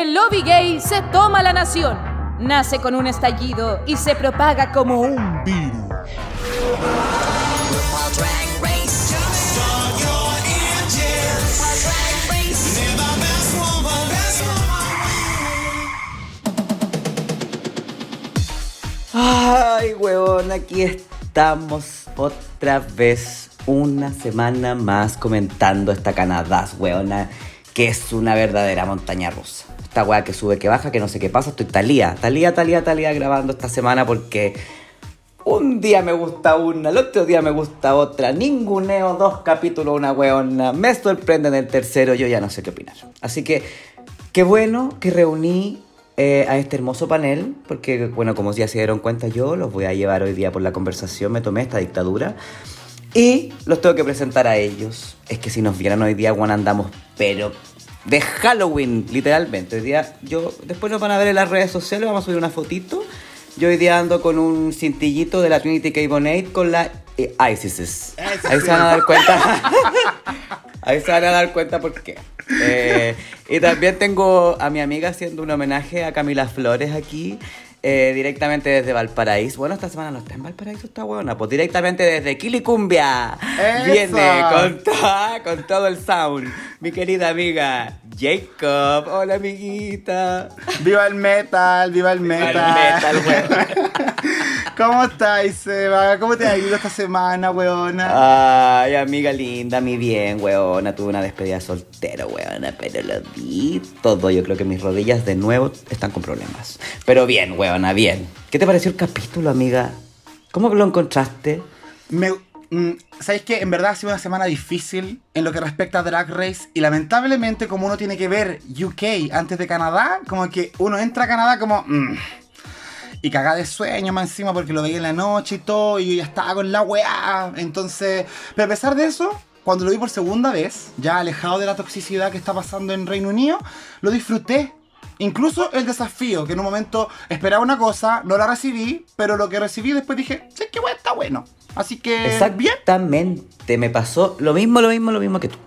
El lobby gay se toma la nación. Nace con un estallido y se propaga como un virus. Ay, huevón, aquí estamos otra vez, una semana más comentando esta Canadá, huevona, que es una verdadera montaña rusa. Esta weá que sube, que baja, que no sé qué pasa, estoy talía, talía, talía, talía grabando esta semana porque un día me gusta una, el otro día me gusta otra, ninguneo dos capítulos, una weona, me sorprende en el tercero, yo ya no sé qué opinar. Así que, qué bueno que reuní eh, a este hermoso panel, porque, bueno, como ya se dieron cuenta, yo los voy a llevar hoy día por la conversación, me tomé esta dictadura. Y los tengo que presentar a ellos. Es que si nos vieran hoy día, bueno, andamos, pero de Halloween, literalmente. Hoy día, yo, después nos van a ver en las redes sociales, vamos a subir una fotito. Yo hoy día ando con un cintillito de la Trinity K. Bonnet con la eh, ISIS. Ahí se van a dar cuenta. Ahí se van a dar cuenta por qué. Eh, y también tengo a mi amiga haciendo un homenaje a Camila Flores aquí. Eh, directamente desde Valparaíso. Bueno, esta semana no está en Valparaíso, está buena. Pues directamente desde Quilicumbia. ¡Eso! Viene con, to- con todo el sound. Mi querida amiga Jacob. Hola, amiguita. ¡Viva el metal! ¡Viva el metal! Al metal, weón. ¿Cómo estáis, Seba? ¿Cómo te ha ido esta semana, weona? Ay, amiga linda, mi bien, weona. Tuve una despedida soltera, weona, pero lo di todo. Yo creo que mis rodillas de nuevo están con problemas. Pero bien, weona, bien. ¿Qué te pareció el capítulo, amiga? ¿Cómo lo encontraste? Me, mm, ¿Sabéis que en verdad ha sido una semana difícil en lo que respecta a Drag Race? Y lamentablemente, como uno tiene que ver UK antes de Canadá, como que uno entra a Canadá como... mm, y cagada de sueño más encima porque lo veía en la noche y todo, y yo ya estaba con la weá. Entonces, pero a pesar de eso, cuando lo vi por segunda vez, ya alejado de la toxicidad que está pasando en Reino Unido, lo disfruté. Incluso el desafío, que en un momento esperaba una cosa, no la recibí, pero lo que recibí después dije, sí, que weá, está bueno. Así que, bien. Exactamente, me pasó lo mismo, lo mismo, lo mismo que tú.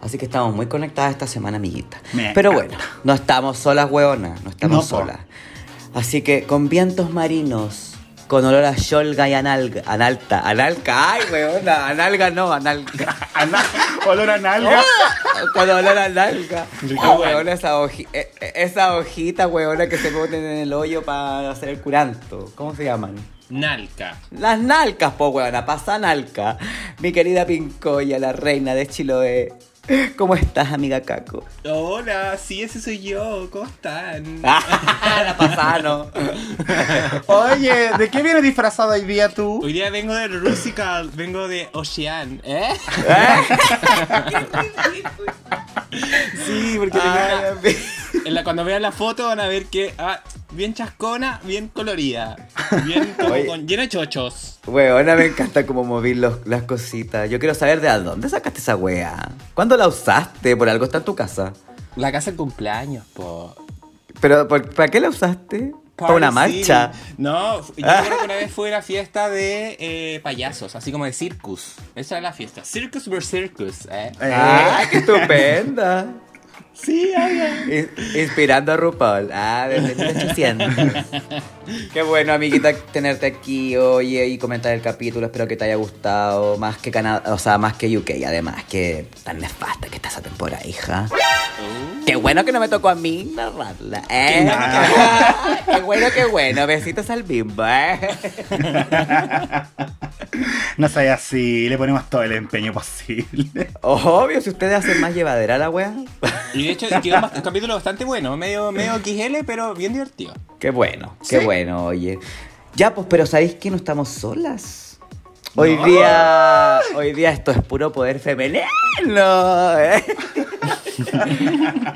Así que estamos muy conectadas esta semana, amiguita. Me Pero encanta. bueno, no estamos solas, weona, no estamos No, solas. Así que con vientos marinos, con olor a yolga y analga, analta, analca, ay, weona, analga no, analga. Ana- olor a nalga. Con olor a nalga. Ah, weón. weona, esa, hoji- eh, eh, esa hojita, weona, que se ponen en el hoyo para hacer el curanto. ¿Cómo se llaman? Nalca. Las nalcas, po, weona, pasa nalca. Mi querida Pincoya, la reina de Chiloé. ¿Cómo estás, amiga Caco? Hola, sí, ese soy yo. ¿Cómo están? la pasano. Oye, ¿de qué vienes disfrazado hoy día tú? Hoy día vengo del Rusical, vengo de Ocean, ¿eh? Sí, porque Ah, tengo una- en la- cuando vean la foto van a ver que ah, bien chascona, bien colorida, bien como Oye. con, llena de chochos. Weona, me encanta cómo mover los- las cositas. Yo quiero saber de a dónde sacaste esa wea. ¿Cuándo la usaste? Por algo está en tu casa. La casa de cumpleaños, po. ¿Pero por- para qué la usaste? ¿Para una marcha? No, yo recuerdo que una vez fue la fiesta de eh, payasos, así como de circus. Esa era la fiesta. Circus vs Circus, ¿eh? ¡Ay, qué estupenda! Sí, obvio. In- Inspirando a RuPaul. Ah, desde 1800. Qué bueno, amiguita, tenerte aquí hoy y comentar el capítulo. Espero que te haya gustado. Más que Canadá, o sea, más que UK. Además, que tan nefasta que está esa temporada, hija. Qué bueno que no me tocó a mí narrarla. ¿eh? Qué bueno, qué bueno. Besitos al bimbo, ¿eh? No soy así, le ponemos todo el empeño posible. Obvio, si ustedes hacen más llevadera la wea. Y de hecho quedó un capítulo bastante bueno, medio, medio XL, pero bien divertido. Qué bueno, qué Sí. bueno, oye. Ya, pues, pero ¿sabéis que no estamos solas? Hoy No. día, hoy día esto es puro poder femenino. ¿eh?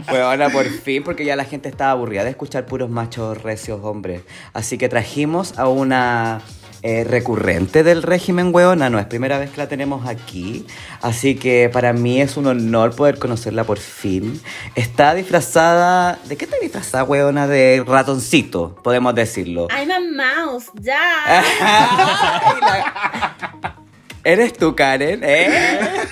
Bueno, por fin, porque ya la gente estaba aburrida de escuchar puros machos recios hombres. Así que trajimos a una eh, recurrente del régimen, weona. No es primera vez que la tenemos aquí. Así que para mí es un honor poder conocerla por fin. Está disfrazada. ¿De qué está disfrazada, weona? De ratoncito, podemos decirlo. I'm a mouse, ya. La- ¿Eres tú, Karen? ¿Eh?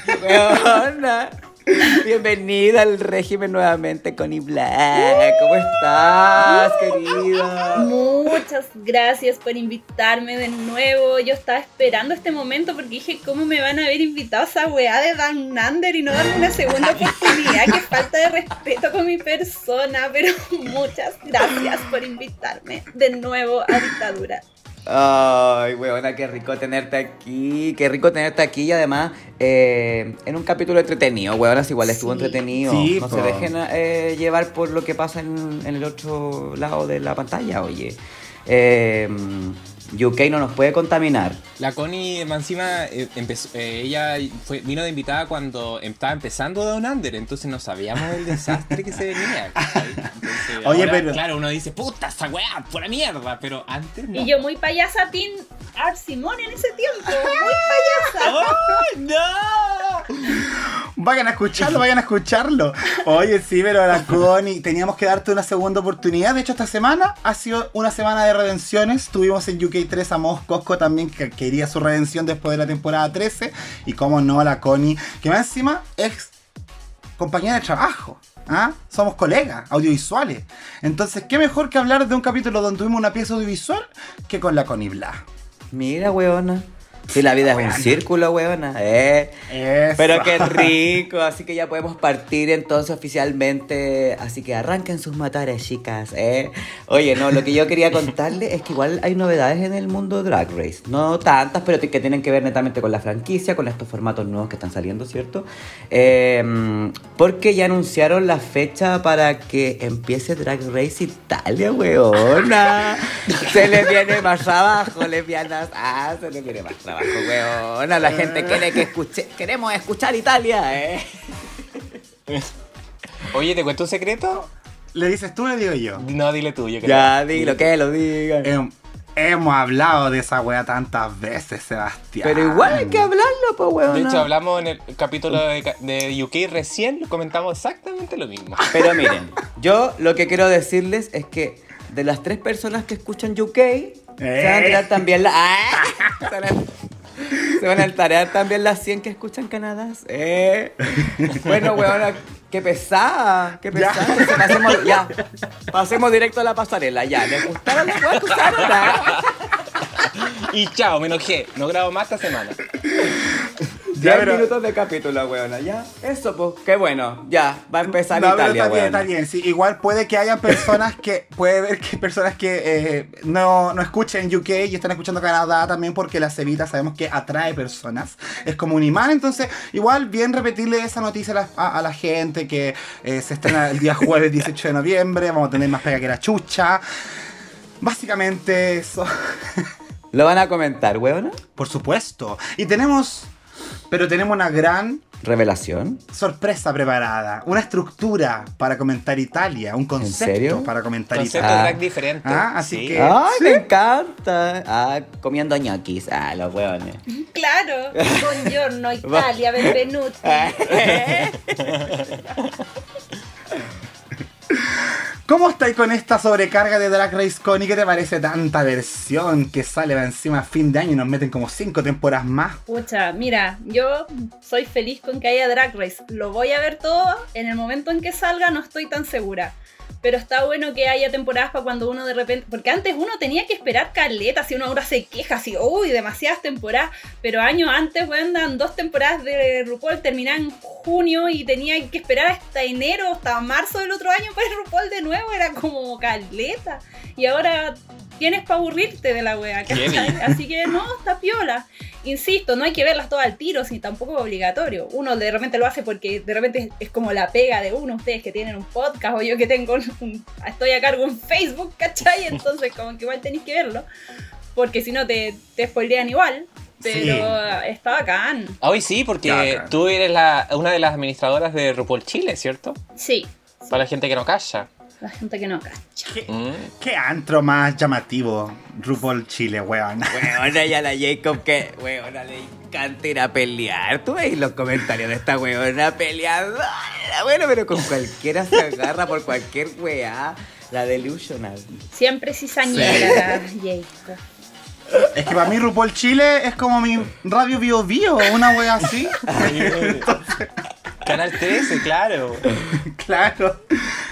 Weona. Bienvenida al régimen nuevamente, Connie Black. ¿Cómo estás, querida? Muchas gracias por invitarme de nuevo. Yo estaba esperando este momento porque dije, ¿cómo me van a haber invitado a esa weá de Dan Nander y no darme una segunda oportunidad? Qué falta de respeto con mi persona, pero muchas gracias por invitarme de nuevo a Dictadura. Ay, weona, qué rico tenerte aquí. Qué rico tenerte aquí y además eh, en un capítulo entretenido, weona, igual estuvo Sí. entretenido. Sí, no po. se dejen eh, llevar por lo que pasa en, en el otro lado de la pantalla, oye. Eh, UK no nos puede contaminar. La Connie, encima, eh, empezó, eh, ella fue, vino de invitada cuando estaba empezando Down Under, entonces no sabíamos el desastre que se venía. Entonces, Oye, ahora, pero- Claro, uno dice, puta, esa weá, pura mierda, pero antes no. Y yo muy payasa Tim Art Simone en ese tiempo. Muy payasa. ¡Ay, no! Vayan a escucharlo, vayan a escucharlo. Oye, sí, pero la Connie, teníamos que darte una segunda oportunidad. De hecho, esta semana ha sido una semana de redenciones. Tuvimos en UK3 a Mos Cosco también, que quería su redención después de la temporada 13. Y como no, la Connie, que más encima es compañera de trabajo. ¿ah? Somos colegas audiovisuales. Entonces, ¿qué mejor que hablar de un capítulo donde tuvimos una pieza audiovisual que con la Connie Bla? Mira, weona. Si la vida es un círculo, weona. Eh. Pero qué rico, así que ya podemos partir entonces oficialmente. Así que arranquen sus motores, chicas. ¿eh? Oye, no, lo que yo quería contarle es que igual hay novedades en el mundo Drag Race. No tantas, pero que tienen que ver netamente con la franquicia, con estos formatos nuevos que están saliendo, ¿cierto? Eh, porque ya anunciaron la fecha para que empiece Drag Race Italia, weona. Se les viene más trabajo, lesbianas. Ah, se les viene más trabajo. La gente quiere que escuche, queremos escuchar Italia, ¿eh? Oye, ¿te cuento un secreto? ¿Le dices tú o le digo yo? No, dile tú, yo creo. Ya, dilo, que lo digan. Hem- hemos hablado de esa wea tantas veces, Sebastián. Pero igual hay que hablarlo, pues, weona. De hecho, hablamos en el capítulo de, de UK recién, comentamos exactamente lo mismo. Pero miren, yo lo que quiero decirles es que de las tres personas que escuchan UK, se van a enterar también la... ¡Ah! Se van a- enterar también las 100 que escuchan Canadá. Eh. Bueno, weona, qué pesada, qué pesada. Pasemos, ya, pasemos directo a la pasarela, ya. ¿Les gustaron las weas que usaron? Ah. Y chao, me enojé. No grabo más esta semana. Ya, 10 pero- minutos de capítulo, weona, ya. Eso, pues, qué bueno. Ya, va a empezar No, Italia, está bien, weona. está bien. Sí, igual puede que haya personas que, puede ver que personas que eh, no, no escuchen UK y están escuchando Canadá también porque la cevita sabemos que atrae personas. Es como un imán, entonces igual bien repetirle esa noticia a la, a- a la gente que eh, se estrena el día jueves 18 de noviembre, vamos a tener más pega que la chucha. Básicamente eso. ¿Lo van a comentar, weona? Por supuesto. Y tenemos, pero tenemos una gran Revelación. sorpresa preparada, una estructura para comentar Italia, un concepto serio? para comentar Concepto Italia. drag diferente. Ah, así Sí. que- Ay, ¿Sí? me encanta. Ah, comiendo ñoquis. Ah, los hueones. Claro. Buongiorno, Italia, benvenuti. ¿Cómo estáis con esta sobrecarga de Drag Race Con y qué te parece tanta versión que sale encima a fin de año y nos meten como cinco temporadas más? Pucha, mira, yo soy feliz con que haya Drag Race. Lo voy a ver todo. En el momento en que salga no estoy tan segura. Pero está bueno que haya temporadas para cuando uno de repente... Porque antes uno tenía que esperar caleta, si uno ahora se queja, así, uy, demasiadas temporadas. Pero años antes, bueno, dan dos temporadas de RuPaul, terminaban en junio y tenía que esperar hasta enero, hasta marzo del otro año para el RuPaul de nuevo. Era como caleta. Y ahora tienes para aburrirte de la wea. Así que no, está piola. Insisto, no hay que verlas todas al tiro, si tampoco es obligatorio. Uno de repente lo hace porque de repente es como la pega de uno, ustedes que tienen un podcast o yo que tengo un, estoy a cargo en Facebook, ¿cachai? Entonces como que igual tenéis que verlo, porque si no te, te spoilean igual. Pero Sí. está bacán. Hoy sí, porque tú eres la, una de las administradoras de RuPaul Chile, ¿cierto? Sí, Para la gente que no calla. La gente que no cacha. ¿Qué, Mm. qué antro más llamativo RuPaul Chile, weón? Weona, y a la Jacob que, weona, le encanta ir a pelear. Tú veis los comentarios de esta weona peleadora. Bueno, pero con cualquiera se agarra por cualquier weá. La delusional. Siempre cizañera, Jacob. Es que para mí RuPaul Chile es como mi radio Bio Bio, una wea así. Canal 13, claro. Claro.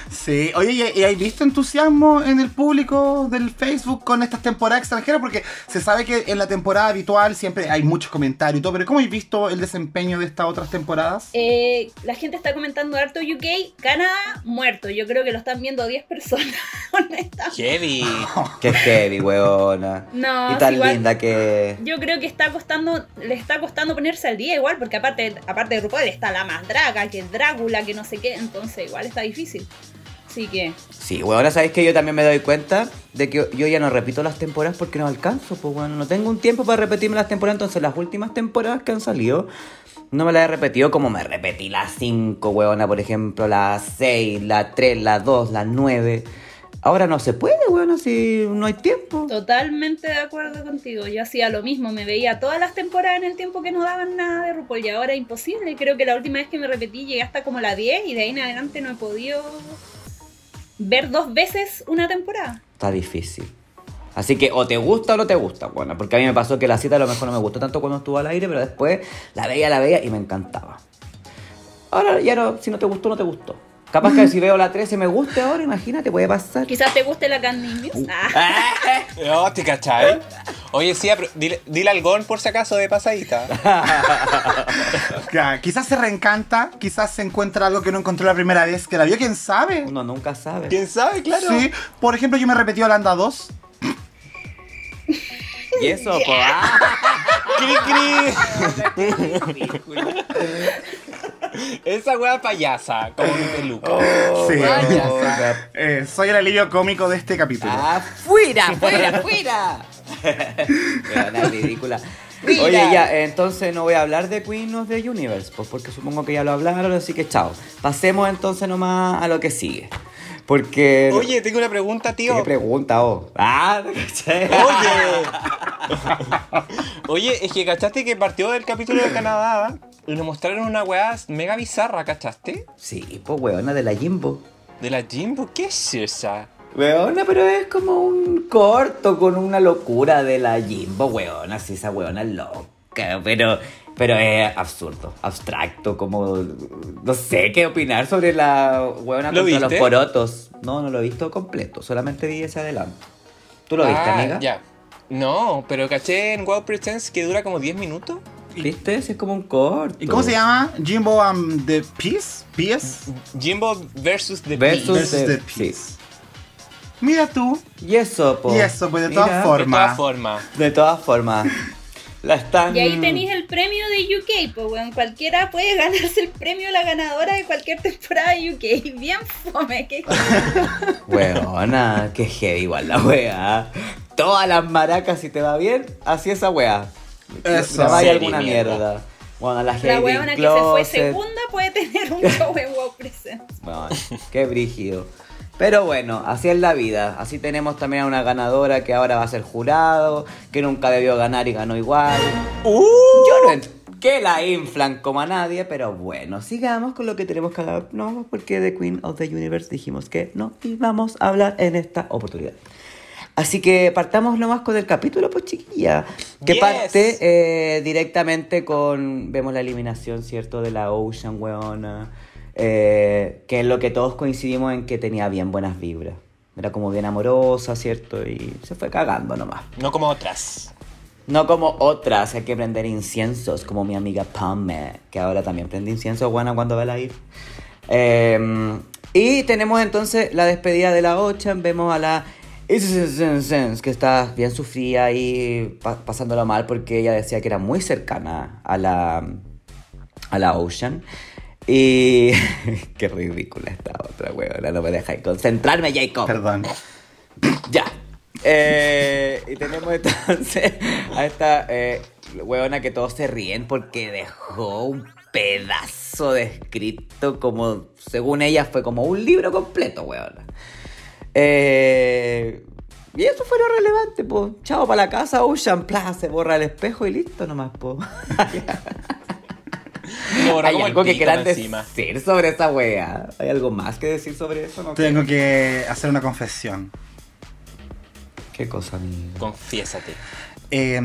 Sí. Oye, ¿y, y hay visto entusiasmo en el público del Facebook con estas temporadas extranjeras? Porque se sabe que en la temporada habitual siempre hay muchos comentarios y todo, pero ¿cómo has visto el desempeño de estas otras temporadas? Eh, la gente está comentando harto UK, Canadá muerto. Yo creo que lo están viendo 10 personas, honestamente. Heavy. Qué heavy, weona. No, Y tan igual- linda que. Yo creo que está costando, le está costando ponerse al día igual, porque aparte, aparte de RuPaul está la más que Drácula, que no sé qué, entonces igual está difícil. Así que, Sí, weona, sabéis que yo también me doy cuenta de que yo ya no repito las temporadas porque no alcanzo, pues bueno, no tengo un tiempo para repetirme las temporadas, entonces las últimas temporadas que han salido no me las he repetido como me repetí las 5, weona, por ejemplo, las 6, la 3, la 2, la 9. Ahora no se puede, weona, si no hay tiempo. totalmente de acuerdo contigo. Yo hacía lo mismo, me veía todas las temporadas en el tiempo que no daban nada de RuPaul y ahora es imposible. Creo que la última vez que me repetí llegué hasta como la 10 y de ahí en adelante no he podido ver dos veces una temporada. Está difícil. Así que o te gusta o no te gusta, bueno, porque a mí me pasó que la cita a lo mejor no me gustó tanto cuando estuvo al aire, pero después la veía, la veía y me encantaba. Ahora ya no, si no te gustó, no te gustó. Capaz que si veo la 13 y me guste ahora, imagínate, puede pasar. Quizás te guste la Candy News. Ah. No, ¿te cachai? Oye, sí, dile, dile al Gon por si acaso de pasadita. Ya, Quizás se reencanta, quizás se encuentra algo que no encontró la primera vez que la vio, quién sabe. Uno nunca sabe. ¿Quién sabe? Claro. Sí, por ejemplo, yo me repetí Holanda 2. Y eso, po, ah. Cri, cri. Esa wea payasa, como mi peluca. sí. Vaya. Eh, soy el alivio cómico de este capítulo. ¡Ah, fuera, fuera, fuera! Weona, ridícula. Oye, ya, entonces no voy a hablar de Queen of the Universe, pues porque supongo que ya lo hablaron, así que chao. Pasemos entonces nomás a lo que sigue. Porque. Oye, tengo una pregunta, tío. ¿Qué pregunta, oh? Ah. Oye. Oye, es que cachaste que partió del capítulo de Canadá y nos mostraron una weá mega bizarra, ¿cachaste? Sí, pues weona de la Jimbo. De la Jimbo, ¿qué es esa? Weona, pero es como un corto con una locura de la Jimbo, weona. Sí, esa weona es loca, pero, pero es absurdo, abstracto, como. No sé qué opinar sobre la weona ¿Lo contra los viste? porotos. No, no lo he visto completo, solamente vi ese adelanto. ¿Tú lo viste, Ah, amiga? Ya. No, pero caché en Wow Presents que dura como 10 minutos. ¿Viste? Ese es como un corto. ¿Y cómo se llama? Jimbo and the Peace? ¿Peace? Jimbo versus The Versus Beast. Versus the- the Peace. Mira tú. Y eso, po. Y eso, pues, de todas formas. De todas formas. De todas formas. La están. Y ahí tenéis el premio de UK, pues weón, cualquiera puede ganarse el premio la ganadora de cualquier temporada de UK. Bien fome, que Weona, qué heavy igual la wea. Todas las maracas, si te va bien, así esa wea. Eso. Te vaya alguna mierda. mierda. Bueno, la la weona que se fue segunda puede tener un show en Wow. Bueno, qué brígido. Pero bueno, así es la vida. Así tenemos también a una ganadora que ahora va a ser jurado, que nunca debió ganar y ganó igual. ¡Uh! Yo no que la inflan como a nadie, pero bueno, sigamos con lo que tenemos que hablar. No, porque de Queen of the Universe dijimos que no íbamos a hablar en esta oportunidad. Así que partamos nomás con el capítulo, pues chiquilla. Que Yes. parte eh, directamente con. Vemos la eliminación, ¿cierto? De la Ocean, weona. Eh, que es lo que todos coincidimos en que tenía bien buenas vibras. Era como bien amorosa, ¿cierto? Y se fue cagando nomás. No como otras. No como otras, hay que prender inciensos, como mi amiga Pame, que ahora también prende incienso, buena cuando va a ir. Eh, y tenemos entonces la despedida de la Ochan, vemos a la que está bien sufrida y pa- pasándolo mal porque ella decía que era muy cercana a la, a la Ocean. Y qué ridícula esta otra, weona, no me dejáis concentrarme, Jacob. Perdón. Ya. Eh, y tenemos entonces a esta eh, huevona que todos se ríen porque dejó un pedazo de escrito como, según ella, fue como un libro completo, huevona. Eh, y eso fue lo relevante, pues. Chao para la casa, Ocean Plaza, se borra el espejo y listo nomás, pues. Como Hay algo que quieran encima. decir sobre esa wea. ¿Hay algo más que decir sobre eso? No. Tengo que hacer una confesión. ¿Qué cosa, amigo? Confiésate. Eh,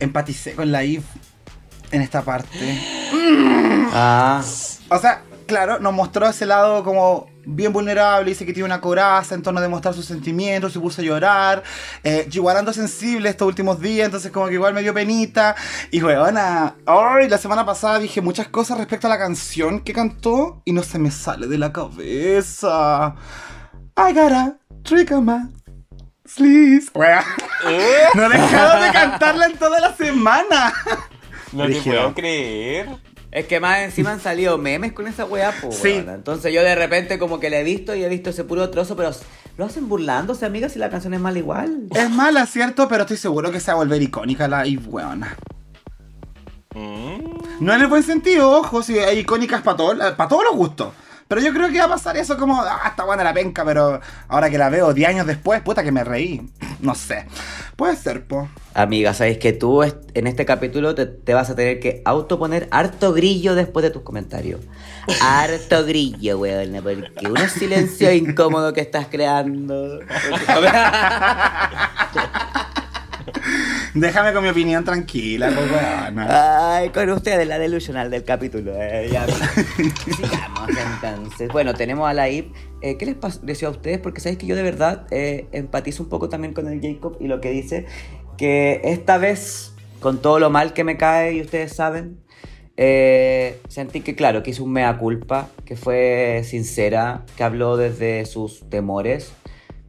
empaticé con la Eve en esta parte. Ah, O sea, claro, nos mostró ese lado como bien vulnerable, dice que tiene una coraza en torno a demostrar sus sentimientos, se puso a llorar, eh, yo igual ando sensible estos últimos días, entonces como que igual me dio penita, y weona, ay, la semana pasada dije muchas cosas respecto a la canción que cantó, y no se me sale de la cabeza. I gotta trigger my sleeves. Wea. No he dejado de cantarla en toda la semana. No te puedo creer. Es que más encima han salido memes con esa weá, po, Sí. Entonces yo de repente como que la he visto y he visto ese puro trozo, pero lo hacen burlándose, amiga, si la canción es mala igual. Es mala, ¿cierto? Pero estoy seguro que se va a volver icónica la y weona. Mm. No en el buen sentido, ojo, si hay icónicas para todos para todos los gustos. Pero yo creo que va a pasar eso como, ah, está buena la penca, pero ahora que la veo 10 años después, puta que me reí. No sé. Puede ser, po. Amiga, sabes que tú en este capítulo te, te vas a tener que autoponer harto grillo después de tus comentarios. Harto grillo, weona, porque unos silencios incómodos que estás creando. Déjame con mi opinión tranquila, pues weona. Ay, con ustedes, la delusional del capítulo. eh, ya. Sigamos entonces. Bueno, tenemos a la IP. Eh, ¿Qué les pareció a ustedes? Porque sabéis que yo de verdad eh, empatizo un poco también con el Jacob y lo que dice que esta vez, con todo lo mal que me cae y ustedes saben, eh, sentí que, claro, que hizo un mea culpa, que fue sincera, que habló desde sus temores.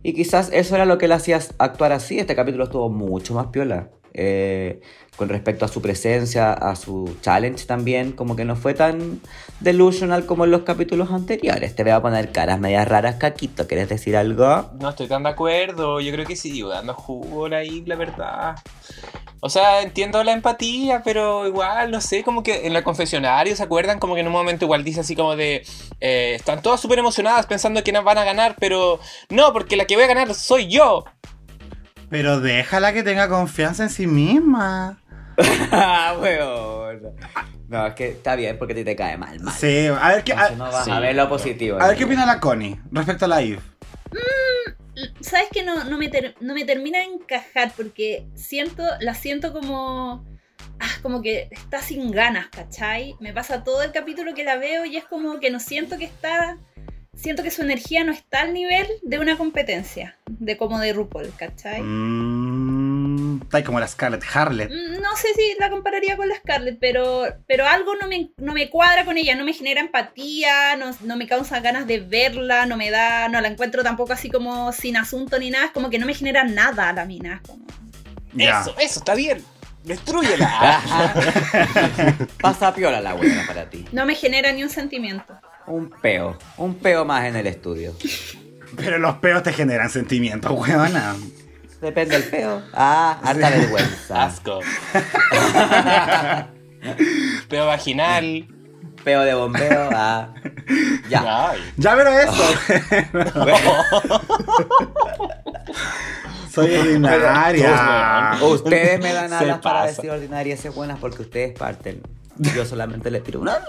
Y quizás eso era lo que le hacía actuar así. Este capítulo estuvo mucho más piola. Eh, con respecto a su presencia, a su challenge también, como que no fue tan delusional como en los capítulos anteriores. Te voy a poner caras medias raras, Caquito. ¿Quieres decir algo? No estoy tan de acuerdo. Yo creo que sí, dando jugo ahí, la verdad. O sea, entiendo la empatía, pero igual, no sé, como que en el confesionario, ¿se acuerdan? Como que en un momento igual dice así como de... eh, están todas súper emocionadas pensando que van a ganar, pero no, porque la que voy a ganar soy yo. Pero déjala que tenga confianza en sí misma. weón. No, es que está bien porque a ti te cae mal, mal. Sí, a ver qué, a, no vas sí. a ver lo positivo. a ver qué opina la Connie respecto a la Eve. ¿Sabes que no, no, me ter- no me termina de encajar? Porque siento, la siento como. ah, como que está sin ganas, ¿cachai? Me pasa todo el capítulo que la veo y es como que no siento que está. Siento que su energía no está al nivel de una competencia, de como de RuPaul, ¿cachai? Mmm. Está como la Scarlett Harlet. Mm, No sé si la compararía con la Scarlett, pero, pero algo no me, no me cuadra con ella, no me genera empatía, no, no me causa ganas de verla, no me da, no la encuentro tampoco así como sin asunto ni nada, es como que no me genera nada la mina. como-. Eso, eso, está bien. Destruyela. Pasa piola la buena para ti. No me genera ni un sentimiento. Un peo. Un peo más en el estudio. Pero los peos te generan sentimientos, weona. Depende del peo. Ah, harta vergüenza. Asco. Peo vaginal. Peo de bombeo. Ah. Ya. Ay. Ya, pero eso. Soy ordinaria. Ustedes me dan alas para decir ordinarias y buenas porque ustedes parten. Yo solamente les tiro una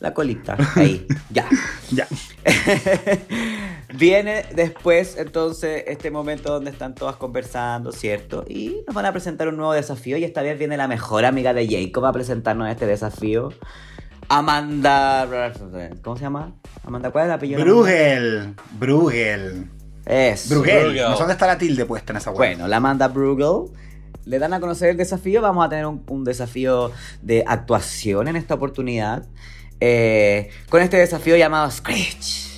la colita. Ahí. Ya. Ya. Viene después entonces este momento donde están todas conversando, ¿cierto? Y nos van a presentar un nuevo desafío y esta vez viene la mejor amiga de Jacob a presentarnos este desafío. Amanda... ¿Cómo se llama? Amanda, ¿cuál es el apellido? Brugel. Brugel. Es. Brugel. Brugel. No sé dónde está la tilde puesta en esa weá. Bueno, la Amanda Brugel. Le dan a conocer el desafío. Vamos a tener un, desafío de actuación en esta oportunidad. eh, con este desafío llamado Screech.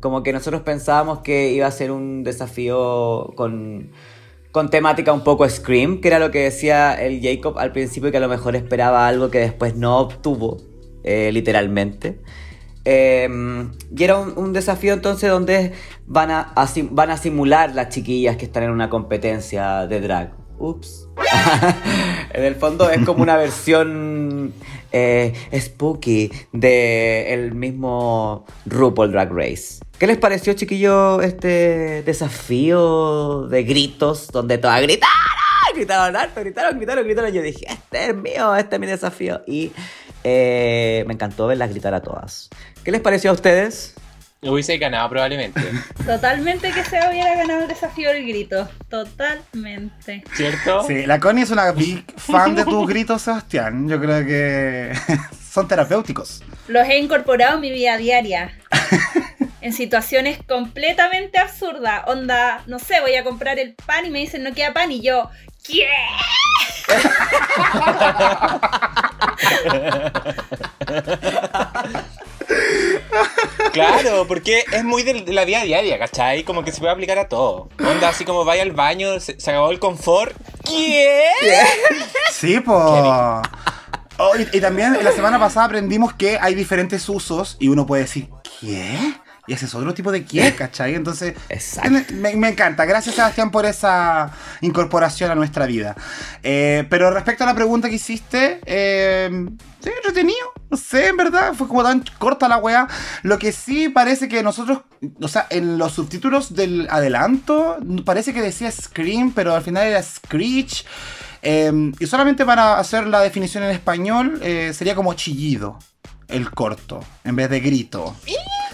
Como que nosotros pensábamos que iba a ser un desafío con, temática un poco Scream, que era lo que decía el Jacob al principio, que a lo mejor esperaba algo que después no obtuvo, eh, literalmente. Eh, y era un, desafío entonces donde van a simular las chiquillas que están en una competencia de drag. Ups. en el fondo es como una versión eh, spooky de el mismo RuPaul Drag Race. ¿Qué les pareció, chiquillo, este desafío de gritos donde todas gritaron? Gritaron harto, gritaron, gritaron, gritaron. Yo dije, este es mío, este es mi desafío. Y eh, me encantó verlas gritar a todas. ¿Qué les pareció a ustedes? Hubiese ganado probablemente. Totalmente que se hubiera ganado el desafío del grito. Totalmente. ¿Cierto? Sí, la Connie es una big fan de tus gritos, Sebastián. Yo creo que son terapéuticos. Los he incorporado en mi vida diaria. en situaciones completamente absurdas. Onda, no sé, voy a comprar el pan y me dicen no queda pan y yo, ¿qué? Claro, porque es muy de la vida diaria, ¿cachai? Como que se puede aplicar a todo. Onda, así como vaya al baño, se, se acabó el confort. ¿Qué? Sí, pues. y, y también la semana pasada aprendimos que hay diferentes usos y uno puede decir, ¿qué? Y ese es otro tipo de qué, ¿cachai? Entonces, Exacto. me, me encanta. Gracias, Sebastián, por esa incorporación a nuestra vida. Eh, pero respecto a la pregunta que hiciste, eh, sí, entretenido. No sé, en verdad, fue como tan corta la weá. Lo que sí parece que nosotros, o sea, en los subtítulos del adelanto, parece que decía Scream, pero al final era Screech. Eh, y solamente para hacer la definición en español, eh, sería como chillido el corto, en vez de grito.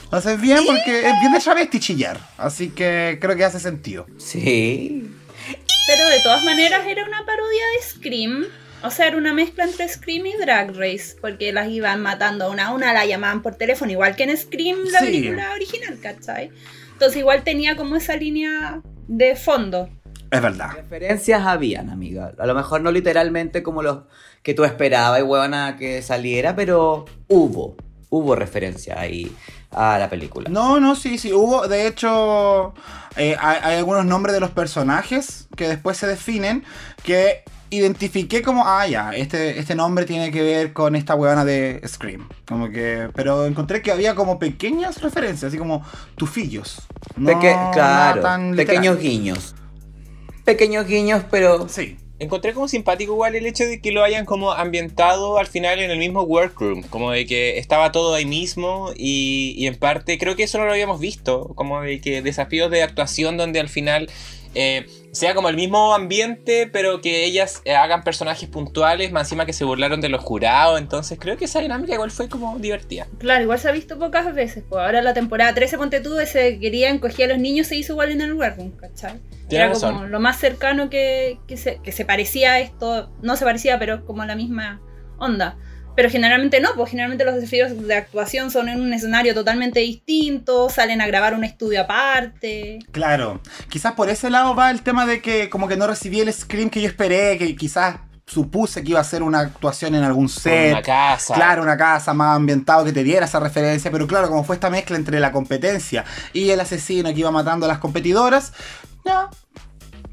Entonces bien, porque es bien de travesti chillar. Así que creo que hace sentido. Sí. Pero de todas maneras era una parodia de Scream. O sea, era una mezcla entre Scream y Drag Race. Porque las iban matando una a una, la llamaban por teléfono, igual que en Scream, la Sí. película original, ¿cachai? Entonces igual tenía como esa línea de fondo. Es verdad. Referencias habían, amiga. A lo mejor no literalmente como los que tú esperabas y huevona que saliera, pero hubo. Hubo referencia ahí a la película. No, no, sí, sí. Hubo, de hecho, eh, hay, hay algunos nombres de los personajes que después se definen que identifiqué como, ah, ya, este, este nombre tiene que ver con esta huevona de Scream. Como que, pero encontré que había como pequeñas referencias, así como tufillos. No Peque- claro, tan pequeños guiños. Pequeños guiños, pero Sí. Encontré como simpático igual el hecho de que lo hayan como ambientado al final en el mismo workroom, como de que estaba todo ahí mismo y, y en parte creo que eso no lo habíamos visto, como de que desafíos de actuación donde al final eh, sea como el mismo ambiente, pero que ellas eh, hagan personajes puntuales, más encima que se burlaron de los jurados, entonces creo que esa dinámica igual fue como divertida. Claro, igual se ha visto pocas veces. Pues ahora la temporada 13, ponte tú, ese querían cogía a los niños, se hizo igual en el workroom, ¿cachai? Tienes Era como razón. lo más cercano que, que, se, que se parecía a esto. No se parecía, pero como la misma onda. Pero generalmente no, pues generalmente los desafíos de actuación son en un escenario totalmente distinto, salen a grabar un estudio aparte. Claro, quizás por ese lado va el tema de que como que no recibí el scream que yo esperé, que quizás supuse que iba a ser una actuación en algún set. una casa. Claro, una casa más ambientado que te diera esa referencia, pero claro, como fue esta mezcla entre la competencia y el asesino que iba matando a las competidoras, ya,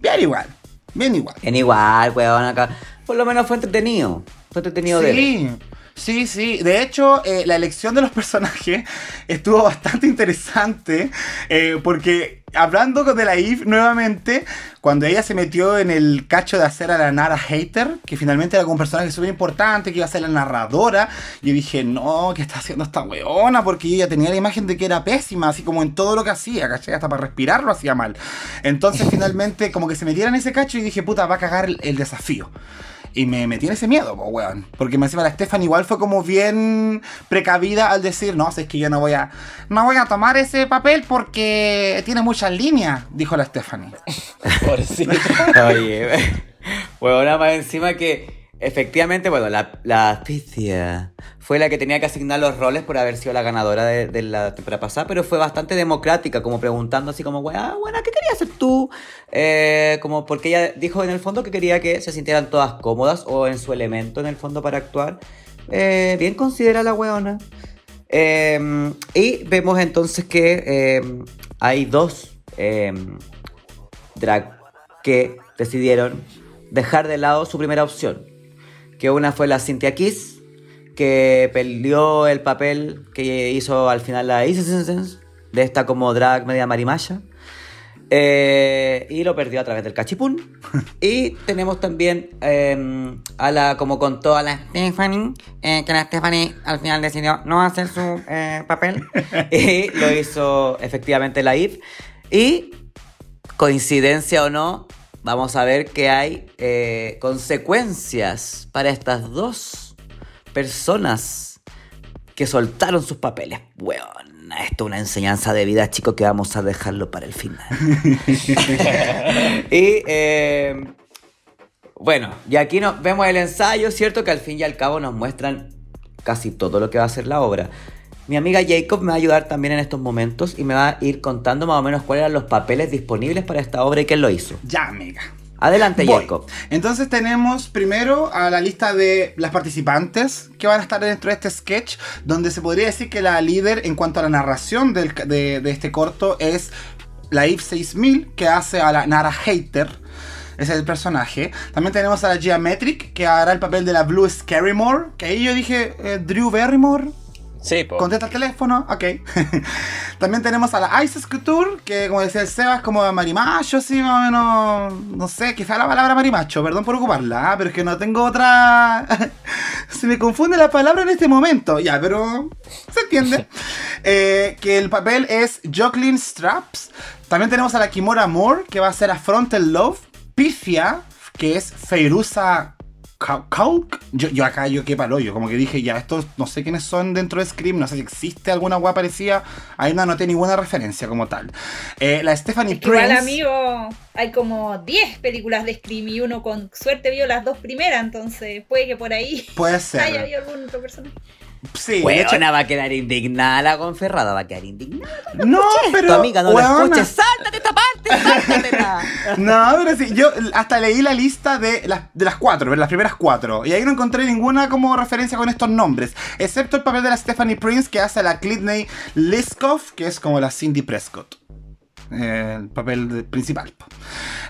bien igual, bien igual. en igual, weón, acá. Por lo menos fue entretenido. Fue entretenido de ver. Sí, sí, sí. De hecho, eh, la elección de los personajes estuvo bastante interesante. eh, porque hablando de la Eve nuevamente, cuando ella se metió en el cacho de hacer a la Nara Hater, que finalmente era como un personaje súper importante, que iba a ser la narradora, yo dije, no, ¿qué está haciendo esta weona? Porque ya tenía la imagen de que era pésima, así como en todo lo que hacía, ¿cachai? Hasta para respirar lo hacía mal. Entonces, finalmente, como que se metiera en ese cacho y dije, puta, va a cagar el, el desafío. Y me metí en ese miedo, weón. Porque me encima la Stefan igual fue como bien precavida al decir, no, si es que yo no voy a. No voy a tomar ese papel porque tiene muchas líneas, dijo la Stephanie. Pobrecito. Oye, bueno, más encima que efectivamente, bueno, la, la Picia fue la que tenía que asignar los roles por haber sido la ganadora de, la temporada pasada, pero fue bastante democrática, como preguntando así como, bueno, ¿qué querías hacer tú? Eh, como porque ella dijo en el fondo que quería que se sintieran todas cómodas o en su elemento en el fondo para actuar. Eh, bien considera la weona. Eh, y vemos entonces que eh, hay dos eh, drag que decidieron dejar de lado su primera opción. Que una fue la Cynthia Kiss, que peleó el papel que hizo al final la Isis de esta como drag media marimaya. Eh, y lo perdió a través del cachipún. y tenemos también eh, a la, como contó a la Stephanie, eh, que la Stephanie al final decidió no hacer su eh, papel. y lo hizo efectivamente la Eve. Y coincidencia o no, vamos a ver que hay eh, consecuencias para estas dos personas que soltaron sus papeles. Weón, esto es una enseñanza de vida, chicos, que vamos a dejarlo para el final. y eh, bueno, y aquí nos vemos el ensayo, ¿cierto? Que al fin y al cabo nos muestran casi todo lo que va a ser la obra. Mi amiga Jacob me va a ayudar también en estos momentos y me va a ir contando más o menos cuáles eran los papeles disponibles para esta obra y quién lo hizo. Ya, amiga. Adelante, Voy. Jacob. Entonces tenemos primero a la lista de las participantes que van a estar dentro de este sketch, donde se podría decir que la líder en cuanto a la narración del- de, de este corto es la Eve 6000, que hace a la Nara Hater. Ese es el personaje. También tenemos a la Geometric, que hará el papel de la Blue Scarrymore. Que ahí yo dije, eh, Drew Barrymore. Sí, po. Contesta el teléfono, ok. También tenemos a la Isis Couture, que como decía el Seba, es como marimacho, así más o menos. No sé, quizá la palabra marimacho, perdón por ocuparla, ¿ah? pero es que no tengo otra. Se me confunde la palabra en este momento, ya, pero se entiende. Eh, que el papel es Joclyn Straps. También tenemos a la Kimura Moore, que va a ser a Frontal Love. Pifia, que es Feiruza Kau- Kauk. Yo, yo acá yo qué palo yo, como que dije, ya, estos no sé quiénes son dentro de Scream, no sé si existe alguna guapa parecida, ahí no anoté ninguna referencia como tal. Eh, la Stephanie Es que igual, Prince. amigo, hay como 10 películas de Scream y uno con suerte vio las dos primeras, entonces puede que por ahí Puede haya ser. habido algún otro personaje. Sí, Weona va a quedar indignada la Conferrada, va a quedar indignada. no, pero. tu amiga no weona, la escuches, sáltate esta parte, sáltatela. No, pero sí, yo hasta leí la lista de las, de las cuatro, las primeras cuatro, y ahí no encontré ninguna como referencia con estos nombres, excepto el papel de la Stephanie Prince que hace a la Clitney Liskoff, que es como la Cindy Prescott. El papel principal.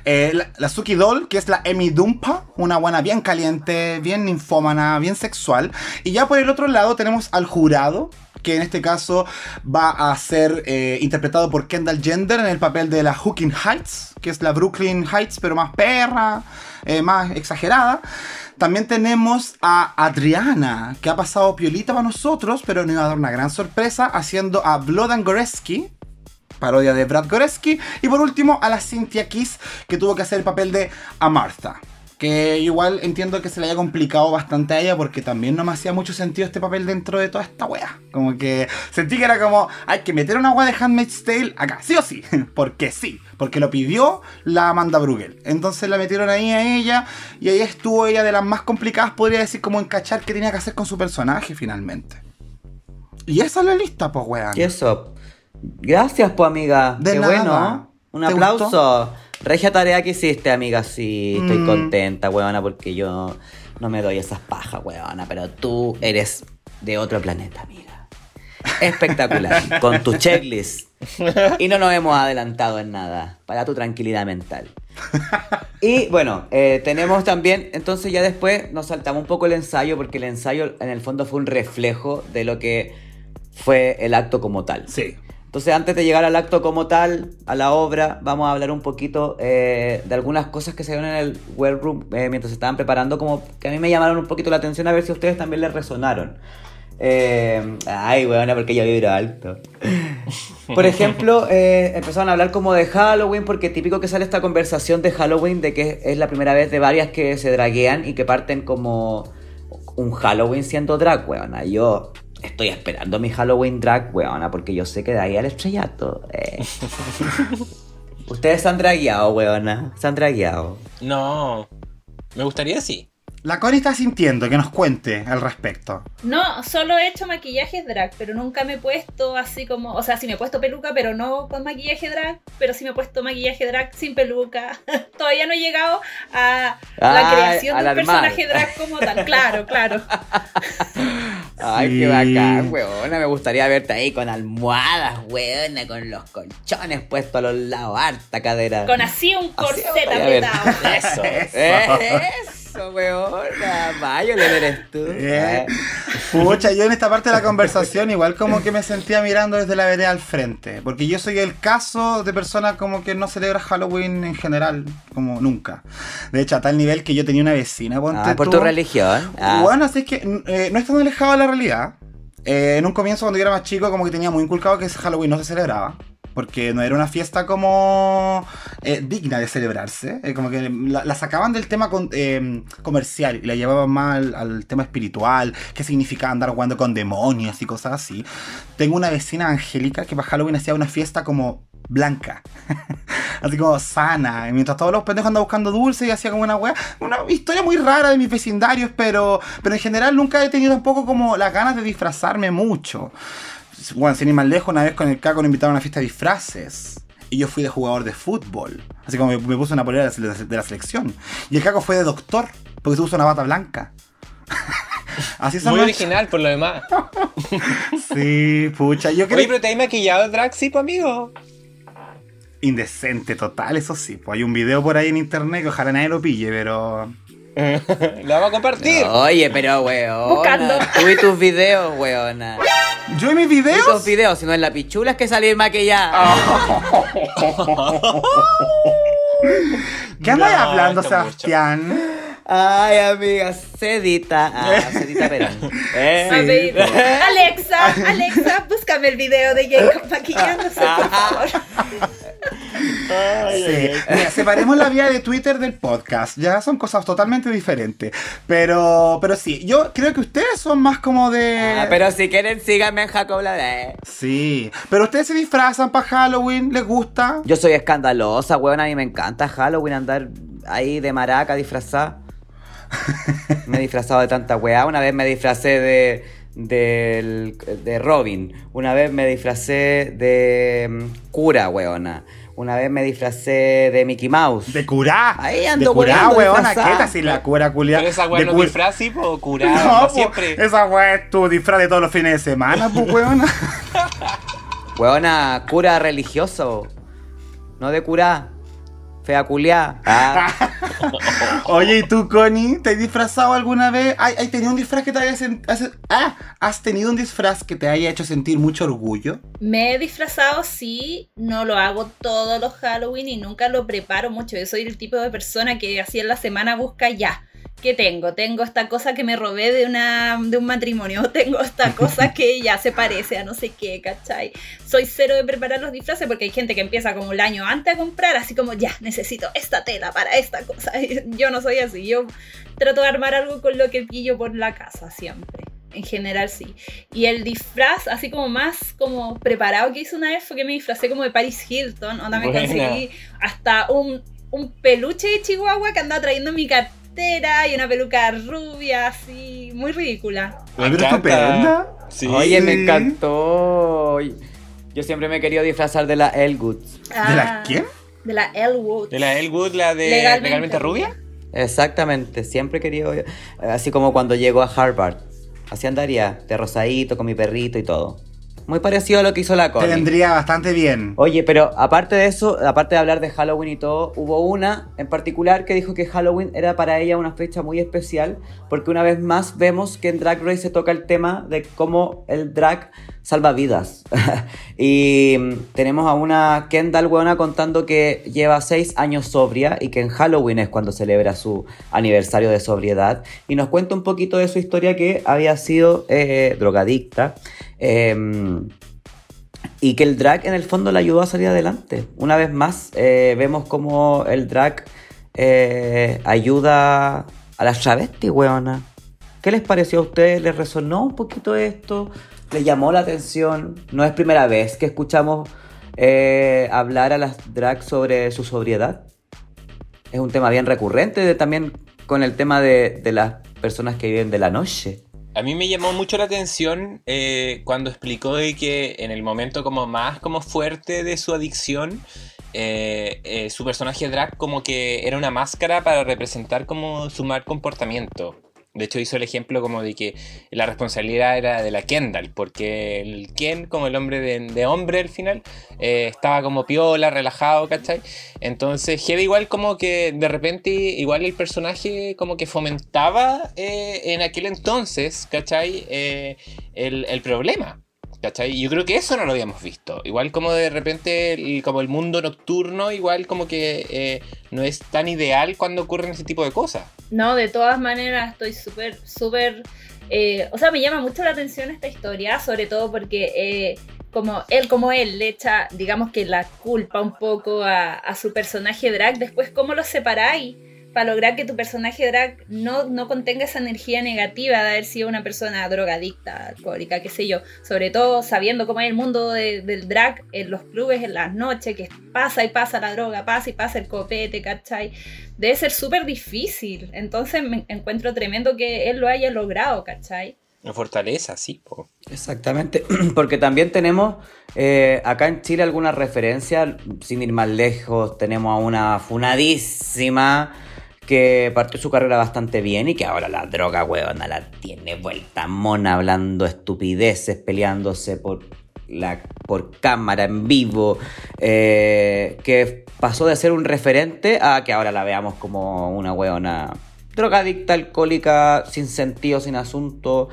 Eh, la, Suki Doll, que es la Emi Dumpa, una buena bien caliente, bien ninfómana, bien sexual. Y ya por el otro lado tenemos al jurado, que en este caso va a ser eh, interpretado por Kendall Gender en el papel de la Hooking Heights, que es la Brooklyn Heights, pero más perra, eh, más exagerada. También tenemos a Adriana, que ha pasado piolita para nosotros, pero nos iba a dar una gran sorpresa haciendo a Blood and Goreski, parodia de Brad Goreski. Y por último, a la Cynthia Kiss, que tuvo que hacer el papel de Amartha. Que igual entiendo que se le haya complicado bastante a ella porque también no me hacía mucho sentido este papel dentro de toda esta wea. Como que sentí que era como, hay que meter una wea de Handmaid's Tale acá, sí o sí. Porque sí, porque lo pidió la Amanda Brugel. Entonces la metieron ahí a ella y ahí estuvo ella de las más complicadas, podría decir, como encachar qué tenía que hacer con su personaje finalmente. Y esa es la lista, pues weón. Y eso. Gracias, pues, amiga. De Qué nada. bueno. Un ¿Te aplauso. Regia tarea que hiciste, amiga. Sí, estoy Mm. contenta, weona, porque yo no me doy esas pajas, weona. Pero tú eres de otro planeta, amiga. Espectacular. con tu checklist. Y no nos hemos adelantado en nada. Para tu tranquilidad mental. Y bueno, eh, tenemos también, entonces ya después nos saltamos un poco el ensayo, porque el ensayo en el fondo fue un reflejo de lo que fue el acto como tal. Sí. Entonces, antes de llegar al acto como tal, a la obra, vamos a hablar un poquito eh, de algunas cosas que se dieron en el Room eh, mientras se estaban preparando, como que a mí me llamaron un poquito la atención, a ver si a ustedes también les resonaron. Eh, ay, weona, porque yo vibro alto. Por ejemplo, eh, empezaron a hablar como de Halloween, porque típico que sale esta conversación de Halloween, de que es la primera vez de varias que se draguean y que parten como un Halloween siendo drag, weona. Yo estoy esperando mi Halloween drag, weona, porque yo sé que de ahí al estrellato. eh. Ustedes se han dragueado, weona. Se han dragueado. No. Me gustaría sí. La Connie está sintiendo que nos cuente al respecto. No, solo he hecho maquillajes drag, pero nunca me he puesto así como, o sea, sí me he puesto peluca, pero no con maquillaje drag, pero sí me he puesto maquillaje drag sin peluca. Todavía no he llegado a la Ay, creación de un armar. personaje drag como tal. Claro, claro. Ay, Sí. qué bacán, weona. Me gustaría verte ahí con almohadas, weona, con los colchones puestos a los lados, harta cadera. Con así un corset apretado. Eso. Eh, Eso, weona. Violet eres tú. Eh, Pucha, yo en esta parte de la conversación igual como que me sentía mirando desde la vereda al frente. Porque yo soy el caso de persona como que no celebra Halloween en general, como nunca. De hecho, a tal nivel que yo tenía una vecina, ponte Ah, por tú. tu religión. Ah. Bueno, así es que eh, no es tan alejado de la realidad. Eh, en un comienzo, cuando yo era más chico, como que tenía muy inculcado que ese Halloween no se celebraba. Porque no era una fiesta como eh, digna de celebrarse. Eh, como que la, la sacaban del tema eh, comercial y la llevaban más al, tema espiritual. ¿Qué significa andar jugando con demonios y cosas así? Tengo una vecina angélica que para Halloween hacía una fiesta como blanca. Así como sana. Y mientras todos los pendejos andaban buscando dulce y hacía como una weá. Una historia muy rara de mis vecindarios, pero, pero en general nunca he tenido tampoco como las ganas de disfrazarme mucho. Bueno, sin ir más lejos, una vez con el Caco nos invitaron a una fiesta de disfraces. Y yo fui de jugador de fútbol. Así como me, me puse una polera de la, de la selección. Y el Caco fue de doctor, porque se puso una bata blanca. Así se Muy original por lo demás. Sí, pucha. Yo creo Oye, pero te has maquillado drag, sí, pues, amigo. Indecente total, eso sí. Pues hay un video por ahí en internet que ojalá nadie lo pille, pero. lo vamos a compartir. Oye, pero weona. Buscando. Tú y tus videos, weona. Yo en mis y tus videos. videos, si no es la pichula es que salir maquillada. Ah. ¿Qué andas No, hablando, mucho. Sebastián? Ay, amiga, Cedita. Ah, Cedita Perón. Eh. A ver, Alexa, Alexa, búscame el video de Jacob maquillándose, por favor. Sí. Mira, separemos la vía de Twitter del podcast. Ya son cosas totalmente diferentes. Pero, pero sí, yo creo que ustedes son más como de. Ah, pero si quieren, síganme en Jacob Labra. Sí. Pero ustedes se disfrazan para Halloween, ¿les gusta? Yo soy escandalosa, weón. A mí me encanta Halloween andar ahí de maraca disfrazada. me he disfrazado de tanta weá. Una vez me disfracé de, de Robin. Una vez me disfracé de mm, cura, weona. Una vez me disfracé de Mickey Mouse. De curá. Ahí ando de curá, weona. ¿Qué tal si la cura culia? Pero esa weá de no cur- disfraz, sí, pues, curada, No, po, siempre. esa weá es tu disfraz de todos los fines de semana, pues, weona. Weona, cura religioso. No de cura. Fea culiá. Ah. Oye, ¿y tú, Connie? ¿Te has disfrazado alguna vez? ¿Hay, hay tenido un disfraz que te haya hace- ah, ¿Has tenido un disfraz que te haya hecho sentir mucho orgullo? Me he disfrazado, sí, no lo hago todos los Halloween y nunca lo preparo mucho. Yo soy el tipo de persona que así en la semana busca ya. ¿Qué tengo? Tengo esta cosa que me robé de, una, de un matrimonio. Tengo esta cosa que ya se parece a no sé qué, ¿cachai? Soy cero de preparar los disfraces porque hay gente que empieza como el año antes a comprar, así como ya, necesito esta tela para esta cosa. Yo no soy así. Yo trato de armar algo con lo que pillo por la casa siempre. En general sí. Y el disfraz, así como más como preparado que hice una vez, fue que me disfracé como de Paris Hilton. Onda me Buena. conseguí hasta un, un peluche de Chihuahua que andaba trayendo en mi cartera y una peluca rubia, así, muy ridícula. Me estupenda. Sí. Oye, me encantó. Yo siempre me he querido disfrazar de la Elwood. ¿De Ah, la quién? De la Elwood. De la Elwood, la de Legalmente Legalmente, Rubia. Exactamente, siempre he querido. Así como cuando llego a Harvard. Así andaría, de rosadito, con mi perrito y todo. Muy parecido a lo que hizo la Te Connie. vendría bastante bien. Oye, pero aparte de eso, aparte de hablar de Halloween y todo, hubo una en particular que dijo que Halloween era para ella una fecha muy especial, porque una vez más vemos que en Drag Race se toca el tema de cómo el drag salva vidas. y tenemos a una Kendall weona contando que lleva seis años sobria y que en Halloween es cuando celebra su aniversario de sobriedad. Y nos cuenta un poquito de su historia que había sido eh, drogadicta. em, y que el drag en el fondo le ayudó a salir adelante. Una vez más, eh, vemos cómo el drag eh, ayuda a las travestis, weona. ¿Qué les pareció a ustedes? ¿Les resonó un poquito esto? ¿Les llamó la atención? No es primera vez que escuchamos eh, hablar a las drag sobre su sobriedad. Es un tema bien recurrente también con el tema de, las personas que viven de la noche. A mí me llamó mucho la atención eh, cuando explicó que en el momento como más como fuerte de su adicción, eh, su personaje drag como que era una máscara para representar como su mal comportamiento. De hecho hizo el ejemplo como de que la responsabilidad era de la Kendall, porque el Ken, como el hombre de, hombre al final, eh, estaba como piola, relajado, ¿cachai? Entonces, Heavy igual como que de repente, igual el personaje como que fomentaba eh, en aquel entonces, ¿cachai? Eh, el, el problema. ¿Cachai? Yo creo que eso no lo habíamos visto. Igual como de repente, el- como el mundo nocturno, igual como que eh, no es tan ideal cuando ocurren ese tipo de cosas. No, de todas maneras estoy súper, súper... eh, o sea, me llama mucho la atención esta historia, sobre todo porque eh, como él como él le echa, digamos que la culpa un poco a, a su personaje drag, después cómo los separáis. Para lograr que tu personaje drag no, no contenga esa energía negativa de haber sido una persona drogadicta, alcohólica, qué sé yo. Sobre todo sabiendo cómo es el mundo de- del drag en los clubes, en las noches, que pasa y pasa la droga, pasa y pasa el copete, ¿cachai? Debe ser súper difícil. Entonces me encuentro tremendo que él lo haya logrado, ¿cachai? En Fortaleza, sí, po. Exactamente, porque también tenemos eh, acá en Chile alguna referencia, sin ir más lejos, tenemos a una funadísima que partió su carrera bastante bien y que ahora la droga, weona, la tiene vuelta mona, hablando estupideces, peleándose por, la, por cámara en vivo, eh, que pasó de ser un referente a que ahora la veamos como una weona drogadicta, alcohólica, sin sentido, sin asunto.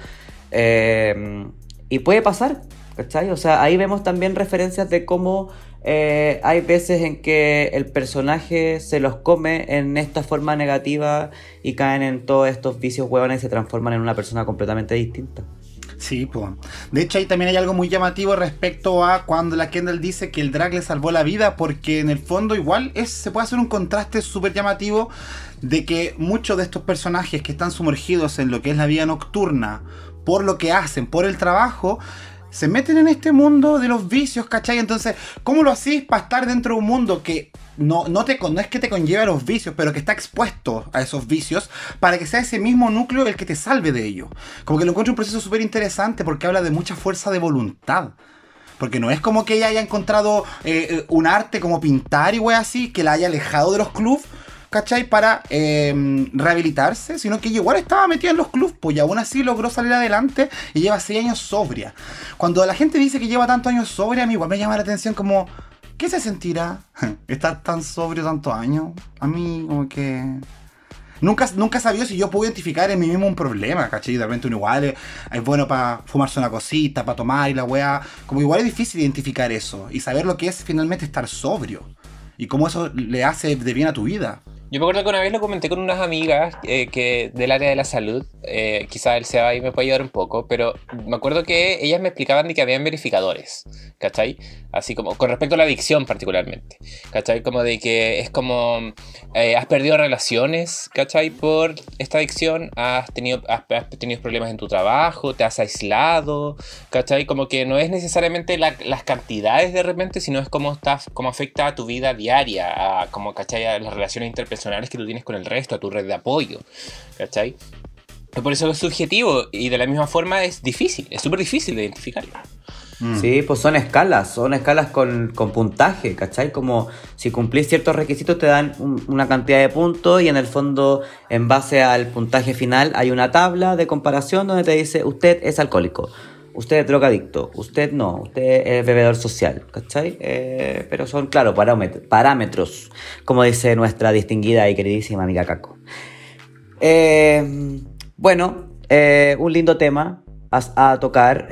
eh, y puede pasar, ¿cachai? O sea, ahí vemos también referencias de cómo eh, hay veces en que el personaje se los come en esta forma negativa y caen en todos estos vicios huevones y se transforman en una persona completamente distinta. Sí, pues. De hecho, ahí también hay algo muy llamativo respecto a cuando la Kendall dice que el drag le salvó la vida, porque en el fondo igual se puede hacer un contraste súper llamativo de que muchos de estos personajes que están sumergidos en lo que es la vida nocturna, por lo que hacen, por el trabajo, se meten en este mundo de los vicios, ¿cachai? Entonces, ¿cómo lo hacís para estar dentro de un mundo que no, no, te, no es que te conlleve a los vicios, pero que está expuesto a esos vicios para que sea ese mismo núcleo el que te salve de ello? Como que lo encuentro un proceso súper interesante porque habla de mucha fuerza de voluntad. Porque no es como que ella haya encontrado eh, eh, un arte como pintar y wey así, que la haya alejado de los clubs, ¿cachai? Para eh, rehabilitarse, sino que igual estaba metida en los clubs, pues y aún así logró salir adelante y lleva 6 años sobria. Cuando la gente dice que lleva tantos años sobria, a mí igual me llama la atención como, ¿qué se sentirá estar tan sobrio tantos años? A mí como que... Nunca, nunca sabido si yo puedo identificar en mí mismo un problema, ¿cachai? De repente uno igual es, es bueno para fumarse una cosita, para tomar y la weá. Como igual es difícil identificar eso y saber lo que es finalmente estar sobrio. Y cómo eso le hace de bien a tu vida. Yo me acuerdo que una vez lo comenté con unas amigas eh, que del área de la salud, eh, quizás el Seba ahí me puede ayudar un poco, pero me acuerdo que ellas me explicaban de que habían verificadores, ¿cachai? Así como con respecto a la adicción particularmente, ¿cachai? Como de que es como eh, has perdido relaciones, ¿cachai? Por esta adicción, has tenido, has, has tenido problemas en tu trabajo, te has aislado, ¿cachai? Como que no es necesariamente la- las cantidades de repente, sino es cómo, estás, cómo afecta a tu vida diaria, a cómo, ¿cachai? A las relaciones interpersonales que tú tienes con el resto, a tu red de apoyo, ¿cachai? Por eso es subjetivo y de la misma forma es difícil, es súper difícil de identificarlo. Mm. Sí, pues son escalas, son escalas con, con puntaje, ¿cachai? Como si cumplís ciertos requisitos te dan un- una cantidad de puntos y en el fondo, en base al puntaje final, hay una tabla de comparación donde te dice, usted es alcohólico, usted es drogadicto, usted no, usted es bebedor social, ¿cachai? Eh, pero son, claro, parámetros, como dice nuestra distinguida y queridísima amiga Caco. Eh, bueno, eh, un lindo tema a, tocar.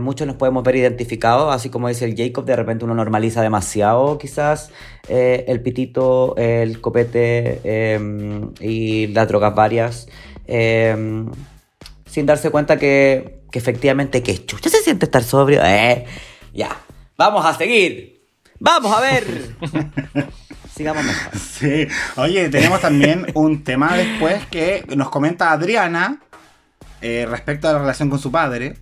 muchos nos podemos ver identificados, así como dice el Jacob, de repente uno normaliza demasiado quizás el pitito, el copete eh, y las drogas varias, eh, sin darse cuenta que, que efectivamente que chucha se siente estar sobrio. Eh, ya, vamos a seguir. Vamos a ver. Sigamos mejor. Sí. Oye, tenemos también un tema después que nos comenta Adriana eh, respecto a la relación con su padre.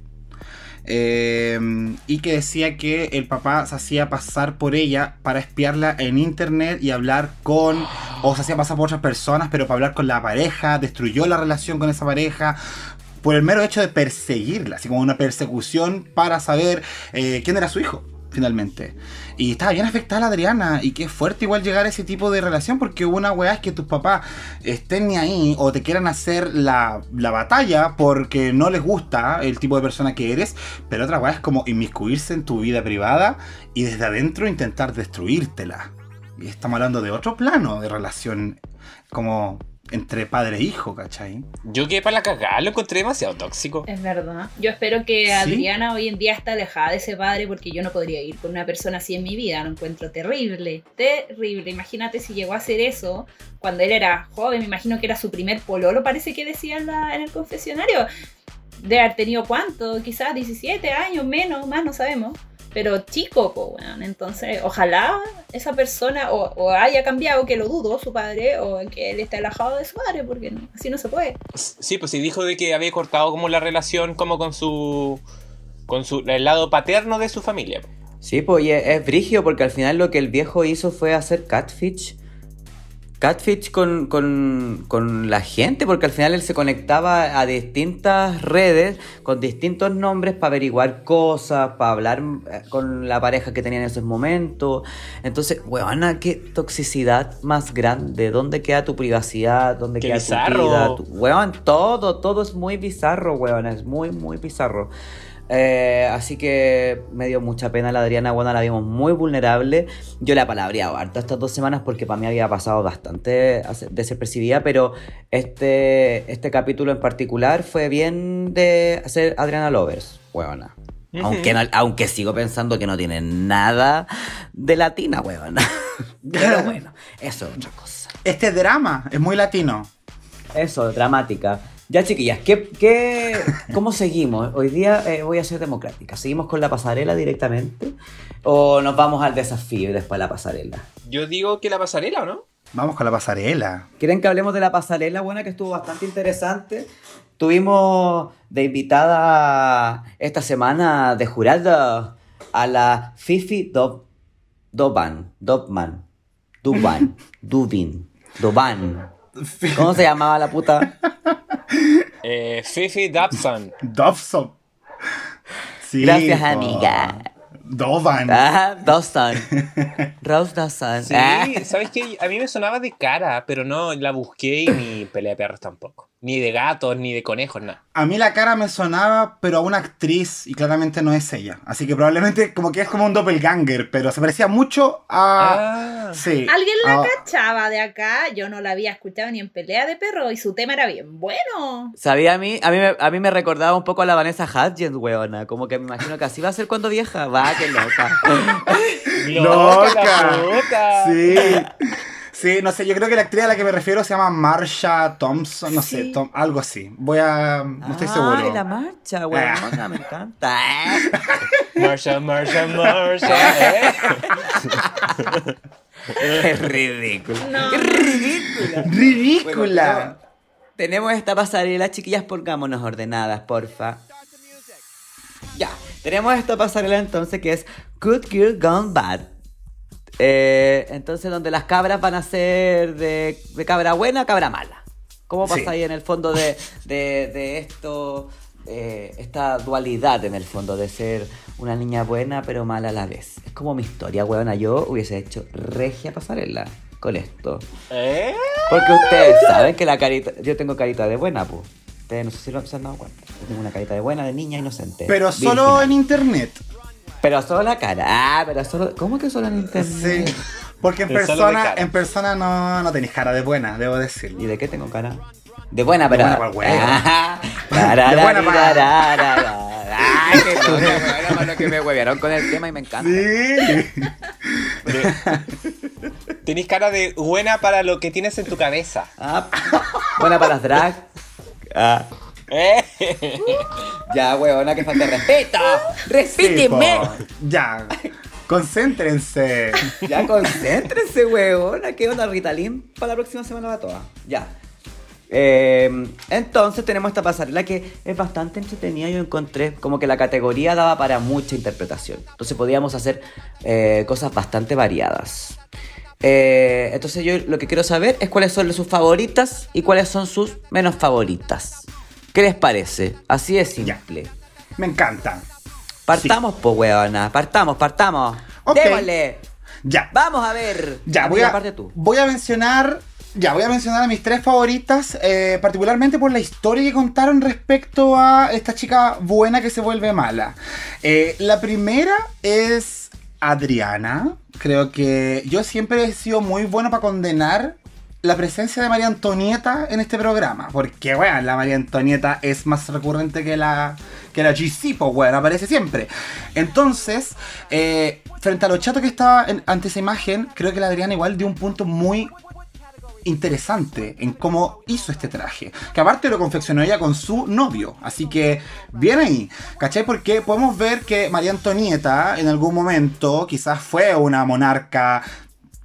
eh, y que decía que el papá se hacía pasar por ella para espiarla en internet y hablar con, o se hacía pasar por otras personas, pero para hablar con la pareja, destruyó la relación con esa pareja, por el mero hecho de perseguirla, así como una persecución para saber eh, quién era su hijo, finalmente. Y estaba bien afectada la Adriana, y qué fuerte igual llegar a ese tipo de relación, porque una weá es que tus papás estén ni ahí o te quieran hacer la, la batalla porque no les gusta el tipo de persona que eres, pero otra weá es como inmiscuirse en tu vida privada y desde adentro intentar destruírtela. Y estamos hablando de otro plano de relación como entre padre e hijo, ¿cachai? Yo que para la cagada lo encontré demasiado tóxico. Es verdad. Yo espero que ¿Sí? Adriana hoy en día esté alejada de ese padre porque yo no podría ir con una persona así en mi vida. Lo encuentro terrible, terrible. Imagínate si llegó a hacer eso cuando él era joven. Me imagino que era su primer pololo, parece que decía en, la- en el confesionario. De haber tenido cuánto, quizás 17 años, menos, más, no sabemos. Pero chico, weón. Entonces, ojalá esa persona o, o haya cambiado, que lo dudo, su padre, o que él esté alejado de su padre, porque no- así no se puede. Sí, pues sí dijo de que había cortado como la relación como con su con su el lado paterno de su familia. Sí, pues y es, es brigio porque al final lo que el viejo hizo fue hacer catfish. Catfish con, con, con la gente, porque al final él se conectaba a distintas redes con distintos nombres para averiguar cosas, para hablar eh, con la pareja que tenía en esos momentos. Entonces, weona, qué toxicidad más grande. ¿Dónde queda tu privacidad? ¿Dónde Qué queda bizarro. tu vida? Tu- Weón, todo, todo es muy bizarro, weón. Es muy, muy bizarro. Eh, así que me dio mucha pena la Adriana, bueno, la vimos muy vulnerable. Yo la he palabreado harto estas dos semanas porque para mí había pasado bastante hace- desapercibida, pero este, este capítulo en particular fue bien de hacer Adriana Lovers, huevona. Aunque, no- aunque sigo pensando que no tiene nada de latina, huevona. Pero bueno, eso es otra cosa. Este drama es muy latino. Eso, dramática. Ya, chiquillas, ¿qué, qué, ¿cómo seguimos? Hoy día eh, voy a ser democrática. ¿Seguimos con la pasarela directamente? ¿O nos vamos al desafío y después a la pasarela? Yo digo que la pasarela, ¿o no? Vamos con la pasarela. ¿Quieren que hablemos de la pasarela, buena, que estuvo bastante interesante? Tuvimos de invitada esta semana de jurada a la Fifi Dob Doban, Dobman, Duban, Dubin, Doban. ¿Cómo se llamaba la puta? Eh, Fifi Dabson. Dobson. Sí, Gracias, po. amiga. Dovan. Ah, Dawson. Rose Dawson. Sí, Ah. ¿sabes qué? A mí me sonaba de cara, pero no la busqué y ni pelea de perros tampoco. Ni de gatos, ni de conejos, nada. A mí la cara me sonaba, pero a una actriz, y claramente no es ella. Así que probablemente como que es como un doppelganger, pero se parecía mucho a... Ah. Sí. ¿Alguien la a- cachaba de acá? Yo no la había escuchado ni en pelea de perro y su tema era bien bueno. ¿Sabía a mí? A mí, me, a mí me recordaba un poco a la Vanessa Hudgens, weona. Como que me imagino que así va a ser cuando vieja. Va, qué loca. ¡Loca! puta! Sí. Sí, no sé, yo creo que la actriz a la que me refiero se llama Marsha Thompson, no sé. Tom- algo así. Voy a... no estoy seguro. Ay, la marcha, weona, me encanta. Marshall, Marshall, Marshall. ¿eh? Qué ridículo. No. Qué ridícula. ¡Ridícula! Bueno, tenemos esta pasarela, chiquillas, pongámonos ordenadas, porfa. Ya, tenemos esta pasarela entonces que es Good Girl Gone Bad. Eh, entonces, donde las cabras van a ser de, de cabra buena a cabra mala. ¿Cómo pasa Sí. ahí en el fondo de, de, de esto, eh, esta dualidad en el fondo de ser una niña buena pero mala a la vez? Es como mi historia, weona. Yo hubiese hecho regia pasarela con esto. ¿Eh? Porque ustedes saben que la carita. Yo tengo carita de buena, pues. Ustedes no sé si lo se han dado cuenta. Yo tengo una carita de buena, de niña inocente. Pero solo en internet. Pero solo la cara. Ah, pero solo. ¿Cómo que solo en internet? Sí. Porque en Pero de persona, en persona no, no tenéis cara de buena, debo decirlo. ¿Y de qué tengo cara? De buena, pero. buena. Ah, De buena pa- tararararara. Ay, qué loca, weón, hermano, que me huevearon con el tema y me encanta. Sí. Tenés cara de buena para lo que tienes en tu cabeza. Ah, buena para las drag. Ah, ¿Eh? ya, huevona, que falta respeto. Po. Ya. Concéntrense. Ya concéntrense, huevona. ¿Qué onda, Ritalin? Para la próxima semana va toda. Ya. Eh, entonces tenemos esta pasarela que es bastante entretenida. Yo encontré como que la categoría daba para mucha interpretación. Entonces podíamos hacer eh, cosas bastante variadas. Eh, entonces yo lo que quiero saber es cuáles son sus favoritas y cuáles son sus menos favoritas. ¿Qué les parece? Así de simple. Me encanta. Partamos, po, huevona. Partamos, partamos. Ok. Démosle. Ya. Vamos a ver. Ya, voy a, parte tú. voy a mencionar. Ya, voy a mencionar a mis tres favoritas, eh, particularmente por la historia que contaron respecto a esta chica buena que se vuelve mala. Eh, la primera es Adriana. Creo que yo siempre he sido muy bueno para condenar la presencia de María Antonieta en este programa. Porque, bueno, la María Antonieta es más recurrente que la, que la GC, bueno, aparece siempre. Entonces, eh, frente a lo chato que estaba en- ante esa imagen, creo que la Adriana igual dio un punto muy interesante en cómo hizo este traje. Que aparte lo confeccionó ella con su novio. Así que, bien ahí. ¿Cachai? Porque podemos ver que María Antonieta en algún momento quizás fue una monarca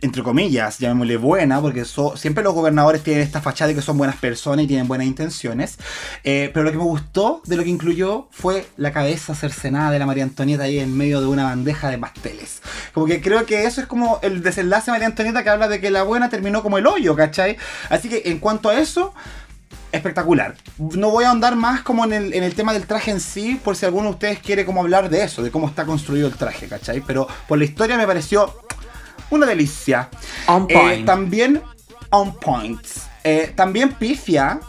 entre comillas, llamémosle buena, porque so- siempre los gobernadores tienen esta fachada de que son buenas personas y tienen buenas intenciones. Eh, pero lo que me gustó de lo que incluyó fue la cabeza cercenada de la María Antonieta ahí en medio de una bandeja de pasteles. Como que creo que eso es como el desenlace de María Antonieta que habla de que la buena terminó como el hoyo, ¿cachai? Así que en cuanto a eso, espectacular. No voy a ahondar más como en el, en el tema del traje en sí, por si alguno de ustedes quiere como hablar de eso, de cómo está construido el traje, ¿cachai? Pero por la historia me pareció una delicia. On Eh, point. también on point. Eh, también pifia.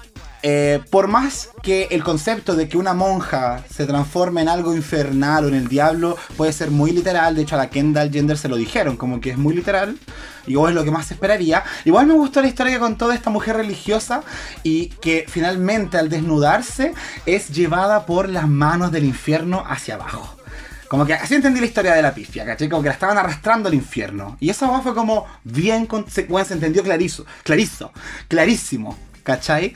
eh, por más que el concepto de que una monja se transforme en algo infernal o en el diablo puede ser muy literal, de hecho a la Kendall Gender se lo dijeron, como que es muy literal, y es lo que más esperaría. Igual me gustó la historia que contó de esta mujer religiosa y que finalmente al desnudarse es llevada por las manos del infierno hacia abajo. Como que así entendí la historia de la pifia, ¿cachai? Como que la estaban arrastrando al infierno. Y esa fue como bien, con- se, bueno, se entendió clarizo, clarizo, clarísimo, ¿cachai?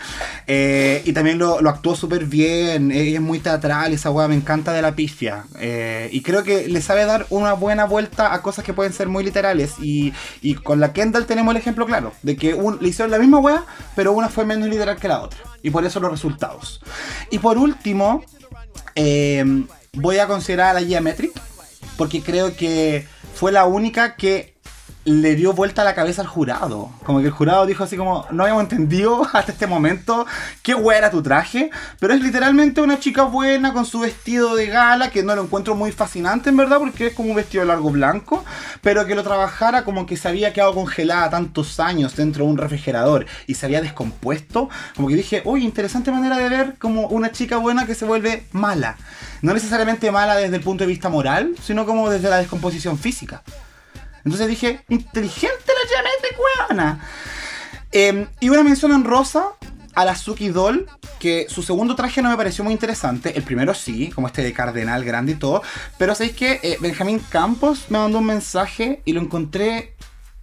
Eh, y también lo, actuó súper bien, ella es muy teatral, esa weá me encanta de la pifia. Eh, y creo que le sabe dar una buena vuelta a cosas que pueden ser muy literales. Y, con la Kendall tenemos el ejemplo claro, de que un- le hicieron la misma weá, pero una fue menos literal que la otra. Y por eso los resultados. Y por último, eh, voy a considerar a la Geometric porque creo que fue la única que le dio vuelta la cabeza al jurado. Como que el jurado dijo así como, no habíamos entendido hasta este momento qué hueá era tu traje, pero es literalmente una chica buena con su vestido de gala, que no lo encuentro muy fascinante en verdad, porque es como un vestido largo blanco, pero que lo trabajara como que se había quedado congelada tantos años dentro de un refrigerador y se había descompuesto, como que dije, uy, interesante manera de ver como una chica buena que se vuelve mala. No necesariamente mala desde el punto de vista moral, sino como desde la descomposición física. Entonces dije, inteligente la Geometric, weona. Eh, y una mención en rosa a la Suki Doll, que su segundo traje no me pareció muy interesante. El primero sí, como este de cardenal grande y todo. Pero sabéis que Benjamín Campos me mandó un mensaje y lo encontré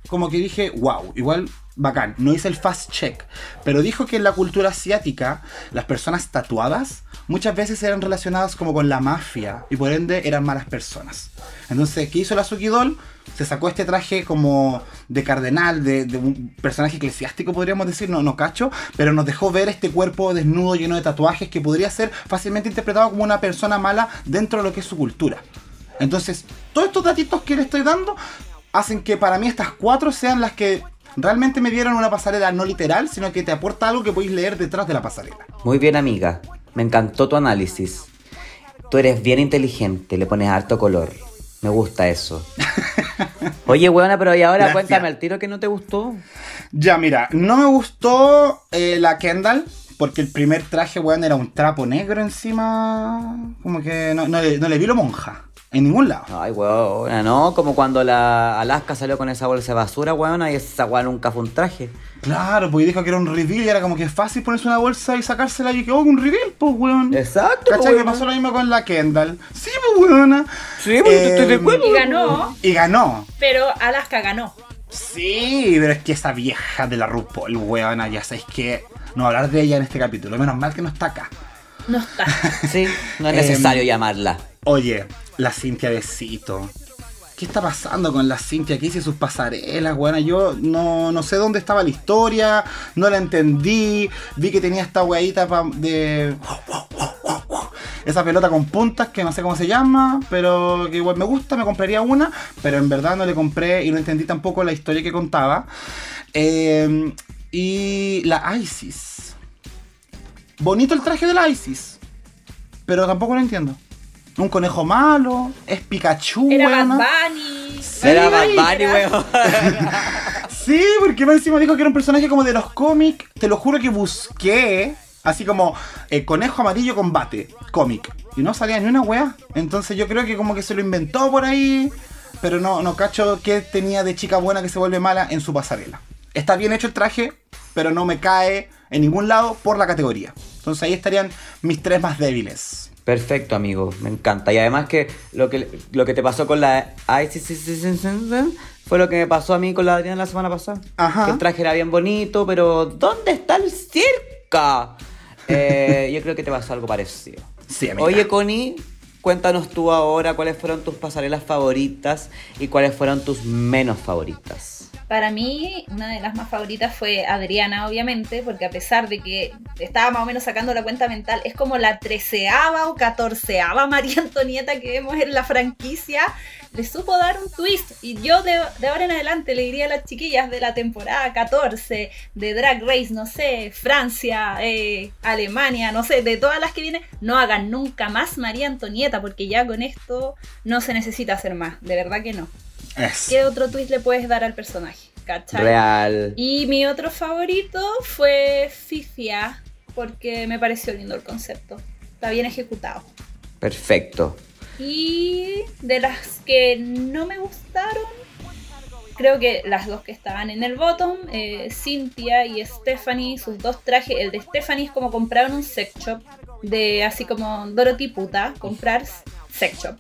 como que dije, wow, igual bacán. No hice el fast check, pero dijo que en la cultura asiática las personas tatuadas muchas veces eran relacionadas como con la mafia y por ende eran malas personas. Entonces, ¿qué hizo la Suki Doll? Se sacó este traje como de cardenal, de, de un personaje eclesiástico, podríamos decir, no, no cacho, pero nos dejó ver este cuerpo desnudo lleno de tatuajes que podría ser fácilmente interpretado como una persona mala dentro de lo que es su cultura. Entonces, todos estos datitos que le estoy dando hacen que para mí estas cuatro sean las que realmente me dieron una pasarela no literal, sino que te aporta algo que podéis leer detrás de la pasarela. Muy bien, amiga. Me encantó tu análisis. Tú eres bien inteligente, le pones harto color. Me gusta eso. Oye, weona, pero y ahora Gracias. cuéntame al tiro que no te gustó. Ya, mira, no me gustó eh, la Kendall. Porque el primer traje, weón, era un trapo negro encima. Como que no, no le, no le vi lo monja. En ningún lado. Ay, weona, no, como cuando la Alaska salió con esa bolsa de basura, weona, y esa weona nunca fue un traje. Claro, porque dijo que era un reveal y era como que es fácil ponerse una bolsa y sacársela y que, oh, un reveal, pues, weón. Exacto, ¿Cachai? Que weona. pasó lo mismo con la Kendall. Sí, pues, weona. Sí, pues, estoy de acuerdo. Y ganó, Y ganó. pero Alaska ganó. Sí, pero es que esa vieja de la RuPaul, weona, ya sabéis que no hablar de ella en este capítulo. Menos mal que no está acá. No está. Sí, no es Em, necesario llamarla. Oye, la Cintia Besito. ¿Qué está pasando con la Cintia? ¿Qué hice sus pasarelas, weona? Yo no, no sé dónde estaba la historia, no la entendí. Vi que tenía esta weadita de. Esa pelota con puntas que no sé cómo se llama, pero que igual me gusta, me compraría una, pero en verdad no le compré y no entendí tampoco la historia que contaba. Eh, y la Isis. Bonito el traje de la Isis, pero tampoco lo entiendo. Un conejo malo, es Pikachu, Era Bad weona. Bunny. Sí, Era Bad Bunny, era- weón. Sí, porque más encima dijo que era un personaje como de los cómics. Te lo juro que busqué. Así como eh, conejo amarillo combate, cómic. Y no salía ni una weá. Entonces yo creo que como que se lo inventó por ahí. Pero no, no cacho qué tenía de chica buena que se vuelve mala en su pasarela. Está bien hecho el traje, pero no me cae en ningún lado por la categoría. Entonces ahí estarían mis tres más débiles. Perfecto, amigo, me encanta. Y además que lo que, lo que te pasó con la ICCCCCC fue lo que me pasó a mí con la Adriana la semana pasada. Ajá. Que el traje era bien bonito, pero ¿dónde está el circo? Eh, yo creo que te pasó algo parecido. Sí, amiga. Oye, Connie, cuéntanos tú ahora cuáles fueron tus pasarelas favoritas y cuáles fueron tus menos favoritas. Para mí, una de las más favoritas fue Adriana, obviamente, porque a pesar de que estaba más o menos sacando la cuenta mental, es como la treceava o catorceava María Antonieta que vemos en la franquicia, le supo dar un twist. Y yo de, ahora en adelante le diría a las chiquillas de la temporada 14, de Drag Race, no sé, Francia, eh, Alemania, no sé, de todas las que vienen, no hagan nunca más María Antonieta, porque ya con esto no se necesita hacer más, de verdad que no. Es. ¿Qué otro twist le puedes dar al personaje? ¿Cachai? Real. Y mi otro favorito fue Fifia, porque me pareció lindo el concepto. Está bien ejecutado. Perfecto. Y de las que no me gustaron, creo que las dos que estaban en el bottom, eh, Cynthia y Stephanie, sus dos trajes. El de Stephanie es como comprar en un sex shop, de así como Dorothy puta, comprar sex shop.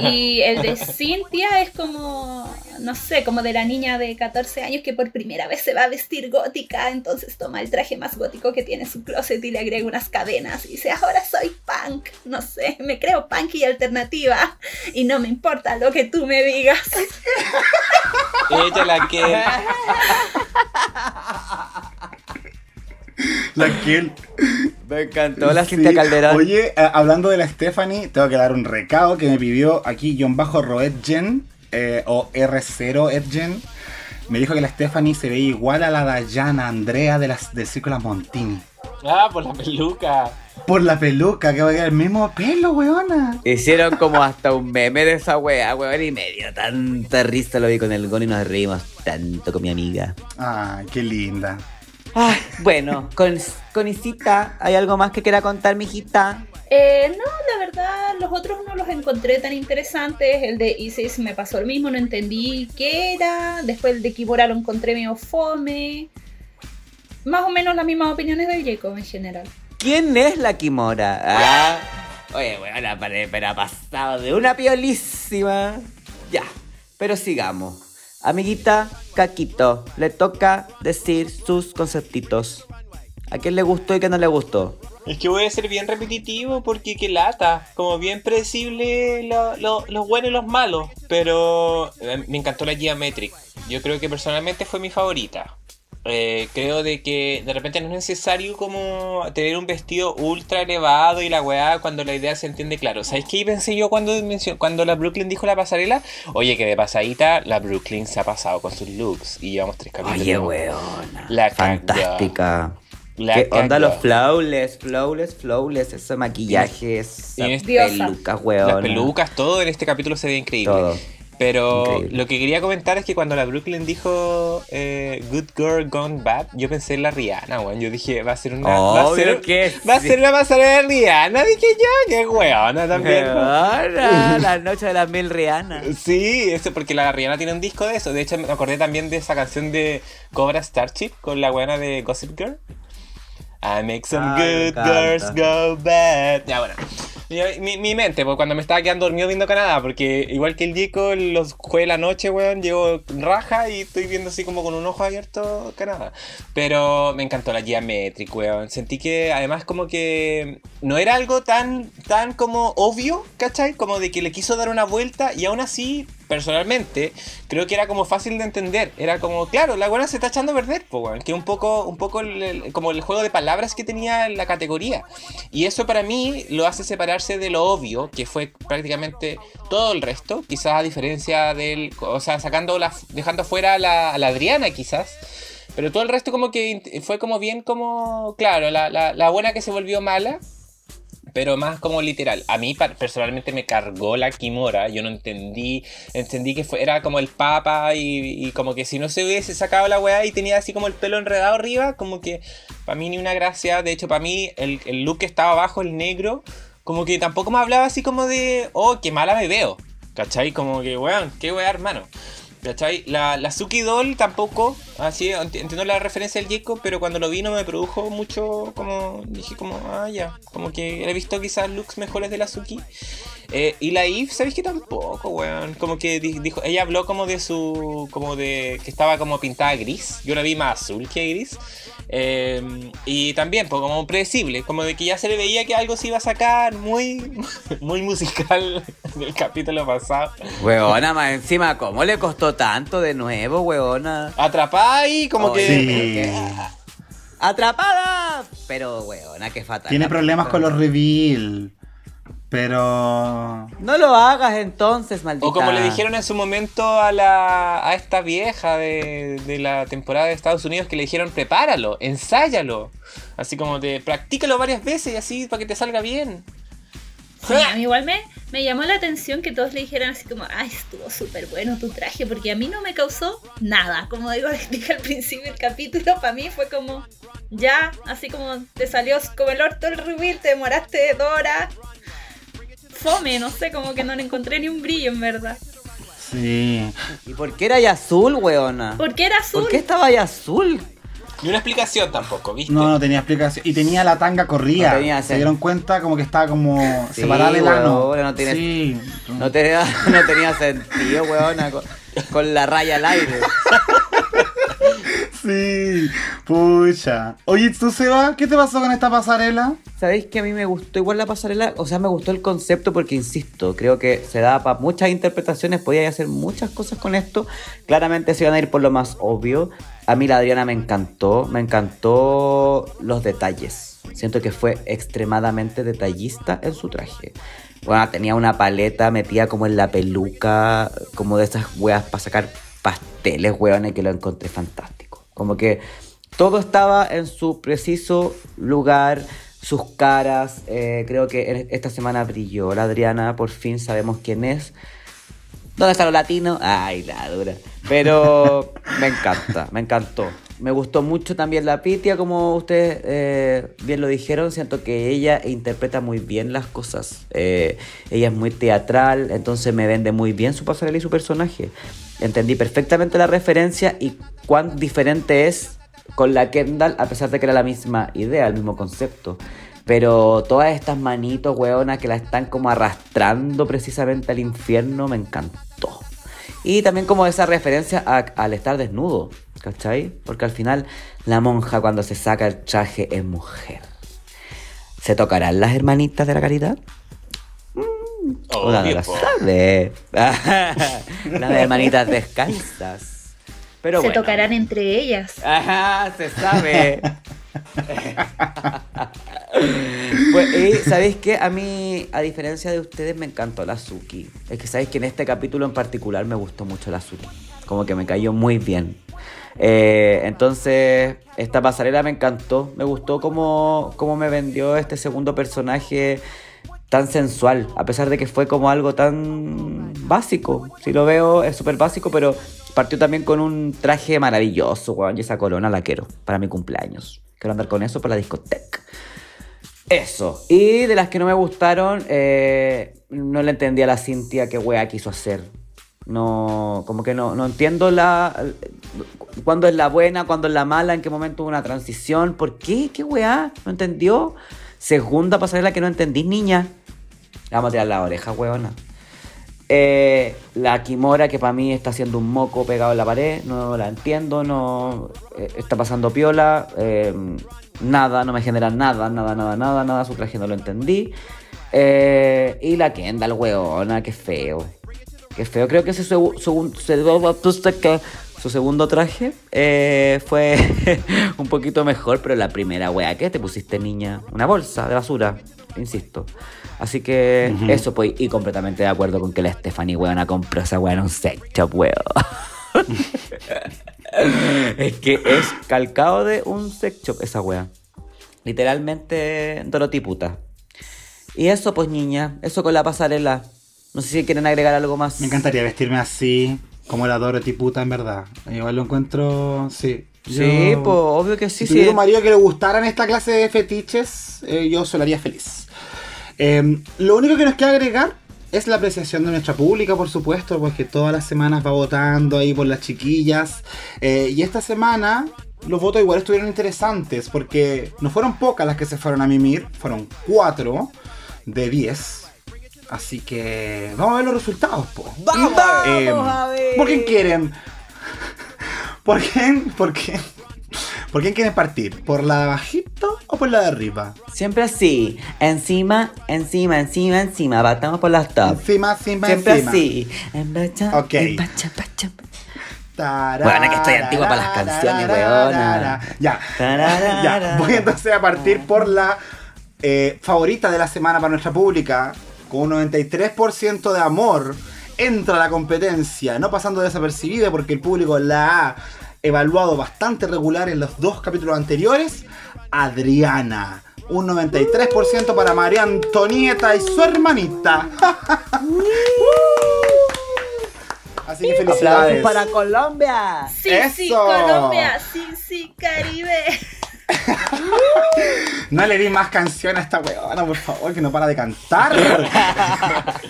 Y el de Cynthia es como, no sé, como de la niña de 14 años que por primera vez se va a vestir gótica, entonces toma el traje más gótico que tiene en su closet y le agrega unas cadenas y dice, ahora soy punk, no sé, me creo punk y alternativa y no me importa lo que tú me digas. Ella la que. La que Me encantó la Sí. Cintia Calderón. Oye, eh, hablando de la Stephanie, tengo que dar un recado que me pidió aquí John Bajo Roetgen eh, o R0 Edgen. Me dijo que la Stephanie se ve igual a la Dayana Andrea de las del Círculo Montini. Ah, por la peluca. Por la peluca, que va a quedar el mismo pelo, weona. Hicieron como hasta un meme de esa wea, weón, y me dio tanta risa lo vi con el Gon y nos reímos tanto con mi amiga. Ay, qué linda. Ay, bueno, con, con Isita, ¿hay algo más que quiera contar, mijita? Eh, no, la verdad, los otros no los encontré tan interesantes. El de Isis me pasó lo mismo, no entendí qué era. Después el de Kibora lo encontré medio fome. Más o menos las mismas opiniones del Jacob en general. ¿Quién es la Kimora? Ah, oye, weón, la pared, pero ha pasado de una piolísima. Ya, pero sigamos. Amiguita Caquito, le toca decir sus conceptitos. ¿A quién le gustó y qué no le gustó? Es que voy a ser bien repetitivo porque que lata. Como bien predecible lo- los buenos y los malos. Pero eh, me encantó la Geometric. Yo creo que personalmente fue mi favorita. Eh, creo de que de repente no es necesario como tener un vestido ultra elevado y la weá cuando la idea se entiende claro. ¿Sabes qué pensé yo cuando, cuando la Brooklyn dijo la pasarela? Oye, que de pasadita la Brooklyn se ha pasado con sus looks y llevamos tres capítulos. Oye, weona. La. Fantástica. La ¿Qué onda los flawless, flawless, flawless? Ese maquillaje, esa y es- peluca, weona. Las pelucas, todo en este capítulo se ve increíble. Todo. Pero Increíble. lo que quería comentar es que cuando la Brooklyn dijo eh, Good Girl Gone Bad, yo pensé en la Rihanna, weón. Yo dije, va a ser una. va, a ser, que va a ser una pasarela de Rihanna, dije yo, qué weona también. Weona, la noche de las mil Rihanna. Sí, eso porque la Rihanna tiene un disco de eso. De hecho, me acordé también de esa canción de Cobra Starship con la weona de Gossip Girl. I make some Ah, good girls go bad. Ya, bueno. Yo- mi, mi mente, pues cuando me estaba quedando dormido viendo Canadá, porque igual que el Dico, los jueves de la noche, weón, llevo raja y estoy viendo así como con un ojo abierto Canadá. Pero me encantó la Geometric, weón. Sentí que además como que no era algo tan, tan como obvio, ¿cachai? Como de que le quiso dar una vuelta y aún así, personalmente, creo que era como fácil de entender. Era como, claro, la buena se está echando a perder, weón. Que un poco, un poco el- el- como el juego de palabras que tenía la categoría. Y eso para mí lo hace separarse de lo obvio, que fue prácticamente todo el resto. Quizás a diferencia del. O sea, sacando la, dejando fuera a la, a la Adriana, quizás. Pero todo el resto como que fue como bien como. Claro, la, la, la buena que se volvió mala. Pero más como literal. A mí personalmente me cargó la Kimora. Yo no entendí. Entendí que fue, era como el papa y, y como que si no se hubiese sacado la weá y tenía así como el pelo enredado arriba, como que para mí ni una gracia. De hecho, para mí el, el look que estaba abajo, el negro, como que tampoco me hablaba así como de, oh, qué mala me veo. ¿Cachai? Como que, weón, qué weá, hermano. ¿Cachai? La, la Suki Doll tampoco, así ent- entiendo la referencia del Jacob, pero cuando lo vi no me produjo mucho, como dije como, ah, ya, como que he visto quizás looks mejores de la Suki. Eh, y la Eve, ¿sabéis que tampoco, weón? Como que di- dijo, ella habló como de su, como de, que estaba como pintada gris, yo la vi más azul que gris. Eh, y también, pues como predecible, como de que ya se le veía que algo se iba a sacar muy, muy musical del capítulo pasado. Weona, más encima, ¿cómo le costó tanto de nuevo, weona? Atrapada ahí, como que... Sí. ¡Atrapada! Pero, weona, qué fatal. Tiene problemas con los reveal. Pero. No lo hagas entonces, maldita. O como le dijeron en su momento a la a esta vieja de, de la temporada de Estados Unidos que le dijeron prepáralo, ensáyalo. Así como de practícalo varias veces y así para que te salga bien. Sí, a mí igual me, me llamó la atención que todos le dijeran así como, ay, estuvo súper bueno tu traje, porque a mí no me causó nada. Como digo, dije al principio del capítulo, para mí fue como, ya, así como te salió como el orto el reveal, te demoraste dos horas. Fome, no sé, como que no le encontré ni un brillo en verdad. Sí. ¿Y por qué era ya azul, weona? ¿Por qué era azul? ¿Por qué estaba ya azul? Ni una explicación tampoco, ¿viste? No, no tenía explicación. Y tenía la tanga corrida. No tenía Se dieron cuenta como que estaba como Sí, separada del ano. no tiene- Sí. No tenía, no tenía sentido, weona, con, con la raya al aire. Sí. Pucha. Oye, ¿tú, Seba? ¿Qué te pasó con esta pasarela? ¿Sabéis que a mí me gustó igual la pasarela? O sea, me gustó el concepto porque, insisto, creo que se da para muchas interpretaciones, podía hacer muchas cosas con esto. Claramente se iban a ir por lo más obvio. A mí la Adriana me encantó, me encantó los detalles. Siento que fue extremadamente detallista en su traje. Bueno, tenía una paleta metida como en la peluca, como de esas weas para sacar pasteles, weones, que lo encontré fantástico. Como que todo estaba en su preciso lugar, sus caras. eh, creo que esta semana brilló la Adriana, por fin sabemos quién es. ¿Dónde están los latinos? Ay, la dura. Pero me encanta, me encantó. Me gustó mucho también la Pitia, como ustedes eh, bien lo dijeron. Siento que ella interpreta muy bien las cosas. Eh, ella es muy teatral, entonces me vende muy bien su pasarela y su personaje. Entendí perfectamente la referencia y cuán diferente es con la Kendall, a pesar de que era la misma idea, el mismo concepto. Pero todas estas manitos, weonas, que la están como arrastrando precisamente al infierno, me encantó. Y también como esa referencia al estar desnudo, ¿cachai? Porque al final la monja cuando se saca el traje es mujer. ¿Se tocarán las hermanitas de la caridad? Po. sabe. las hermanitas descalzas. Pero Se bueno. tocarán entre ellas. Ajá, se sabe. pues, y, ¿sabéis qué? A mí, a diferencia de ustedes, me encantó la Suki. Es que sabéis que en este capítulo en particular me gustó mucho la Suki. Como que me cayó muy bien. Eh, entonces, esta pasarela me encantó. Me gustó cómo, cómo me vendió este segundo personaje tan sensual, a pesar de que fue como algo tan básico. Si lo veo, es súper básico, pero partió también con un traje maravilloso, weón. Y esa corona la quiero para mi cumpleaños. Quiero andar con eso para la discoteca. Eso. Y de las que no me gustaron, eh, no le entendí a la Cintia qué wea quiso hacer. No, como que no, no entiendo la. Cuándo es la buena, cuándo es la mala, en qué momento hubo una transición. ¿Por qué? ¿Qué weá? ¿No entendió? Segunda pasarela que no entendí, niña. Le Vamos a tirar la oreja, weona. Eh, la Kimora, que para mí está haciendo un moco pegado en la pared, no la entiendo, no eh, está pasando piola, eh, nada, no me genera nada, nada, nada, nada, nada, su traje no lo entendí. Y la Kendall, weona, qué feo. Qué feo, creo que ese su, su- su- segundo traje fue un poquito mejor, pero la primera, wea, ¿qué te pusiste, niña? Una bolsa de basura, insisto. Así que eso, pues, y completamente de acuerdo con que la Stephanie, weona, compró esa wea en un sex shop, weón. es que es calcado de un sex shop esa wea. Literalmente Dorothy puta. Y eso, pues, niña, eso con la pasarela. No sé si quieren agregar algo más. Me encantaría vestirme así, como la Dorothy puta, en verdad. Igual lo encuentro, sí. Sí, Yo- pues, obvio que sí, si sí. un marido que le gustaran esta clase de fetiches, eh, yo se lo haría feliz. Eh, lo único que nos queda agregar es la apreciación de nuestra pública, por supuesto, porque todas las semanas va votando ahí por las chiquillas. Eh, y esta semana los votos igual estuvieron interesantes, porque no fueron pocas las que se fueron a mimir, fueron 4 de 10. Así que vamos a ver los resultados, po. ¡Vamos Eh, a ver! ¿Por quién quieren? ¿Por quién? ¿Por quién? ¿Por quién quieren partir? ¿Por la de abajito o por la de arriba? Siempre así. Encima, encima, encima, encima. Batamos por las top. Encima, encima, Siempre encima. así. Embacha, Ok. embacha, bacha, Tarara, Weona, que estoy antigua para las canciones, weona. Ya, Tarara. ya. Voy entonces a partir por la eh, favorita de la semana para nuestra pública, con un 93% de amor. Entra a la competencia, no pasando desapercibida porque el público la ha evaluado bastante regular en los dos capítulos anteriores. Adriana. Un 93% para María Antonieta y su hermanita. Así que Aplausos felicidades. para Colombia. Sí, sí. Colombia, sí, sí, Caribe. No le di más canción a esta weona, por favor, que no para de cantar.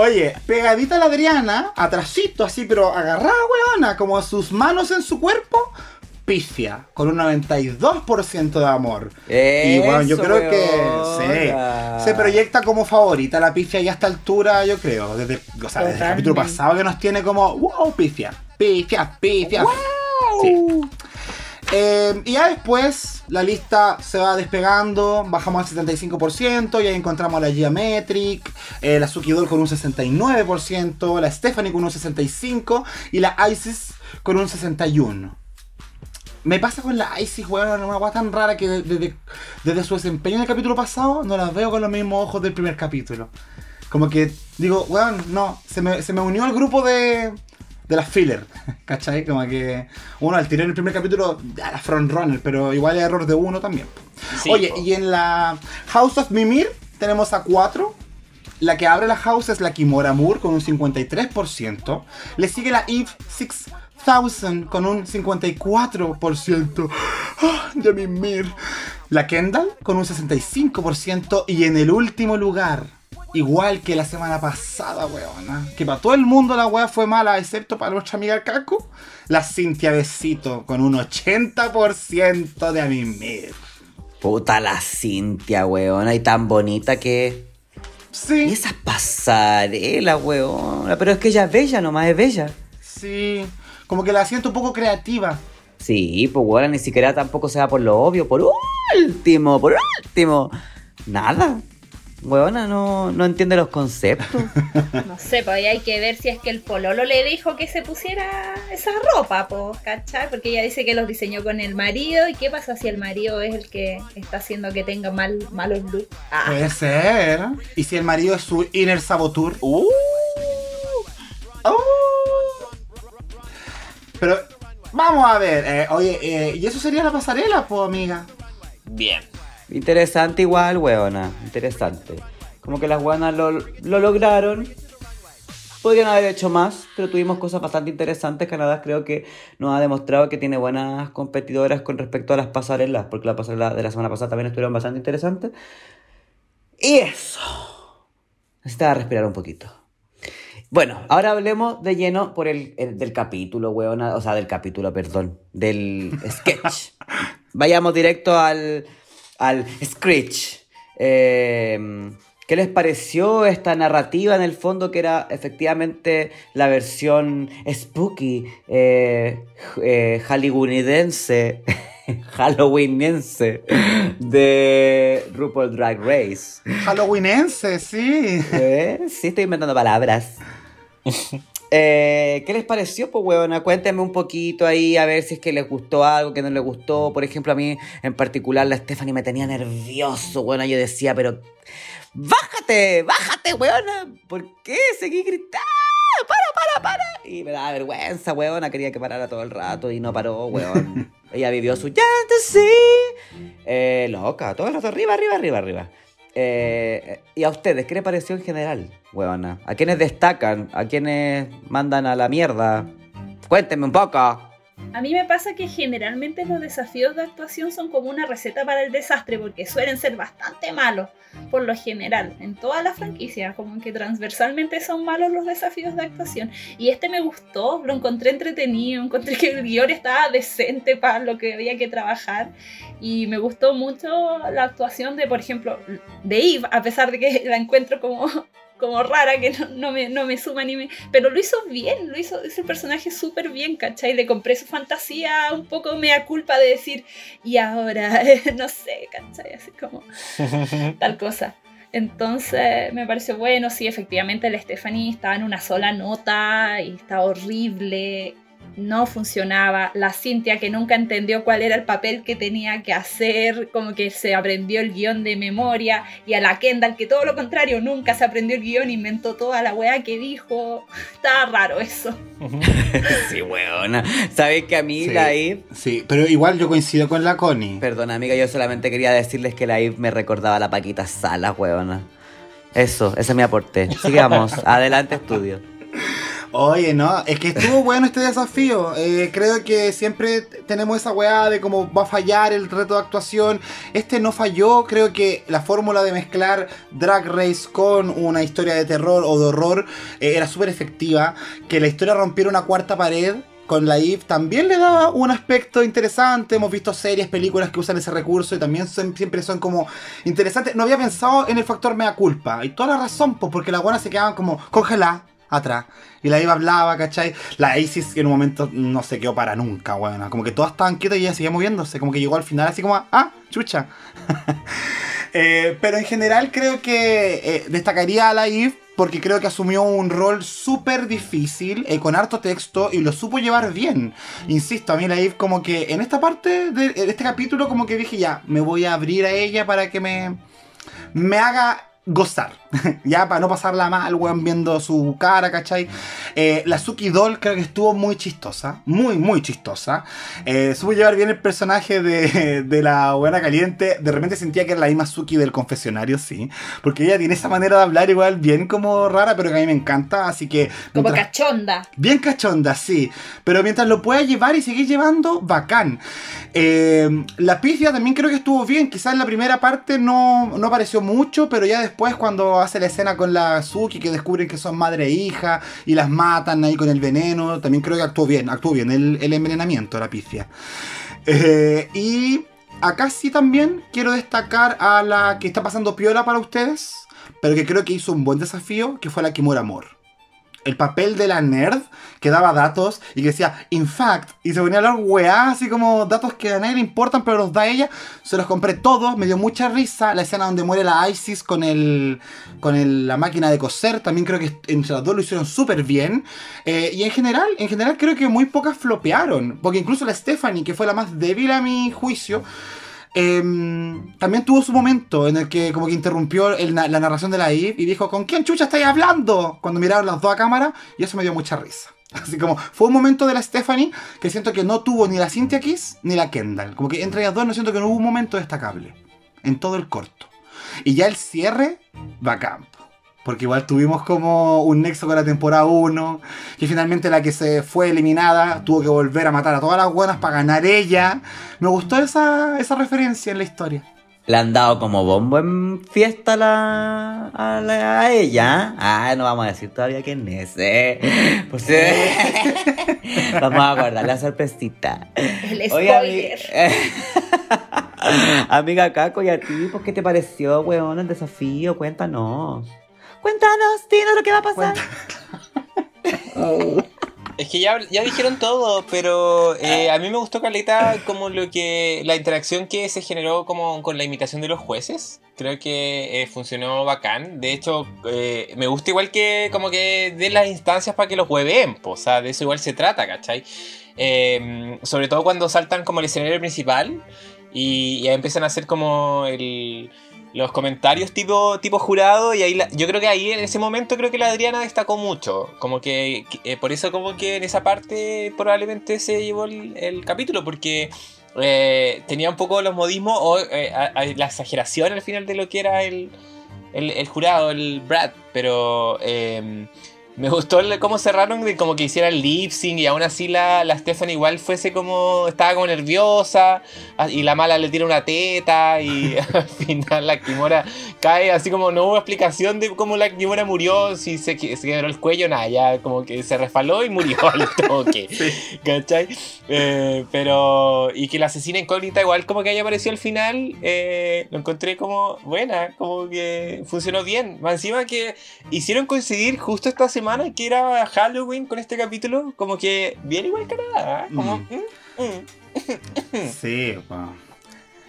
Oye, pegadita a la Adriana, atrasito así, pero agarrada, weona, como sus manos en su cuerpo, pifia, con un 92% de amor. y bueno, yo Eso, creo que sí, se proyecta como favorita la pifia ya a esta altura, yo creo. Desde, o sea, desde el capítulo pasado que nos tiene como, wow, pifia, pifia, pifia. Sí. Eh, y ya después la lista se va despegando, bajamos al 75%, y ahí encontramos a la Geometric, eh, la Suki Doll con un 69%, la Stephanie con un 65% y la Isis con un 61%. Me pasa con la Isis, weón, una weá tan rara que de- desde, desde su desempeño en el capítulo pasado no las veo con los mismos ojos del primer capítulo. Como que digo, weón, no, se me, se me unió al grupo de, de las filler, ¿cachai? Como que uno al tirar en el primer capítulo, a la frontrunner, pero igual hay error de uno también. Sí, Oye, po. y en la House of Mimir tenemos a cuatro. La que abre la house es la Kimora Moore con un 53%. Le sigue la Eve 6000 con un 54%. ¡Ah, de Mimir. La Kendall con un 65%. Y en el último lugar, igual que la semana pasada, weona, que para todo el mundo la wea fue mala, excepto para nuestra amiga Kaku, la Cintia Besito con un 80% de Mimir. Puta la Cintia, weona, y tan bonita que. Y Sí, esas pasarelas, weona. Pero es que ella es bella, nomás es bella. sí. Como que la siento un poco creativa. Sí, pues weona, ni siquiera tampoco se va por lo obvio. Por último, por último. Nada. Weona no, no entiende los conceptos. No sé, pues ahí hay que ver si es que el pololo le dijo que se pusiera esa ropa, pues, ¿cachai? Porque ella dice que los diseñó con el marido. ¿Y qué pasa si el marido es el que está haciendo que tenga mal, malos looks? Ah, Puede ser. ¿Y si el marido es su inner saboteur? Uh, Oh. Pero vamos a ver. eh, oye, eh, ¿y eso sería la pasarela, pues, amiga? bien. Interesante igual, weona. Interesante. Como que las weonas lo, lo lograron. Podrían haber hecho más, pero tuvimos cosas bastante interesantes. Canadá creo que nos ha demostrado que tiene buenas competidoras con respecto a las pasarelas, porque la pasarela de la semana pasada también estuvieron bastante interesantes. Y eso. Necesitaba respirar un poquito. Bueno, ahora hablemos de lleno por el, el- del capítulo, weona. O sea, del capítulo, perdón. Del sketch. Vayamos directo al, al Screech. Eh, ¿Qué les pareció esta narrativa en el fondo que era efectivamente la versión spooky, eh, eh, hollywoodense, halloweenense de RuPaul Drag Race? Halloweenense, sí. ¿Eh? Sí, estoy inventando palabras. Eh, ¿Qué les pareció, pues, huevona? Cuéntenme un poquito ahí, a ver si es que les gustó algo, que no les gustó. Por ejemplo, a mí en particular la Stephanie me tenía nervioso, huevona. Yo decía, pero... ¡Bájate! ¡Bájate, huevona! ¿Por qué seguí gritando? ¡Para, para, para! Y me daba vergüenza, huevona. Quería que parara todo el rato y no paró, huevón. Ella vivió su sí. Eh, loca, todo el rato arriba, arriba, arriba, arriba. Eh, ¿Y a ustedes qué les pareció en general, huevona? ¿A quiénes destacan? ¿A quiénes mandan a la mierda? Cuéntenme un poco. A mí me pasa que generalmente los desafíos de actuación son como una receta para el desastre porque suelen ser bastante malos, por lo general, en toda la franquicia, como que transversalmente son malos los desafíos de actuación. Y este me gustó, lo encontré entretenido, encontré que el guion estaba decente para lo que había que trabajar y me gustó mucho la actuación de, por ejemplo, de Eve, a pesar de que la encuentro como como rara, que no, me, no me suma ni me... Pero lo hizo bien, lo hizo ese personaje súper bien, ¿cachai? Le compré su fantasía un poco mea culpa de decir, y ahora, no sé, ¿cachai? Así como tal cosa. Entonces me pareció bueno, sí, efectivamente la Stephanie estaba en una sola nota y está horrible no funcionaba, la Cintia que nunca entendió cuál era el papel que tenía que hacer, como que se aprendió el guion de memoria, y a la Kendall que todo lo contrario, nunca se aprendió el guion, inventó toda la weá que dijo, estaba raro eso. sí, weona. ¿Sabéis que a mí la Eve... Sí, pero igual yo coincido con la Connie. Perdón, amiga, yo solamente quería decirles que la Eve me recordaba a la Paquita Sala, weona. Eso, ese es mi aporte. Sigamos, adelante estudio. Oye, no, es que estuvo bueno este desafío. Eh, creo que siempre tenemos esa weá de cómo va a fallar el reto de actuación. Este no falló. Creo que la fórmula de mezclar Drag Race con una historia de terror o de horror eh, era súper efectiva. Que la historia rompiera una cuarta pared con la IF también le daba un aspecto interesante. Hemos visto series, películas que usan ese recurso y también siempre son como interesantes. No había pensado en el factor mea culpa. Y toda la razón, pues, porque las buenas se quedaban como congeladas atrás. Y la Iva hablaba, ¿cachai? La Isis en un momento no se quedó para nunca, weón. Como que todas estaban quietas y ella seguía moviéndose. Como que llegó al final así como, ah, chucha. Eh, pero en general creo que eh, destacaría a la Eve porque creo que asumió un rol súper difícil, eh, con harto texto, y lo supo llevar bien. Insisto, a mí la Eve como que en esta parte de este capítulo como que dije ya, me voy a abrir a ella para que me, me haga gozar. ya, para no pasarla mal, weón, viendo su cara, ¿cachai? Eh, la Suki Doll creo que estuvo muy chistosa. Muy, muy chistosa. Eh, supo llevar bien el personaje de, de la buena caliente. De repente sentía que era la misma Suki del confesionario, sí. Porque ella tiene esa manera de hablar igual bien como rara, pero que a mí me encanta. Así que. Como cachonda. Bien cachonda, sí. Pero mientras lo pueda llevar y seguir llevando, bacán. Eh, la pifia también creo que estuvo bien. Quizás en la primera parte no, no apareció mucho, pero ya después cuando hace la escena con la Suki que descubren que son madre e hija y las matan ahí con el veneno, también creo que actuó bien, actuó bien el, el envenenamiento, la pifia. Eh, y acá sí también quiero destacar a la que está pasando piola para ustedes, pero que creo que hizo un buen desafío, que fue la Kimura Amor el papel de la nerd que daba datos y que decía, in fact, y se ponía a hablar weá, así como datos que a nadie le importan, pero los da ella. Se los compré todos, me dio mucha risa. La escena donde muere la Isis con el con la máquina de coser, también creo que entre los dos lo hicieron súper bien. Eh, y en general, en general creo que muy pocas flopearon, porque incluso la Stephanie, que fue la más débil a mi juicio, Em, también tuvo su momento en el que como que interrumpió la narración de la Eve y dijo, ¿con quién chucha estáis hablando? Cuando miraron las dos a cámara y eso me dio mucha risa. Así como fue un momento de la Stephanie que siento que no tuvo ni la Cynthia Kiss ni la Kendall. Como que entre ellas dos no siento que no hubo un momento destacable en todo el corto. Y ya el cierre, bacán. Porque igual tuvimos como un nexo con la temporada 1. Que finalmente la que se fue eliminada tuvo que volver a matar a todas las buenas para ganar ella. Me gustó esa, esa referencia en la historia. Le han dado como bombo en fiesta a, la, a, a ella. Ah, no vamos a decir todavía quién es. ¿eh? Pues, vamos a guardar la sorpresita. El spoiler. amiga Caco, ¿y a ti? ¿Por qué te pareció, weón, el desafío? Cuéntanos. Cuéntanos, dinos lo que va a pasar. Es que ya, dijeron todo, pero eh, a mí me gustó Caleta como lo que la interacción que se generó como con la imitación de los jueces. Creo que eh, funcionó bacán. De hecho, eh, me gusta igual que como que den las instancias para que los hueven. O sea, de eso igual se trata, ¿cachai? sobre todo cuando saltan como el escenario principal y, y empiezan a hacer como el los comentarios tipo, tipo jurado y ahí yo creo que ahí en ese momento creo que la Adriana destacó mucho como que, eh, por eso como que en esa parte probablemente se llevó el, capítulo porque eh, tenía un poco los modismos o eh, la exageración al final de lo que era el, el, jurado, el Brad, pero Me gustó el- cómo cerraron de como que hiciera el lip sync y aún así la, la Stephanie igual fuese como. estaba como nerviosa ah, y la mala le tira una teta y al final la Kimora cae así como no hubo explicación de cómo la Kimora murió, si se, se quebró el cuello, nada, ya como que se resbaló y murió al toque. ¿Cachai? Eh, pero. y que la asesina incógnita igual como que haya aparecido al final, eh, lo encontré como buena, como que funcionó bien. Más encima que hicieron coincidir justo esta semana que era Halloween con este capítulo, como que bien igual Canadá, ¿eh? como Mm. mm, mm, Sí,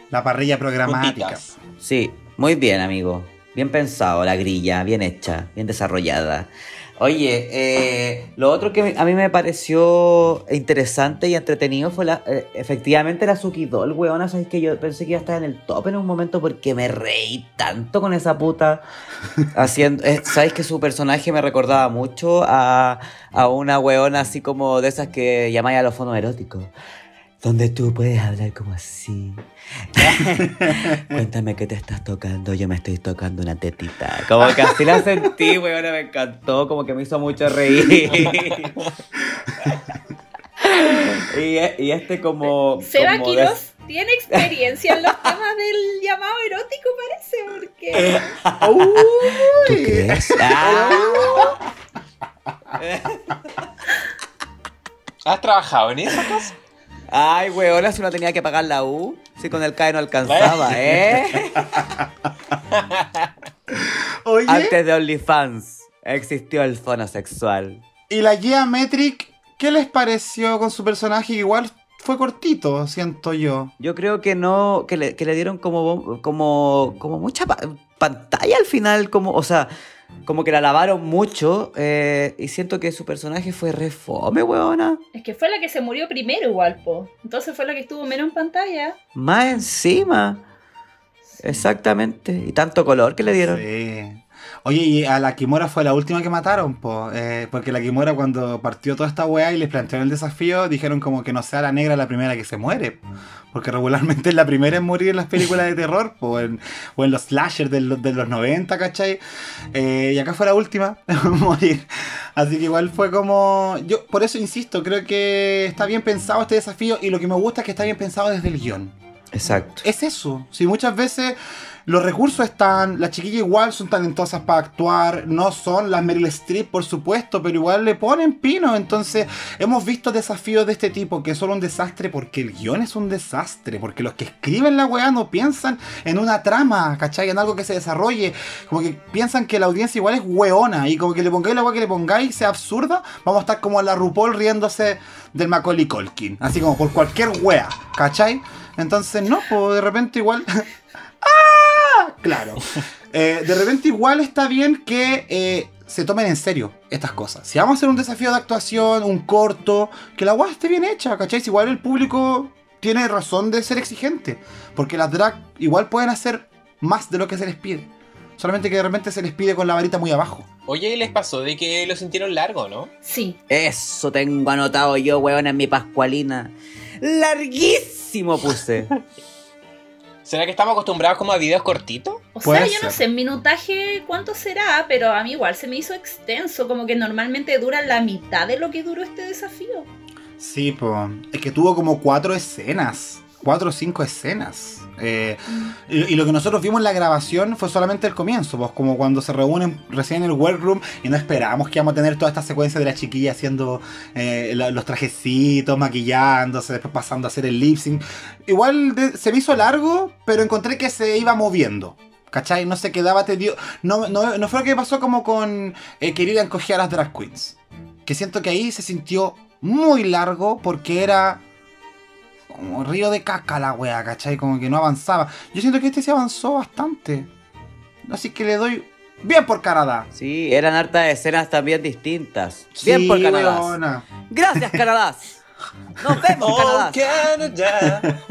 la parrilla programática. puntitas. Sí, muy bien, amigo. Bien pensado, la grilla, bien hecha, bien desarrollada. Oye, eh, lo otro que a mí me pareció interesante y entretenido fue la, eh, efectivamente la Suki Doll, weona. Sabes que yo pensé que iba a estar en el top en un momento porque me reí tanto con esa puta haciendo. eh, Sabes que su personaje me recordaba mucho a, a una weona así como de esas que llamáis a los fonos eróticos. Donde tú puedes hablar como así. Cuéntame qué te estás tocando. Yo me estoy tocando una tetita. Como que así la sentí, weón. Me encantó. Como que me hizo mucho reír. y, y este como. Seba como Quiroz tiene experiencia en los temas del llamado erótico, parece, porque ¿Tú crees? Ah. ¿Has trabajado en eso, acaso? Ay, weón, si uno tenía que pagar la U. Si con el CAE no alcanzaba, ¿eh? Oye, Antes de OnlyFans existió el fono sexual. y la Geometric, ¿qué les pareció con su personaje? Igual fue cortito, siento yo. Yo creo que no, que le, que le dieron como, como, como mucha pa- pantalla al final, como, o sea, como que la lavaron mucho eh, y siento que su personaje fue re fome, weona. es que fue la que se murió primero igual, po. Entonces fue la que estuvo menos en pantalla. Más encima. Exactamente. Y tanto color que le dieron. Sí. Oye, y a la Kimura fue la última que mataron, po, eh, porque la Kimura cuando partió toda esta weá y les plantearon el desafío, dijeron como que no sea la negra la primera que se muere. Porque regularmente es la primera en morir en las películas de terror, po, en- o en los slashers de, los- de los 90, ¿cachai? Eh, y acá fue la última en morir. Así que igual fue como... Yo por eso insisto, creo que está bien pensado este desafío y lo que me gusta es que está bien pensado desde el guion Exacto. es eso. Si muchas veces los recursos están, las chiquillas igual son talentosas para actuar, no son las Meryl Streep, por supuesto, pero igual le ponen pino. Entonces, hemos visto desafíos de este tipo que son un desastre porque el guion es un desastre, porque los que escriben la weá no piensan en una trama, ¿cachai? En algo que se desarrolle, como que piensan que la audiencia igual es weona y como que le pongáis la weá que le pongáis sea absurda, vamos a estar como la RuPaul riéndose del Macaulay Culkin, así como por cualquier wea, ¿cachai? Entonces, no, pues de repente igual. Claro. Eh, de repente igual está bien que eh, se tomen en serio estas cosas. Si vamos a hacer un desafío de actuación, un corto, que la guay esté bien hecha, ¿cachai? Si igual el público tiene razón de ser exigente. Porque las drag igual pueden hacer más de lo que se les pide. Solamente que de repente se les pide con la varita muy abajo. Oye, ¿y les pasó de que lo sintieron largo, no? Sí. Eso tengo anotado yo, weón, en mi pascualina. Larguísimo puse. ¿Será que estamos acostumbrados como a videos cortitos? O Puede sea, yo ser. no sé en minutaje cuánto será, pero a mí igual se me hizo extenso, como que normalmente dura la mitad de lo que duró este desafío. Sí, pues. Es que tuvo como cuatro escenas. Cuatro o cinco escenas. Eh, y, lo que nosotros vimos en la grabación fue solamente el comienzo, pues como cuando se reúnen recién en el workroom y no esperábamos que íbamos a tener toda esta secuencia de la chiquilla haciendo eh, los trajecitos, maquillándose, después pasando a hacer el lip sync. Igual se me hizo largo, pero encontré que se iba moviendo. ¿Cachai? No se quedaba tedio. No, no, no fue lo que pasó como con eh, querer encoger a las drag queens. Que siento que ahí se sintió muy largo porque era como río de caca la wea, ¿cachai? Como que no avanzaba. Yo siento que este se avanzó bastante. Así que le doy bien por Canadá. Sí, eran hartas escenas también distintas. Bien por Canadá. Gracias, Canadá. Nos vemos, Oh. Canadá.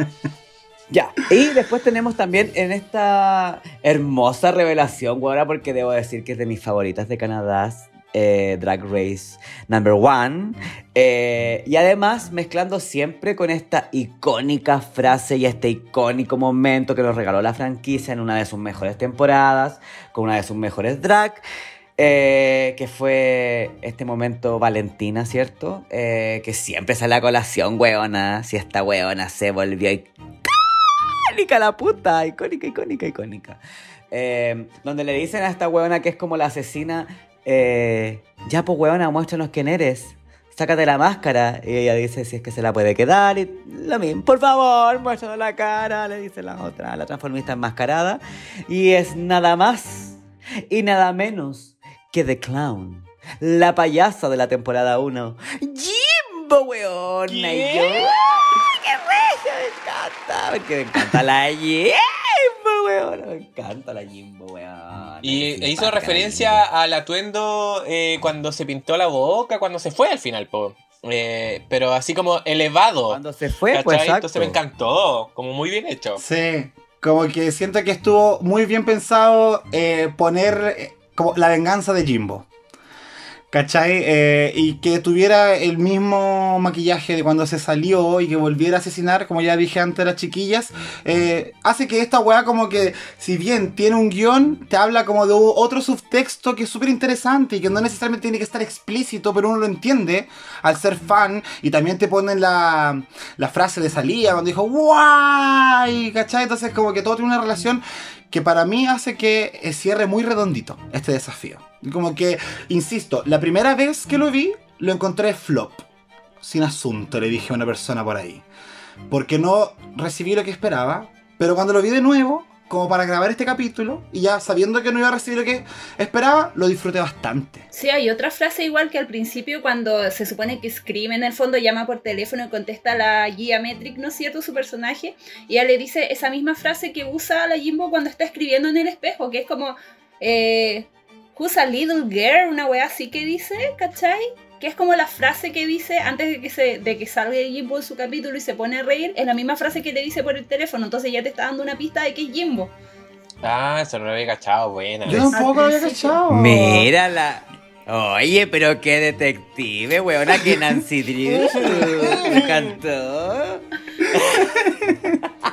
Ya, y después tenemos también en esta hermosa revelación, ahora porque debo decir que es de mis favoritas de Canadá, eh, Drag Race Number One. Eh, y además mezclando siempre con esta icónica frase y este icónico momento que nos regaló la franquicia en una de sus mejores temporadas, con una de sus mejores drag. eh, que fue este momento Valentina, ¿cierto? Que siempre sale a colación, weona. Si esta weona se volvió icónica la puta, icónica, icónica, icónica. Donde le dicen a esta weona que es como la asesina, eh, ya pues weona, muéstranos quién eres. Sácate la máscara. Y ella dice si es que se la puede quedar. Y lo mismo, por favor, muéstranos la cara. Le dice la otra, la transformista enmascarada. Y es nada más y nada menos que The Clown. La payasa de la temporada 1. Jimbo, weona. Y ¿Qué? yo, ¡ay, ¡Qué regia! Me encanta. Porque me encanta la Jimbo, weona. Me encanta la Jimbo, weona. Y hizo la referencia al atuendo eh, cuando se pintó la boca, cuando se fue al final, po. Eh, pero así como elevado. Cuando se fue, ¿cachai? pues exacto. Entonces me encantó, como muy bien hecho. Sí, como que siento que estuvo muy bien pensado eh, poner eh, como la venganza de Jimbo. ¿Cachai? Eh, y que tuviera el mismo maquillaje de cuando se salió y que volviera a asesinar, como ya dije antes a las chiquillas, eh, hace que esta weá como que, si bien tiene un guion, te habla como de otro subtexto que es súper interesante y que no necesariamente tiene que estar explícito, pero uno lo entiende al ser fan y también te ponen la, la frase de salida cuando dijo ¡Guay! ¿Cachai? Entonces como que todo tiene una relación que para mí hace que eh, cierre muy redondito este desafío. Como que, insisto, la primera vez que lo vi, lo encontré flop. Sin asunto, le dije a una persona por ahí. Porque no recibí lo que esperaba. Pero cuando lo vi de nuevo, como para grabar este capítulo, y ya sabiendo que no iba a recibir lo que esperaba, lo disfruté bastante. Sí, hay otra frase igual que al principio cuando se supone que Scream en el fondo llama por teléfono y contesta a la guía Metric, ¿no es cierto? Su personaje. Y ella le dice esa misma frase que usa la Jimbo cuando está escribiendo en el espejo, que es como, eh, Who's a little girl? Una wea así que dice, ¿cachai? Que es como la frase que dice antes de que, se, de que salga Jimbo en su capítulo y se pone a reír. Es la misma frase que le dice por el teléfono. Entonces ya te está dando una pista de que es Jimbo. Ah, eso no lo había cachado, buena. Yo tampoco lo había cachado. Mírala. Oye, pero qué detective, weona, que Nancy Drew. Me encantó.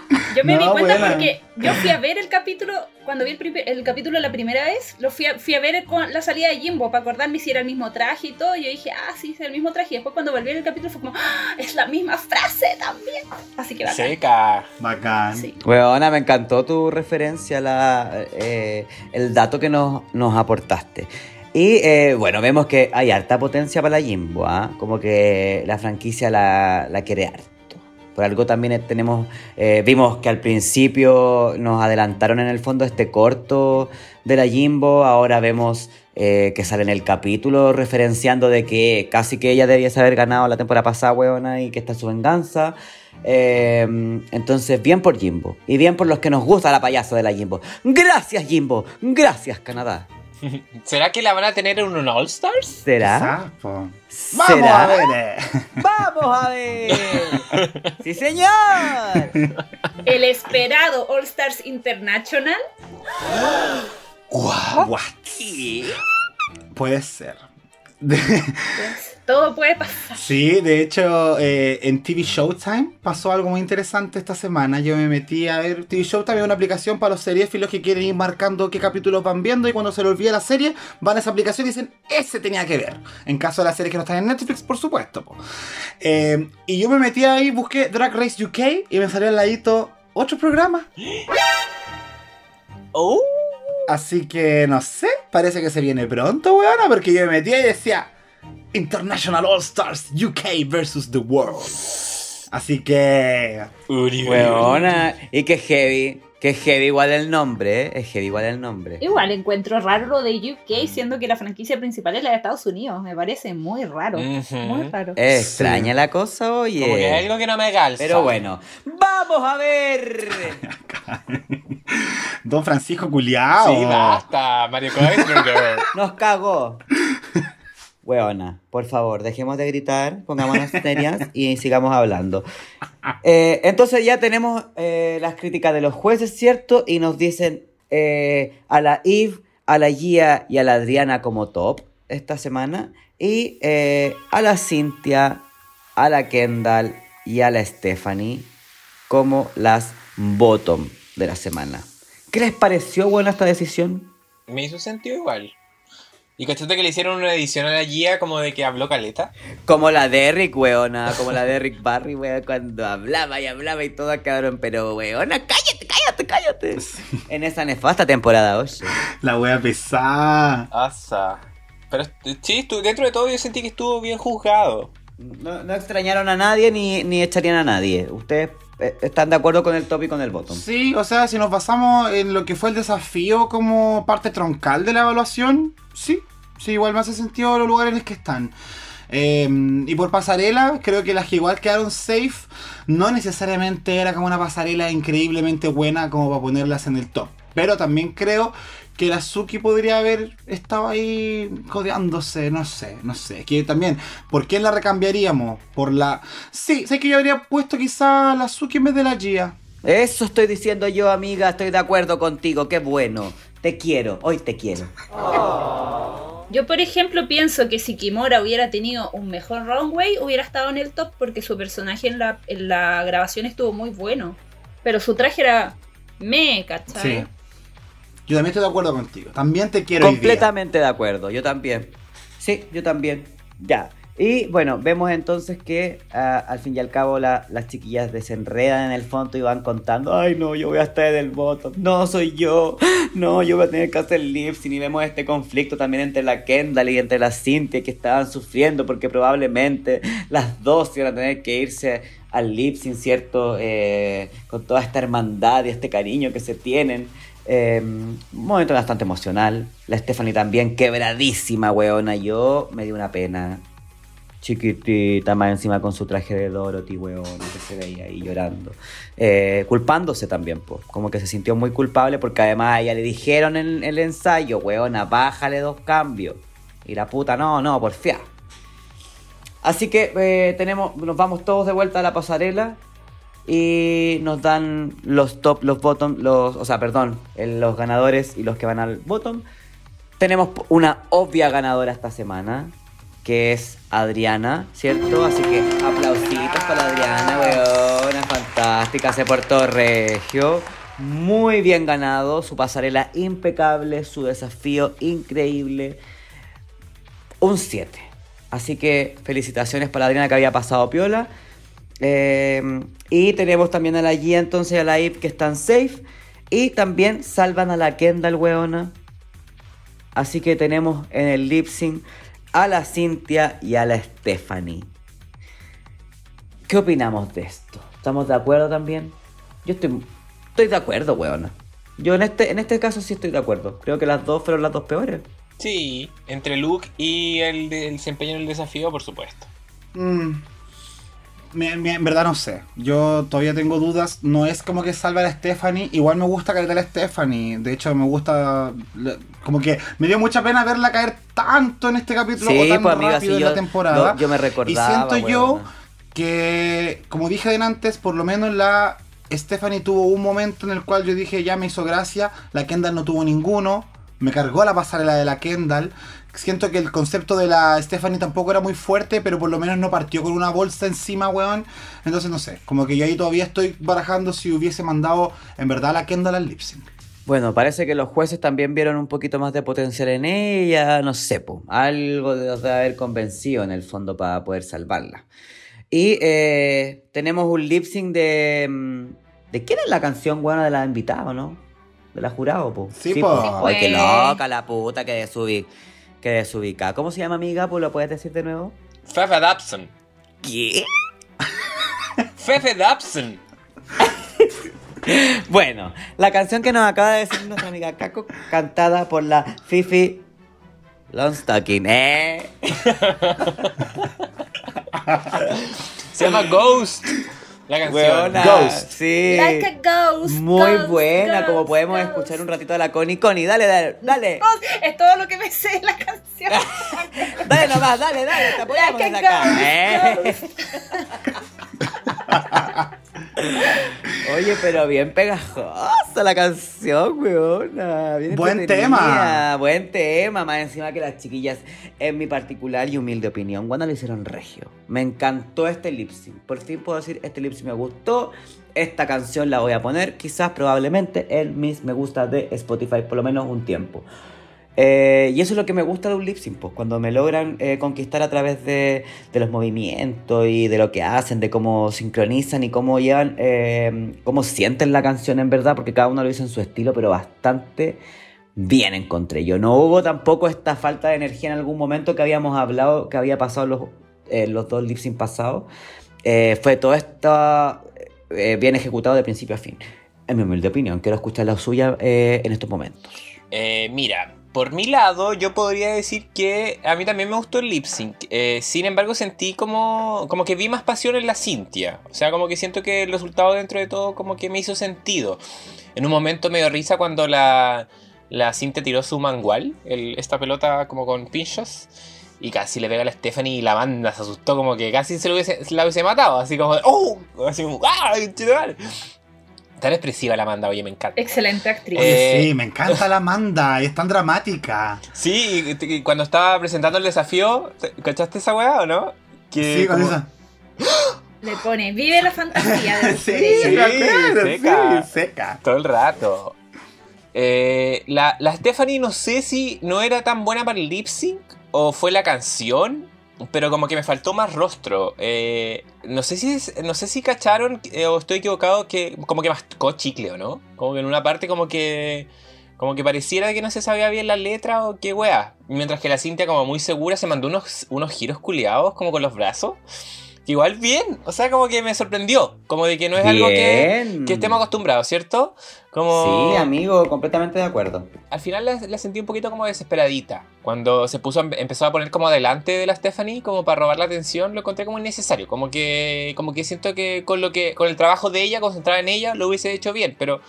Yo me No, di cuenta buena. porque yo fui a ver el capítulo, cuando vi el, primer- el capítulo la primera vez, lo fui a, fui a ver con la salida de Jimbo para acordarme si era el mismo traje y todo. Y yo dije, ah, sí, es el mismo traje. Y después cuando volví al capítulo fue como, ah, es la misma frase también. Así que bacán. Seca. Bacán. Sí. Weona, me encantó tu referencia, la, eh, el dato que nos, nos aportaste. Y eh, bueno, vemos que hay harta potencia para la Jimbo, ¿ah? Como que la franquicia la, la quiere harto. Por algo también tenemos, eh, vimos que al principio nos adelantaron en el fondo este corto de la Jimbo, ahora vemos eh, que sale en el capítulo referenciando de que casi que ella debiese haber ganado la temporada pasada, weona, y que esta es su venganza. Eh, entonces, bien por Jimbo. Y bien por los que nos gusta la payasa de la Jimbo. Gracias, Jimbo. Gracias, Canadá. ¿Será que la van a tener en un All Stars? ¿Será? Vamos ¿Será? a ver. eh. ¡Vamos a ver! ¡Sí, señor! El esperado All Stars International. Guau, what? ¿Qué? Puede ser. todo puede pasar. Sí, de hecho, eh, en TV Showtime pasó algo muy interesante esta semana. Yo me metí a ver TV Showtime, es una aplicación para los seriefilos que quieren ir marcando qué capítulos van viendo y cuando se les olvida la serie, van a esa aplicación y dicen, ese tenía que ver. En caso de las series que no están en Netflix, por supuesto. po. Eh, y yo me metí ahí, busqué Drag Race UK y me salió al ladito otro programa. Oh. Así que no sé, parece que se viene pronto, weona, porque yo me metí y decía International All Stars UK versus the World. Así que. Uri, Weona. Y que heavy. Que heavy igual el nombre, ¿eh? Es heavy igual el nombre. Igual encuentro raro lo de UK, siendo que la franquicia principal es la de Estados Unidos. Me parece muy raro. Muy raro. Es extraña la cosa, oye. Como que algo que no me calza. Pero bueno, vamos a ver. Don Francisco Culiao. Sí, basta, Mario Kreisberger. Nos cagó. Weona, por favor, dejemos de gritar, pongámonos serias y sigamos hablando. Eh, entonces ya tenemos eh, las críticas de los jueces, ¿cierto? Y nos dicen eh, a la Eve, a la Gia y a la Adriana como top esta semana. Y a la Cintia, a la Kendall y a la Stephanie como las bottom de la semana. ¿Qué les pareció buena esta decisión? Me hizo sentido igual. Y cachate que le hicieron una edición a la guía como de que habló caleta. Como la de Eric, weona, como la de Eric Barry, weón, cuando hablaba y hablaba y todo cabrón, pero weona, cállate, cállate, cállate. En esa nefasta temporada, oye. La wea pesada. Asa. Pero sí, dentro de todo yo sentí que estuvo bien juzgado. No, no extrañaron a nadie ni, ni echarían a nadie. ¿Ustedes están de acuerdo con el top y con el bottom? Sí, o sea, si nos basamos en lo que fue el desafío como parte troncal de la evaluación, sí, sí, igual me hace sentido los lugares en los que están. Eh, y por pasarela, creo que las que igual quedaron safe, no necesariamente era como una pasarela increíblemente buena como para ponerlas en el top. Pero también creo que la Suki podría haber estado ahí codeándose, no sé, no sé. Que también, ¿por quién la recambiaríamos? Por la... Sí, sé que yo habría puesto quizá la Suki en vez de la Gia. Eso estoy diciendo yo, amiga, estoy de acuerdo contigo, qué bueno. Te quiero, hoy te quiero. Yo, por ejemplo, pienso que si Kimura hubiera tenido un mejor runway, hubiera estado en el top porque su personaje en la, en la grabación estuvo muy bueno. Pero su traje era me, ¿cachai? Sí. Yo también estoy de acuerdo contigo. También te quiero. Completamente de acuerdo, yo también. Sí, yo también. Ya. Y bueno, vemos entonces que ah, al fin y al cabo la- las chiquillas desenredan en el fondo y van contando, ay no, yo voy a estar en el bottom, no soy yo, no, yo voy a tener que hacer lip sync". y vemos este conflicto también entre la Kendall y entre la Cynthia que estaban sufriendo porque probablemente las dos iban a tener que irse al lip sync, ¿cierto? Eh, con toda esta hermandad y este cariño que se tienen. Eh, un momento bastante emocional. La Stephanie también quebradísima, weona. Yo me dio una pena. Chiquitita, más encima con su traje de Dorothy, weona, que se veía ahí llorando. Eh, culpándose también, pues. Como que se sintió muy culpable porque además a ella le dijeron en el ensayo, weona, bájale dos cambios. Y la puta, no, no, porfía. Así que eh, tenemos, nos vamos todos de vuelta a la pasarela y nos dan los top, los bottom, los, o sea, perdón, los ganadores y los que van al bottom. Tenemos una obvia ganadora esta semana, que es Adriana, ¿cierto? Así que aplausitos para Adriana, weona, fantástica, hace Puerto Regio. Muy bien ganado, su pasarela impecable, su desafío increíble. Un 7. Así que felicitaciones para Adriana que había pasado piola. Eh, y tenemos también a la Gia entonces y a la Ip que están safe. Y también salvan a la Kendall, weona. Así que tenemos en el lip sync a la Cintia y a la Stephanie. ¿Qué opinamos de esto? ¿Estamos de acuerdo también? Yo estoy, estoy de acuerdo, weona. Yo en este, en este caso sí estoy de acuerdo. Creo que las dos fueron las dos peores. Sí, entre Luke y el, el desempeño en el desafío, por supuesto. Mm. Me- me- en verdad no sé. Yo todavía tengo dudas. No es como que salve a Stephanie. Igual me gusta caer a la Stephanie. De hecho, me gusta. Como que me dio mucha pena verla caer tanto en este capítulo Sí, o tan pues, amiga, rápido sí, en yo- la temporada. yo- yo me recordaba, Y siento yo weona. que, como dije antes, por lo menos la Stephanie tuvo un momento en el cual yo dije ya me hizo gracia. La Kendall no tuvo ninguno. Me cargó la pasarela de la Kendall. Siento que el concepto de la Stephanie tampoco era muy fuerte, pero por lo menos no partió con una bolsa encima, weón. Entonces no sé, como que yo ahí todavía estoy barajando si hubiese mandado en verdad a la Kendall al lip sync. Bueno, parece que los jueces también vieron un poquito más de potencial en ella, no sé, po, algo de, de haber convencido en el fondo para poder salvarla. Y eh, tenemos un lip sync de... mm, ¿De quién es la canción buena de la invitada, no? De la jurado, po. Sí, po. Sí, Ay, qué pues. loca la puta que desubica. Que desubica. ¿Cómo se llama, amiga? Pues lo puedes decir de nuevo. Fefe Dapson. ¿Qué? Fefe Dapson. Bueno, la canción que nos acaba de decir nuestra amiga Caco, cantada por la Fifi Longstocking, ¿eh? Se llama Ghost. La canción. Weona, Ghost. Sí. Like a ghost. Muy ghost, buena, ghost, como podemos ghost. escuchar un ratito a la Connie. Connie, dale, dale, dale. Es todo lo que me sé de la canción. Dale nomás, dale, dale, te apoyamos Like desde acá. Oye, pero bien pegajosa la canción, weona. Bien Buen tema. Buen tema. Más encima que las chiquillas, en mi particular y humilde opinión, cuando lo hicieron regio. Me encantó este lip sync. Por fin puedo decir, este lip sync me gustó. Esta canción la voy a poner, quizás probablemente, en mis me gusta de Spotify, por lo menos un tiempo. Eh, y eso es lo que me gusta de un lip sync, pues, cuando me logran eh, conquistar a través de, de los movimientos y de lo que hacen, de cómo sincronizan y cómo llevan, eh, cómo sienten la canción en verdad, porque cada uno lo hizo en su estilo, pero bastante bien encontré yo. No hubo tampoco esta falta de energía en algún momento que habíamos hablado, que había pasado los, los dos lip sync pasados. Fue todo esto bien ejecutado de principio a fin. En mi humilde opinión, quiero escuchar la suya en estos momentos. Mira, por mi lado, yo podría decir que a mí también me gustó el lip sync. Eh, sin embargo, sentí como, como que vi más pasión en la Cintia. O sea, como que siento que el resultado dentro de todo como que me hizo sentido. En un momento me dio risa cuando la, la Cintia tiró su mangual, esta pelota como con pinchos. Y casi le pega a la Stephanie y la banda se asustó como que casi se, lo hubiese, la hubiese matado. Así como, ¡oh! Así como, ¡ah! Conchetumare". Tan expresiva la Amanda, oye, me encanta. Excelente actriz. Eh, sí, me encanta la Amanda, es tan dramática. Sí, y- y cuando estaba presentando el desafío, ¿te- ¿cachaste esa weá o no? Que Sí, con como- esa. Le pone, vive la fantasía de Sí, seca. sí, seca. Todo el rato. Eh, la, la Stephanie no sé si no era tan buena para el lip sync o fue la canción, pero como que me faltó más rostro. Eh, no sé si no sé si cacharon eh, o estoy equivocado que como que mascó chicle o no. Como que en una parte como que como que pareciera que no se sabía bien la letra o qué wea. Mientras que la Cintia como muy segura se mandó unos, unos giros culiados como con los brazos. Que Igual bien, o sea, como que me sorprendió. Como de que no es algo que, Bien. que estemos acostumbrados, ¿cierto? Como... Sí, amigo, completamente de acuerdo. Al final la, la sentí un poquito como desesperadita. Cuando se puso, empezó a poner como delante de la Stephanie, como para robar la atención, lo encontré como innecesario. Como que, como que siento que con lo que, con el trabajo de ella, concentrada en ella, lo hubiese hecho bien. Pero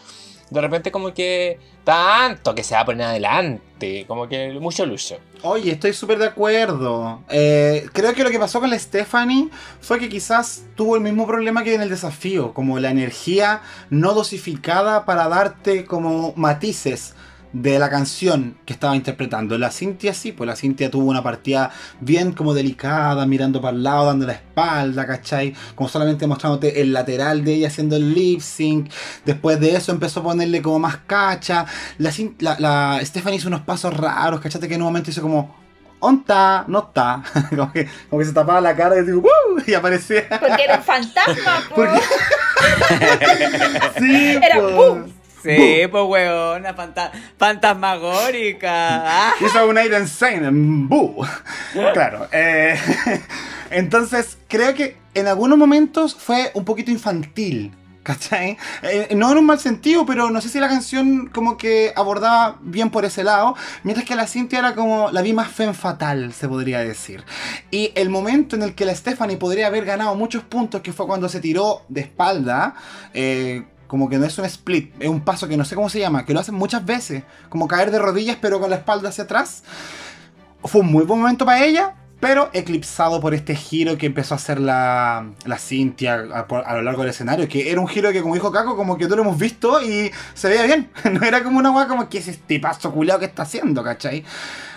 de repente como que tanto que se va a poner adelante. Como que mucho lucho. Oye, estoy súper de acuerdo. Eh, creo que lo que pasó con la Stephanie fue que quizás tuvo el mismo problema que en el desafío, como la energía no dosificada para darte como matices de la canción que estaba interpretando. La Cintia sí, pues la Cintia tuvo una partida bien como delicada, mirando para el lado, dando la espalda, ¿cachai? Como solamente mostrándote el lateral de ella haciendo el lip sync. Después de eso empezó a ponerle como más cacha. La, la, la Stephanie hizo unos pasos raros, ¿cachate? Que en un momento hizo como... ¿Onta? No está. como, que, como que se tapaba la cara y, digo, "Woo", y aparecía. Porque era un fantasma, po. Porque- Sí, Era pues. ¡pum! Sí, pues weona, fanta fantasmagórica. Ah. Hizo un Aiden Insane, ¡bu! Claro. eh, entonces, creo que en algunos momentos fue un poquito infantil. ¿Cachai? Eh, no en un mal sentido, pero no sé si la canción como que abordaba bien por ese lado. Mientras que la Cintia era como la vi más femme fatal, se podría decir. Y el momento en el que la Stephanie podría haber ganado muchos puntos, que fue cuando se tiró de espalda, eh, como que no es un split, es un paso que no sé cómo se llama, que lo hacen muchas veces, como caer de rodillas pero con la espalda hacia atrás. Fue un muy buen momento para ella, pero eclipsado por este giro que empezó a hacer la, la Cintia a, lo largo del escenario, que era un giro que como dijo Caco, como que no lo hemos visto y se veía bien. No era como una weá como que es este paso culiado que está haciendo, ¿cachai?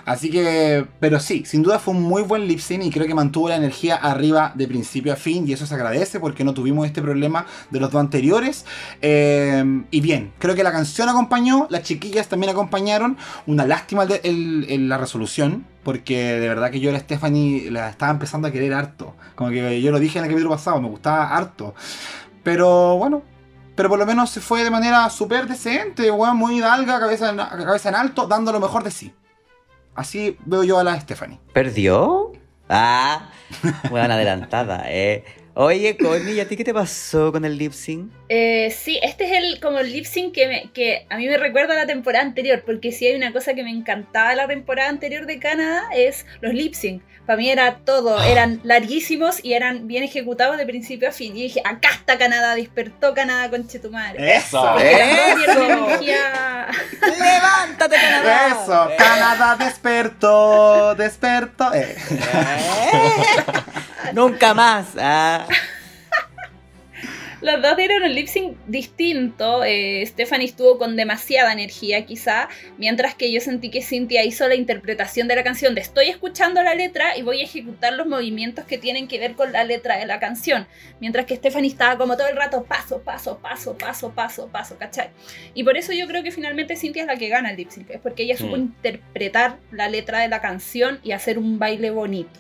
Así que, pero sí, sin duda fue un muy buen lip sync y creo que mantuvo la energía arriba de principio a fin y eso se agradece porque no tuvimos este problema de los dos anteriores. Eh, y bien, creo que la canción acompañó, las chiquillas también acompañaron. Una lástima la resolución porque de verdad que yo a la Stephanie la estaba empezando a querer harto. Como que yo lo dije en el capítulo pasado, me gustaba harto. Pero bueno, pero por lo menos se fue de manera súper decente, weón, muy hidalga, cabeza en, cabeza en alto, dando lo mejor de sí. Así veo yo a la Stephanie. ¿Perdió? Ah, buena adelantada, eh. Oye, Connie, ¿y a ti qué te pasó con el lip sync? Eh, sí, este es el como el lip sync que, me- que a mí me recuerda a la temporada anterior, porque si hay una cosa que me encantaba de la temporada anterior de Canadá es los lip sync. Para mí era todo, eran larguísimos y eran bien ejecutados de principio a fin. Y dije, acá está Canadá, despertó Canadá con Chetumare. ¡Eso! ¡Eso! energía. ¡Levántate, Canadá! ¡Eso! Eh. ¡Canadá despertó! ¡Despertó! Eh. Eh. Nunca más. Ah. Las dos dieron un lip sync distinto. Eh, Stephanie estuvo con demasiada energía, quizá, mientras que yo sentí que Cynthia hizo la interpretación de la canción de estoy escuchando la letra y voy a ejecutar los movimientos que tienen que ver con la letra de la canción. Mientras que Stephanie estaba como todo el rato paso, paso, paso, paso, paso, paso, ¿cachai? Y por eso yo creo que finalmente Cynthia es la que gana el lip sync, es porque ella supo Mm. interpretar la letra de la canción y hacer un baile bonito.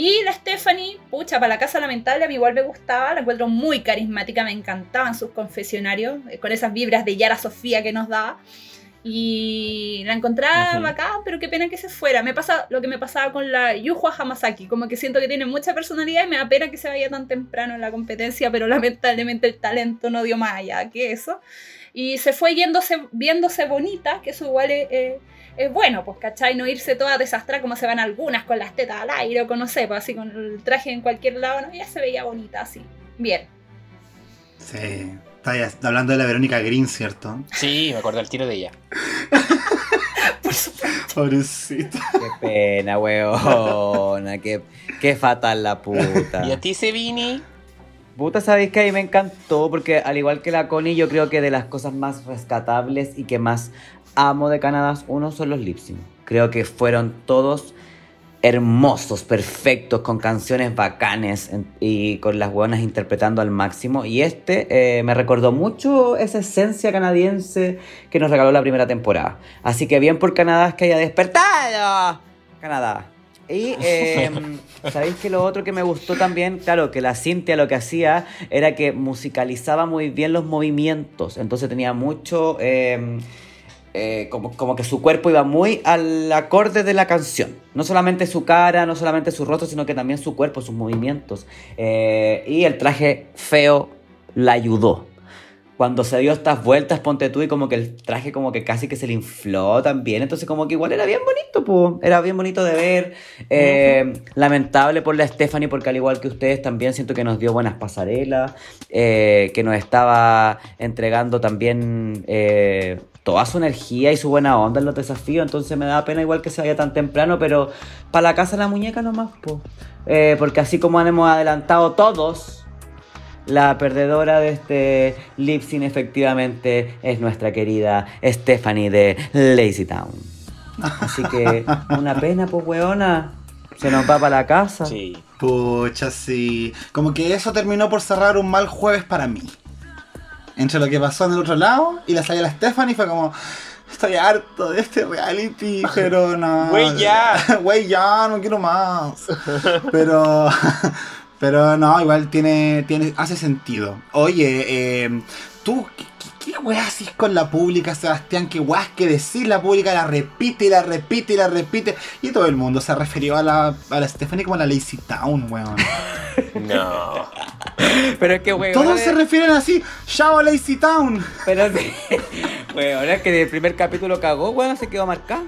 Y la Stephanie, pucha, para la casa lamentable a mí igual me gustaba, la encuentro muy carismática, me encantaban sus confesionarios, eh, con esas vibras de Yara Sofía que nos daba. Y la encontraba bacán, pero qué pena que se fuera. Me pasa lo que me pasaba con la Yuhua Hamasaki, como que siento que tiene mucha personalidad y me da pena que se vaya tan temprano en la competencia, pero lamentablemente el talento no dio más allá que eso. Y se fue yéndose, viéndose bonita, que eso igual es, es- es bueno, pues, ¿cachai? No irse toda desastrada como se van algunas con las tetas al aire o con, no sé, pues así con el traje en cualquier lado, no, ella se veía bonita así. Bien. Sí. Está ya- está hablando de la Verónica Green, ¿cierto? Sí, me acuerdo el tiro de ella. Pobrecita. Qué pena, weona. Qué, qué fatal la puta. ¿Y a ti, Sevini? Puta, sabéis que a mí me encantó porque al igual que la Connie, yo creo que de las cosas más rescatables y que más amo de Canadá, uno son los lip sync. Creo que fueron todos hermosos, perfectos, con canciones bacanes y con las buenas interpretando al máximo. Y este eh, me recordó mucho esa esencia canadiense que nos regaló la primera temporada. Así que bien por Canadá que haya despertado. Canadá. Y eh, sabéis que lo otro que me gustó también, claro, que la Cintia lo que hacía era que musicalizaba muy bien los movimientos. Entonces tenía mucho. eh, eh, como, como que su cuerpo iba muy al acorde de la canción. No solamente su cara, no solamente su rostro, sino que también su cuerpo, sus movimientos. Eh, y el traje feo la ayudó. Cuando se dio estas vueltas, ponte tú, y como que el traje como que casi que se le infló también. Entonces como que igual era bien bonito, pues. Era bien bonito de ver. Eh, Lamentable por la Stephanie, porque al igual que ustedes también siento que nos dio buenas pasarelas. que nos estaba entregando también toda su energía y su buena onda en los desafíos. Entonces me da pena igual que se vaya tan temprano, pero para la casa de la muñeca nomás, pues. porque así como hemos adelantado todos, la perdedora de este lip sync efectivamente es nuestra querida Stephanie de Lazy Town. Así que una pena, pues weona. Se nos va para la casa. Sí. Pucha, sí. Como que eso terminó por cerrar un mal jueves para mí. Entre lo que pasó en el otro lado y la salida de la Stephanie fue como. Estoy harto de este reality, pero no. Güey, ya. Güey, ya, no quiero más. Pero. Pero no, igual tiene, tiene hace sentido. Oye, eh, tú, ¿qué, qué, qué weá haces con la pública, Sebastián? ¿Qué weá que decir? La pública la repite y la repite y la repite. Y todo el mundo se refirió a la, a la Stephanie como la Lazy Town, weón. No. Pero es que weona. Todos se refieren así, Chao Lazy Town. Pero sí. weona, es que del primer capítulo cagó, weona, se quedó marcada.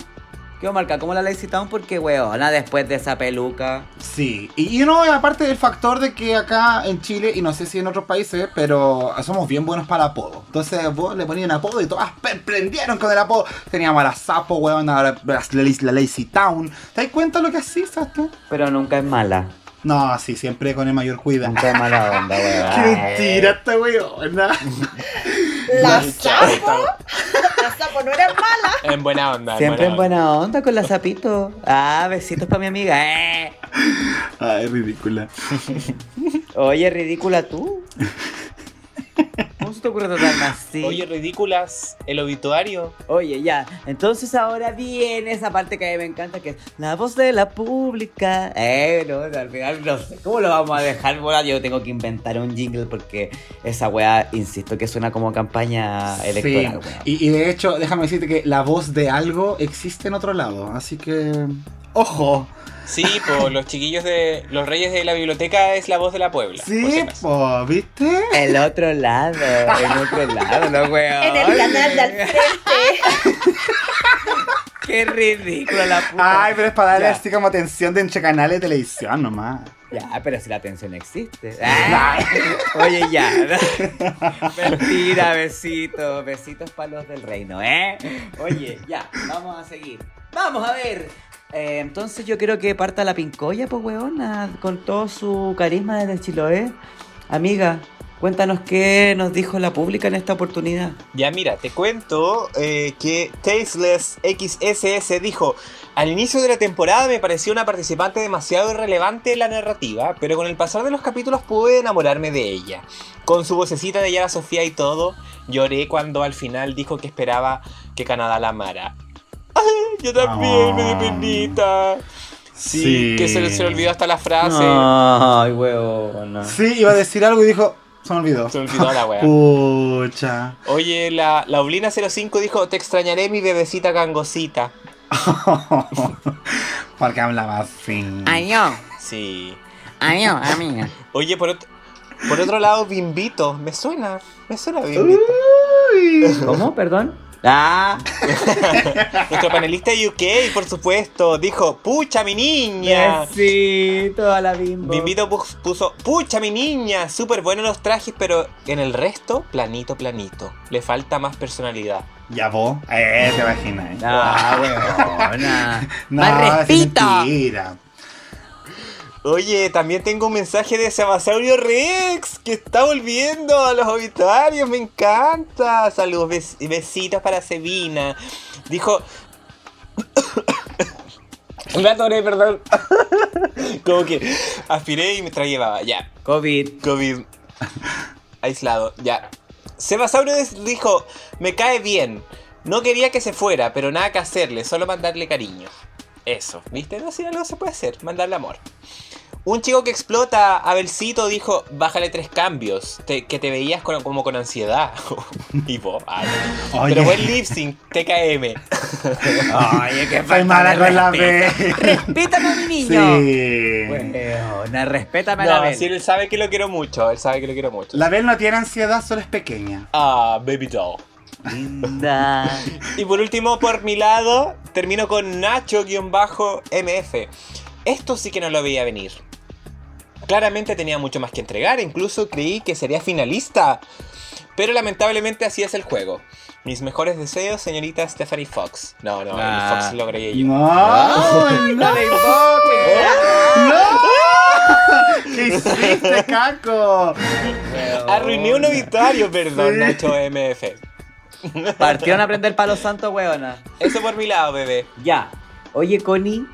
Quedó marcada como la Lazy Town porque, weona, después de esa peluca. Sí, y, y no, aparte del factor de que acá en Chile, y no sé si en otros países, pero somos bien buenos para el apodo. Entonces vos le ponían apodo y todas prendieron con el apodo. Teníamos a la Sapo, weón, a la, la, la Lazy Town. ¿Te das cuenta lo que hacís, Sebastián? Pero nunca es mala. No, sí, siempre con el mayor cuidado. Nunca mala onda, weona. ¡Qué mentira esta weona! La sapo. La sapo no era mala. En buena onda. Siempre en onda. buena onda con la sapito. Ah, besitos para mi amiga. Eh. Ay, ridícula. Oye, ridícula tú. ¿Cómo se te ocurre tratarme así? Oye, ridículas, el obituario. Oye, ya. Entonces ahora viene esa parte que a mí me encanta, que es la voz de la pública. Eh, no, al final no sé cómo lo vamos a dejar. Bueno, yo tengo que inventar un jingle porque esa weá, insisto, que suena como campaña electoral, Sí. Y, y de hecho, déjame decirte que la voz de algo existe en otro lado. Así que. ¡Ojo! Sí, pues los chiquillos de los reyes de la biblioteca es la voz de la Puebla. Sí, po, ¿viste? El otro lado, el otro lado, no weón. En el canal de al frente. Qué ridículo la puta. Ay, pero es para darle Ya. así como atención de entre canales de televisión nomás. Ya, pero si la atención existe. Ah, Oye, ya. Mentira, besitos. Besitos para los del reino, ¿eh? Oye, ya, vamos a seguir. Vamos a ver. Eh, entonces yo quiero que parta la pincoya, pues, weona, con todo su carisma desde Chiloé. Amiga, Cuéntanos qué nos dijo la pública en esta oportunidad. Ya mira, te cuento eh, que Tasteless XSS dijo, al inicio de la temporada me pareció una participante demasiado irrelevante en la narrativa, pero con el pasar de los capítulos pude enamorarme de ella. Con su vocecita de Yara Sofía y todo, lloré cuando al final dijo que esperaba que Canadá la amara. Ay, yo también me di Ah. penita. Sí, Sí. que se le, se le olvidó hasta la frase. Ay, huevona. Sí, iba a decir algo y dijo, se me olvidó. Se me olvidó la wea. Pucha. Oye, la, la Oblina 05 dijo, te extrañaré mi bebecita gangosita. Porque hablaba así. Año, Sí. año, amiga. Oye, por, ot- por otro lado, Bimbito. Me suena, me suena Bimbito. Uy. ¿Cómo? Perdón. Ah, Nuestro panelista de UK, por supuesto, dijo, pucha mi niña. besito a la bimbo. Bimbito pus- puso, pucha mi niña, súper buenos los trajes, pero en el resto, planito, planito. Le falta más personalidad. Ya vos, eh, te imaginas. ¿eh? Ah, huevona. No, Más mentira. Oye, también tengo un mensaje de Sebasaurio Rex, que está volviendo a los obituarios, me encanta. Saludos, bes- besitos para Sevina. Dijo... Me atoré, perdón. Como que aspiré y me llevaba, ya. COVID. COVID aislado, ya. Sebasaurio dijo, me cae bien. No quería que se fuera, pero nada que hacerle, solo mandarle cariño. Eso, ¿viste? No, si algo se puede hacer, mandarle amor. Un chico que explota, Abelcito, dijo, bájale tres cambios, te- que te veías con- como con ansiedad. y vos, ay. Oye. Pero buen lip sync, TKM. Oye, qué Soy mala con la. B. Respétame a mi niño. Sí. Huevona, respétame a la No, Bel. sí, él sabe que lo quiero mucho, él sabe que lo quiero mucho. La Bel no tiene ansiedad, solo es pequeña. Ah, baby doll. Linda. Y por último, por mi lado, termino con Nacho-MF. Esto sí que no lo veía venir. Claramente tenía mucho más que entregar, incluso creí que sería finalista. Pero lamentablemente así es el juego. Mis mejores deseos, señorita Stephanie Fox. No, no, Ah. el Fox lo creí yo. No, no, no le invoques. no. ¿Qué hiciste, Caco? Arruiné un obituario, perdón, Sí. Nacho MF. Partieron a aprender palo santo, huevona. Eso por mi lado, bebé. Ya. Oye, Connie,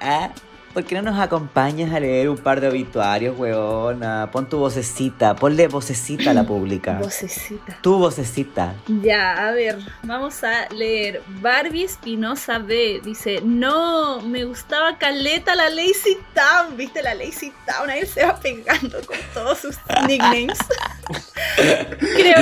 ¿ah? ¿Por qué no nos acompañas a leer un par de obituarios, huevona? Pon tu vocecita, ponle vocecita a la pública. Vocecita. Tu vocecita. Ya, a ver, vamos a leer. Barbie Espinosa B dice: No, me gustaba Caleta la Lazy Town. ¿Viste la Lazy Town? Ahí se va pegando con todos sus nicknames. Creo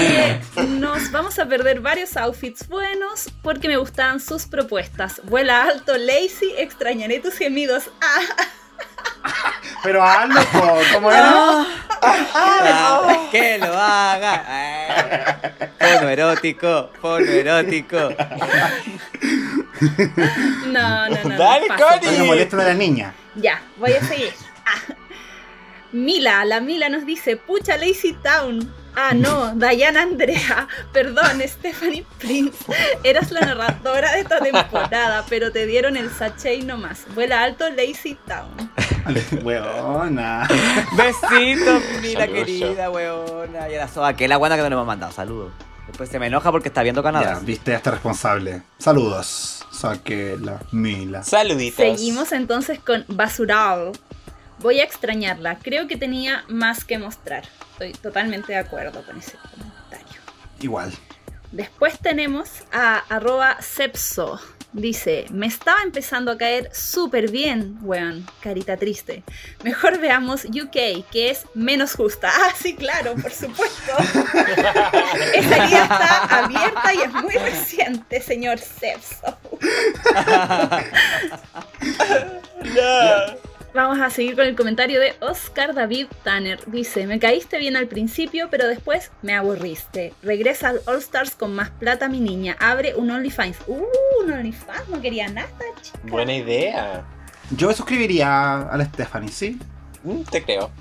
que nos vamos a perder varios outfits buenos porque me gustaban sus propuestas. Vuela alto, Lazy, extrañaré tus gemidos. Ah, Pero hazlo, po, ¿cómo era? Ah, que lo haga. Ah. Porno erótico, porno erótico. no, no, no. Dale. Connie. No molesten a la niña. Ya, voy a seguir. Ah. Mila, la Mila nos dice, pucha Lazy Town. Ah, no, Diana Andrea. Perdón, Stephanie Prince. Eras la narradora de esta temporada, pero te dieron el sachet nomás. Vuela alto Lazy Town. Weona. Besitos, Mila Saludos, querida, weona. Y a la soa, que la buena que no nos hemos mandado. Saludos. Después se me enoja porque está viendo Ya, Canadá. viste, hasta responsable. Saludos. Saquela, Mila. Saluditos. Seguimos entonces con Basural. Voy a extrañarla. Creo que tenía más que mostrar. Estoy totalmente de acuerdo con ese comentario. Igual. Después tenemos a arroba Sepso. Dice, me estaba empezando a caer súper bien, weón, carita triste. Mejor veamos UK, que es menos justa. Ah, sí, claro, por supuesto. Esa guía está abierta y es muy reciente, señor Sepso. Vamos a seguir con el comentario de Oscar David Tanner. Dice, me caíste bien al principio, pero después me aburriste. Regresa al All Stars con más plata, mi niña. Abre un OnlyFans. Uh, un OnlyFans, no quería nada, chica. Buena idea. Yo me suscribiría a la Stephanie, ¿sí? Mm, te creo.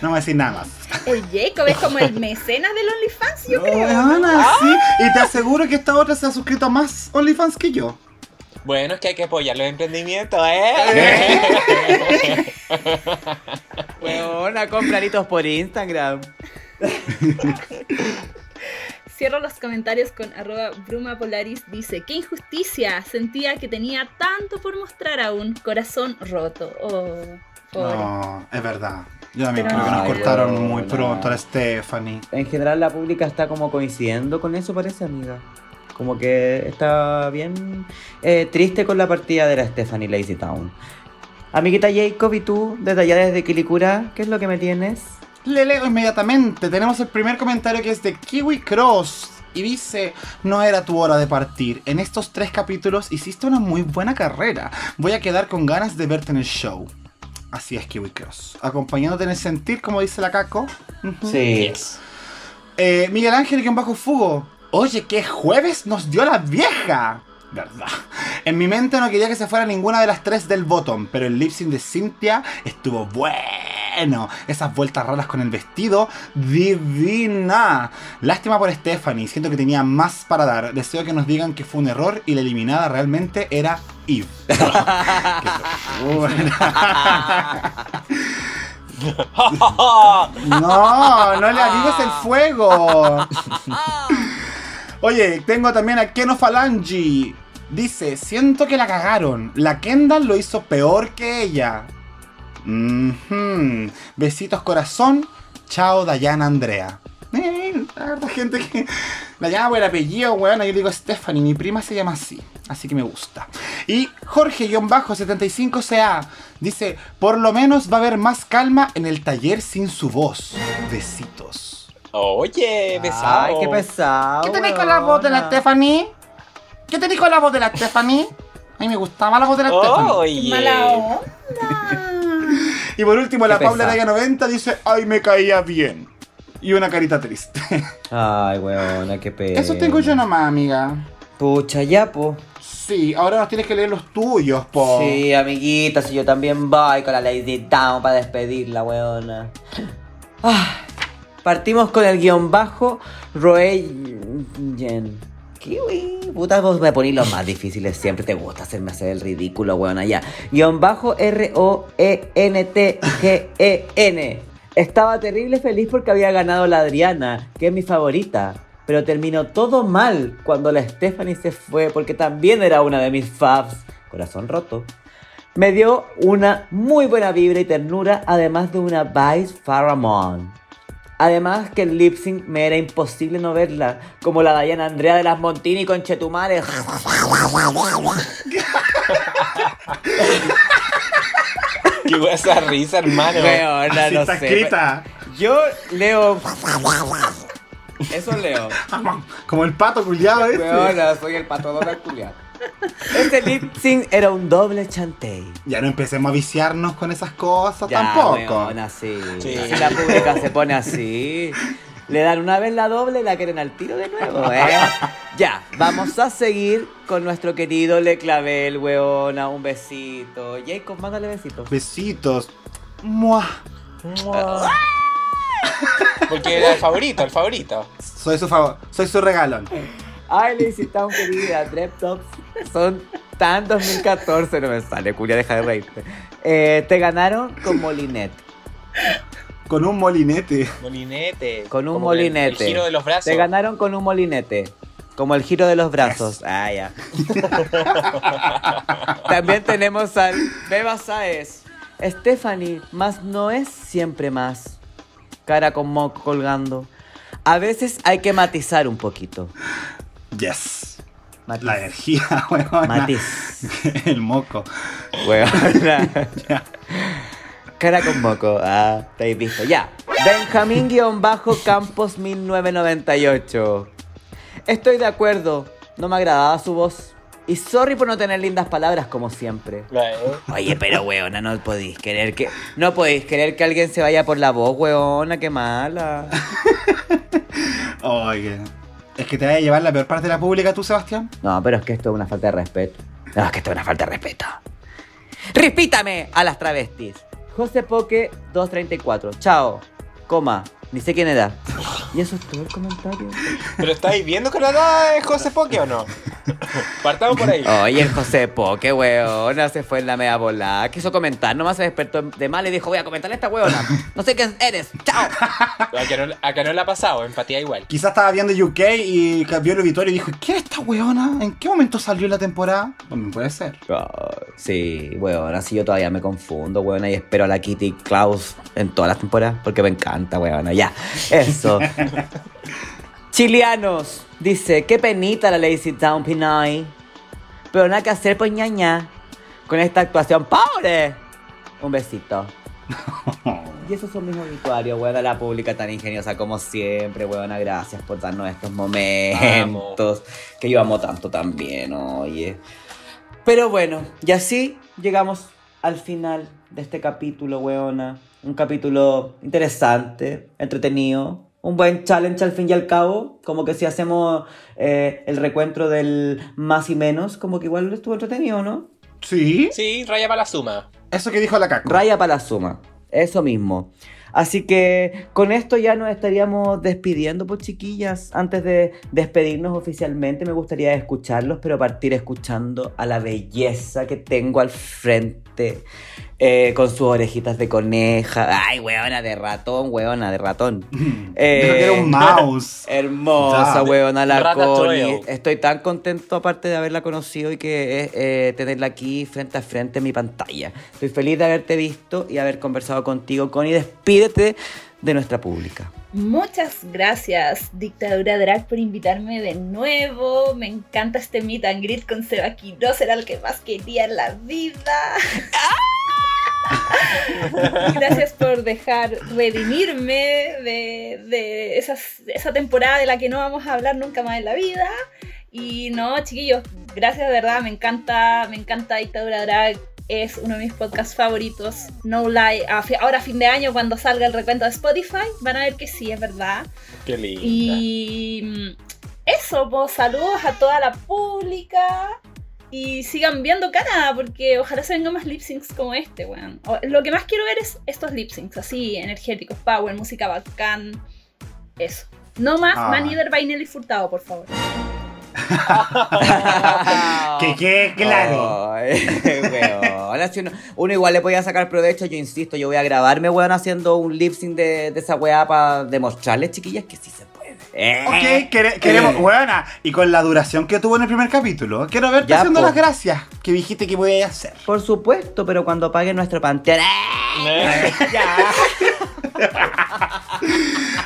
No me voy a decir nada más. El Jacob es como el mecenas del OnlyFans, yo creo. Weona, sí. Y te aseguro que esta otra se ha suscrito a más OnlyFans que yo. Bueno, es que hay que apoyar los emprendimientos, ¿eh? Weona, compraritos por Instagram. Cierro los comentarios con arroba Bruma Polaris. Dice, qué injusticia. Sentía que tenía tanto por mostrar aún. Corazón roto. Oh. No, es verdad. Yo también Pero- creo que nos cortaron muy pronto a la Stephanie. En general la pública está como coincidiendo con eso, parece, amiga. Como que está bien eh, triste con la partida de la Stephanie Lazy Town. Amiguita Jacob, ¿y tú, desde allá desde Quilicura, qué es lo que me tienes? Le leo inmediatamente. Tenemos el primer comentario que es de Kiwi Cross. Y dice, no era tu hora de partir. En estos tres capítulos hiciste una muy buena carrera. Voy a quedar con ganas de verte en el show. Así es, Kiwi Cross. Acompañándote en el sentir, como dice la Caco. Sí. Yes. Eh, Miguel Ángel, que bajo fugo. Oye, ¿qué jueves nos dio la vieja? Verdad. En mi mente no quería que se fuera ninguna de las tres del bottom, pero el lip sync de Cynthia estuvo bueno. Esas vueltas raras con el vestido, divina. Lástima por Stephanie, siento que tenía más para dar. Deseo que nos digan que fue un error y la eliminada realmente era Eve. No, no le avives el fuego. Oye, tengo también a Keno Falangi. Dice, siento que la cagaron. La Kendall lo hizo peor que ella. Mhm. Besitos corazón. Chao, Dayana Andrea. Eh, la gente que... Dayana por el apellido, weón. Yo digo Stephanie, mi prima se llama así. Así que me gusta. Y Jorge-75CA dice, por lo menos va a haber más calma en el taller sin su voz. Besitos. Oye, pesado. Ay, qué pesado. ¿Qué te dijo la voz de la. Stephanie? ¿Qué te dijo la voz de la Stephanie? A mí me gustaba la voz de la Stephanie. Oye. Mala onda. Y por último, la Paula. Araya 90 dice, ay, me caía bien. Y una carita triste. Ay, weona, qué pena. Eso tengo yo nomás, amiga. Pucha, ya, po. Sí, ahora nos tienes que leer los tuyos, po. Sí, amiguita, si yo también voy con la Lady Town para despedirla, weona. Ah, partimos con el guion bajo Roeyen. Kiwi. Puta, vos me ponís los más difíciles siempre. Te gusta hacerme hacer el ridículo, weona, ya. Guión bajo E R-O-E-N-T-G-E-N. Estaba terrible feliz porque había ganado la Adriana, que es mi favorita. Pero terminó todo mal cuando la Stephanie se fue porque también era una de mis faves. Corazón roto. Me dio una muy buena vibra y ternura, además de una Vice Pharamond. Además que el lip sync me era imposible no verla, como la Diana Andrea de las Montini con Chetumare. Qué buena esa risa, hermano. Weona, Así no está sé. escrita. Yo leo. Eso leo. Como el pato culiado. Weona, soy el pato culiao. Este lip sync era un doble chantey. Ya no empecemos a viciarnos con esas cosas Ya, tampoco. weona, sí. Sí. Si la pública se pone así. Le dan una vez la doble y la quieren al tiro de nuevo, ¿eh? Ya, vamos a seguir con nuestro querido Le Clavel, weona. Un besito. Jacob, mándale besitos. Besitos. Mua. Porque era el favorito, el favorito. Soy su favor, soy su regalón. Ay, Lizzie Town, querida. Drep Tops son tan 2014. No me sale, culia, deja de reírte. Eh, te ganaron con Molinette. Con un molinete. Molinete. Con un Como que el- molinete. El, giro de los brazos. Te ganaron con un molinete. Como el giro de los brazos. Ah, ya. También tenemos al Beba Saez. Stephanie, más no es siempre más. Cara con moco colgando. A veces hay que matizar un poquito. Yes. Matiz. La energía, weón. Matiz. El moco. Weona. Cara con moco. Ah, te habéis visto. Ya. Benjamín-Campos 1998. Estoy de acuerdo. No me agradaba su voz. Y sorry por no tener lindas palabras como siempre. Oye, pero weona, no podéis querer que. No podéis querer que alguien se vaya por la voz, weona, qué mala. Oye. ¿Es que te vaya a llevar la peor parte de la pública tú, Sebastián? No, pero es que esto es una falta de respeto. No, es que esto es una falta de respeto. ¡Repítame a las travestis! José Poke 234. Chao. Coma. Ni sé quién era. ¿Y eso es todo el comentario? ¿Pero estáis viendo que la da es José Poque o no? Partamos por ahí. Oye, el José Po, qué weona, se fue en la media volada. Quiso comentar, nomás se despertó de mal y dijo, voy a comentarle a esta weona. No sé quién eres, chao. Acá no, acá no le ha pasado, empatía igual. Quizás estaba viendo UK y vio el Vitorio y dijo, ¿qué es esta weona? ¿En qué momento salió la temporada? También puede ser. Oh, sí, weona, sí, yo todavía me confundo, weona, y espero a la Kitty Klaus en todas las temporadas porque me encanta, weona. Ya, eso. Chileanos, dice, qué penita la Lazy Town Pinay. Pero nada que hacer, pues ñaña. Con esta actuación, ¡pobre! Un besito. Y esos son mis obituarios, weona, la pública tan ingeniosa como siempre, weona, gracias por darnos estos momentos que yo amo tanto también, oye. Pero bueno, y así llegamos al final de este capítulo, weona. Un capítulo interesante, entretenido, un buen challenge al fin y al cabo. Como que si hacemos eh, el recuentro del más y menos, como que igual estuvo entretenido, ¿no? Sí. Sí, raya para la suma. Eso que dijo la caco. Raya para la suma. Eso mismo. Así que con esto ya nos estaríamos despidiendo, pues chiquillas. Antes de despedirnos oficialmente, me gustaría escucharlos, pero partir escuchando a la belleza que tengo al frente. Eh, con sus orejitas de coneja. Ay, weona de ratón, weona de ratón. Eh, Dijo que era un mouse. Hermosa, Ya. weona, la. Connie. Estoy tan contento, aparte de haberla conocido y que eh, eh, tenerla aquí frente a frente en mi pantalla. Estoy feliz de haberte visto y haber conversado contigo, Connie. Despídete de nuestra pública. Muchas gracias, Dictadura Drag, por invitarme de nuevo. Me encanta este meet and greet con Seba Quiroz, era lo que más quería en la vida. Gracias por dejar redimirme de, de esas- de esa temporada de la que no vamos a hablar nunca más en la vida. Y no, chiquillos, gracias de verdad, me encanta, me encanta Dictadura Drag. Es uno de mis podcasts favoritos. No lie. Ahora a fin de año, cuando salga el recuento de Spotify, van a ver que sí, es verdad. Qué lindo. Y mm, eso, pues saludos a toda la pública. Y sigan viendo Canadá, porque ojalá se vengan más lip syncs como este, weón. O- Lo que más quiero ver es estos lip syncs, así, energéticos, power, música bacán. Eso. No más Ah. Manider Bainelli Furtado, por favor. Que quede claro. Weona, si uno, uno igual le podía sacar provecho, yo insisto, yo voy a grabarme, weón, haciendo un lip sync de, de esa weá para demostrarles, chiquillas, que sí se puede. Ok, quere- queremos, buena. Y con la duración que tuvo en el primer capítulo, quiero verte Ya, haciendo po. las gracias que dijiste que podías hacer. Por supuesto, pero cuando paguen nuestro panteón. ¡eh!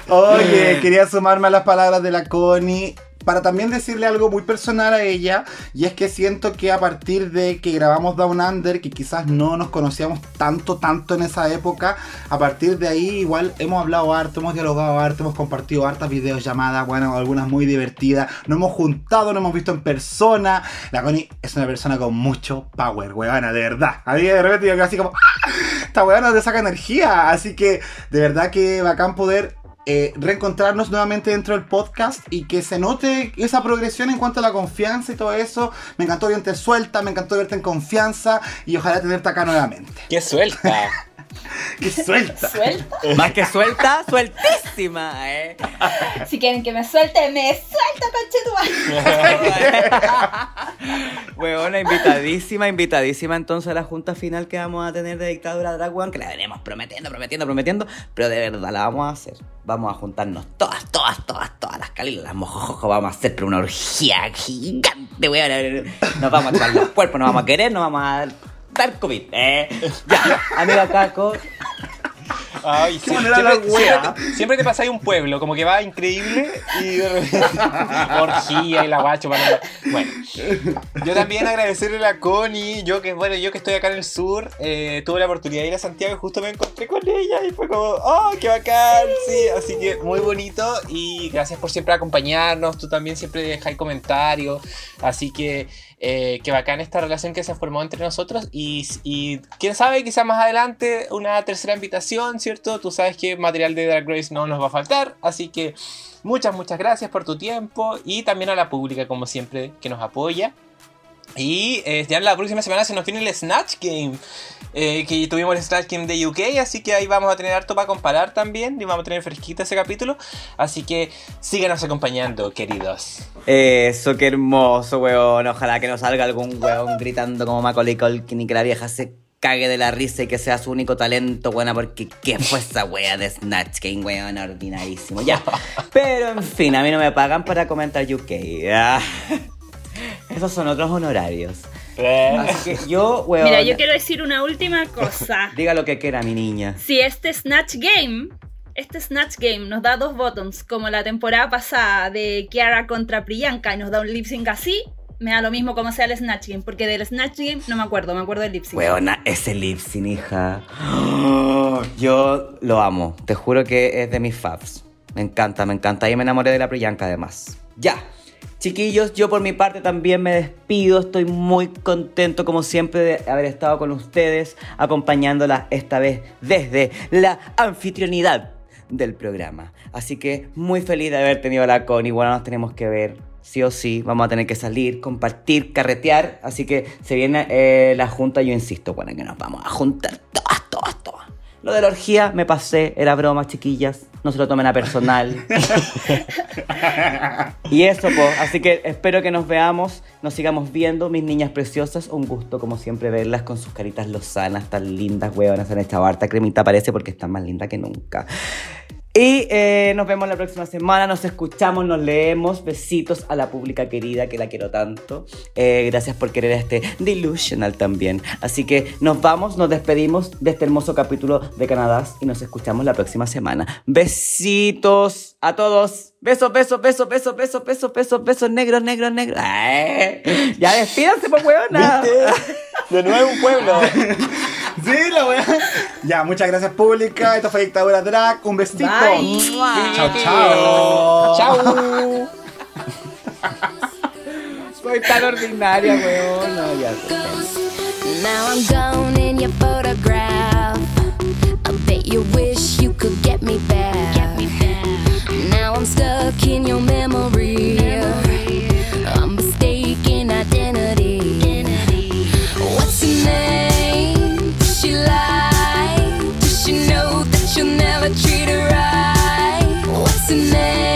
Oye, quería sumarme a las palabras de la Connie para también decirle algo muy personal a ella y es que siento que a partir de que grabamos Down Under, que quizás no nos conocíamos tanto, tanto en esa época, a partir de ahí igual hemos hablado harto, hemos dialogado harto, hemos compartido hartas videollamadas, bueno, algunas muy divertidas, nos hemos juntado, nos hemos visto en persona. La Connie es una persona con mucho power, weona, de verdad. A mí de repente yo así como, ¡ah! esta weona te saca energía, así que de verdad que bacán poder eh, reencontrarnos nuevamente dentro del podcast y que se note esa progresión en cuanto a la confianza y todo eso. Me encantó verte suelta, me encantó verte en confianza y ojalá tenerte acá nuevamente. Qué suelta. ¡Qué suelta! Suelta. Más que suelta, sueltísima, eh. Si quieren que me suelte, me suelta, conchetumare. Weona, invitadísima, invitadísima entonces a la junta final que vamos a tener de dictadura drag weón, que la venimos prometiendo, prometiendo, prometiendo, pero de verdad la vamos a hacer. Vamos a juntarnos todas, todas, todas, todas las calilas, las mojojojo, vamos a hacer pero una orgía gigante, weón. Nos vamos a tomar los cuerpos, nos vamos a querer, nos vamos a dar COVID. Eh. Ya, amiga Caco, Ay, Qué sí, manera siempre, la wea. siempre te, siempre te pasáis un pueblo, como que va increíble y de repente orgía y la guacho para Bueno, yo también agradecerle a la Connie, yo que bueno, yo que estoy acá en el sur, eh, tuve la oportunidad de ir a Santiago y justo me encontré con ella y fue como, oh, qué bacán, sí, así que muy bonito y gracias por siempre acompañarnos, tú también siempre dejáis comentarios, así que eh, qué bacán esta relación que se formó entre nosotros y, y quién sabe, quizás más adelante una tercera invitación, ¿cierto? Tú sabes que material de Drag Race no nos va a faltar, así que muchas, muchas gracias por tu tiempo y también a la pública, como siempre, que nos apoya. Y eh, ya la próxima semana se nos viene el Snatch Game. eh, que tuvimos el Snatch Game de UK, así que ahí vamos a tener harto para comparar también. Y vamos a tener fresquita ese capítulo. Así que síganos acompañando, queridos. Eso, qué hermoso, weón. Ojalá que no salga algún weón gritando como Macaulay Culkin y que la vieja se cague de la risa y que sea su único talento, buena, porque ¿qué fue esa wea de Snatch Game, weón? Ordinarísimo. Ya. Pero, en fin, a mí no me pagan para comentar UK. Ah. Esos son otros honorarios. Así que yo, weón... Mira, yo quiero decir una última cosa. Diga lo que quiera, mi niña. Si este Snatch Game, este Snatch Game nos da dos buttons, como la temporada pasada de Kiara contra Priyanka y nos da un lip sync así, me da lo mismo como sea el Snatch Game, porque del Snatch Game no me acuerdo, me acuerdo del lip sync. Weona, ese lip sync, hija. Yo lo amo. Te juro que es de mis faves. Me encanta, me encanta. Y me enamoré de la Priyanka además. Ya. Chiquillos, yo por mi parte también me despido. Estoy muy contento, como siempre, de haber estado con ustedes, acompañándola esta vez desde la anfitrionidad del programa. Así que muy feliz de haber tenido la Connie. Bueno, nos tenemos que ver sí o sí. Vamos a tener que salir, compartir, carretear. Así que se viene eh, la junta. Yo insisto, bueno, que nos vamos a juntar todas, todas, todas. Lo de la orgía me pasé, era broma, chiquillas. No se lo tomen a personal. y eso, pues. Así que espero que nos veamos, nos sigamos viendo, mis niñas preciosas. Un gusto, como siempre, verlas con sus caritas lozanas, tan lindas, huevonas. Han echado harta cremita, parece, porque están más lindas que nunca. Y eh, nos vemos la próxima semana, nos escuchamos, nos leemos. Besitos a la pública querida, que la quiero tanto. Eh, gracias por querer a este Delusional también. Así que nos vamos, nos despedimos de este hermoso capítulo de Canadá y nos escuchamos la próxima semana. Besitos a todos. Besos, besos, besos, besos, besos, besos, besos, besos, negros, negros, negros. Ay, ya despídanse, pues. De nuevo un pueblo. Sí, la weá. Ya, muchas gracias, pública. Esto fue Dictadura Drag. Un besito. Bye. Mm. Chao, chao. Chao. Soy tan ordinaria, weón. No, ya Now I'm gone in your photograph. I bet you wish you could get me back. Now I'm stuck in your memory. Listen.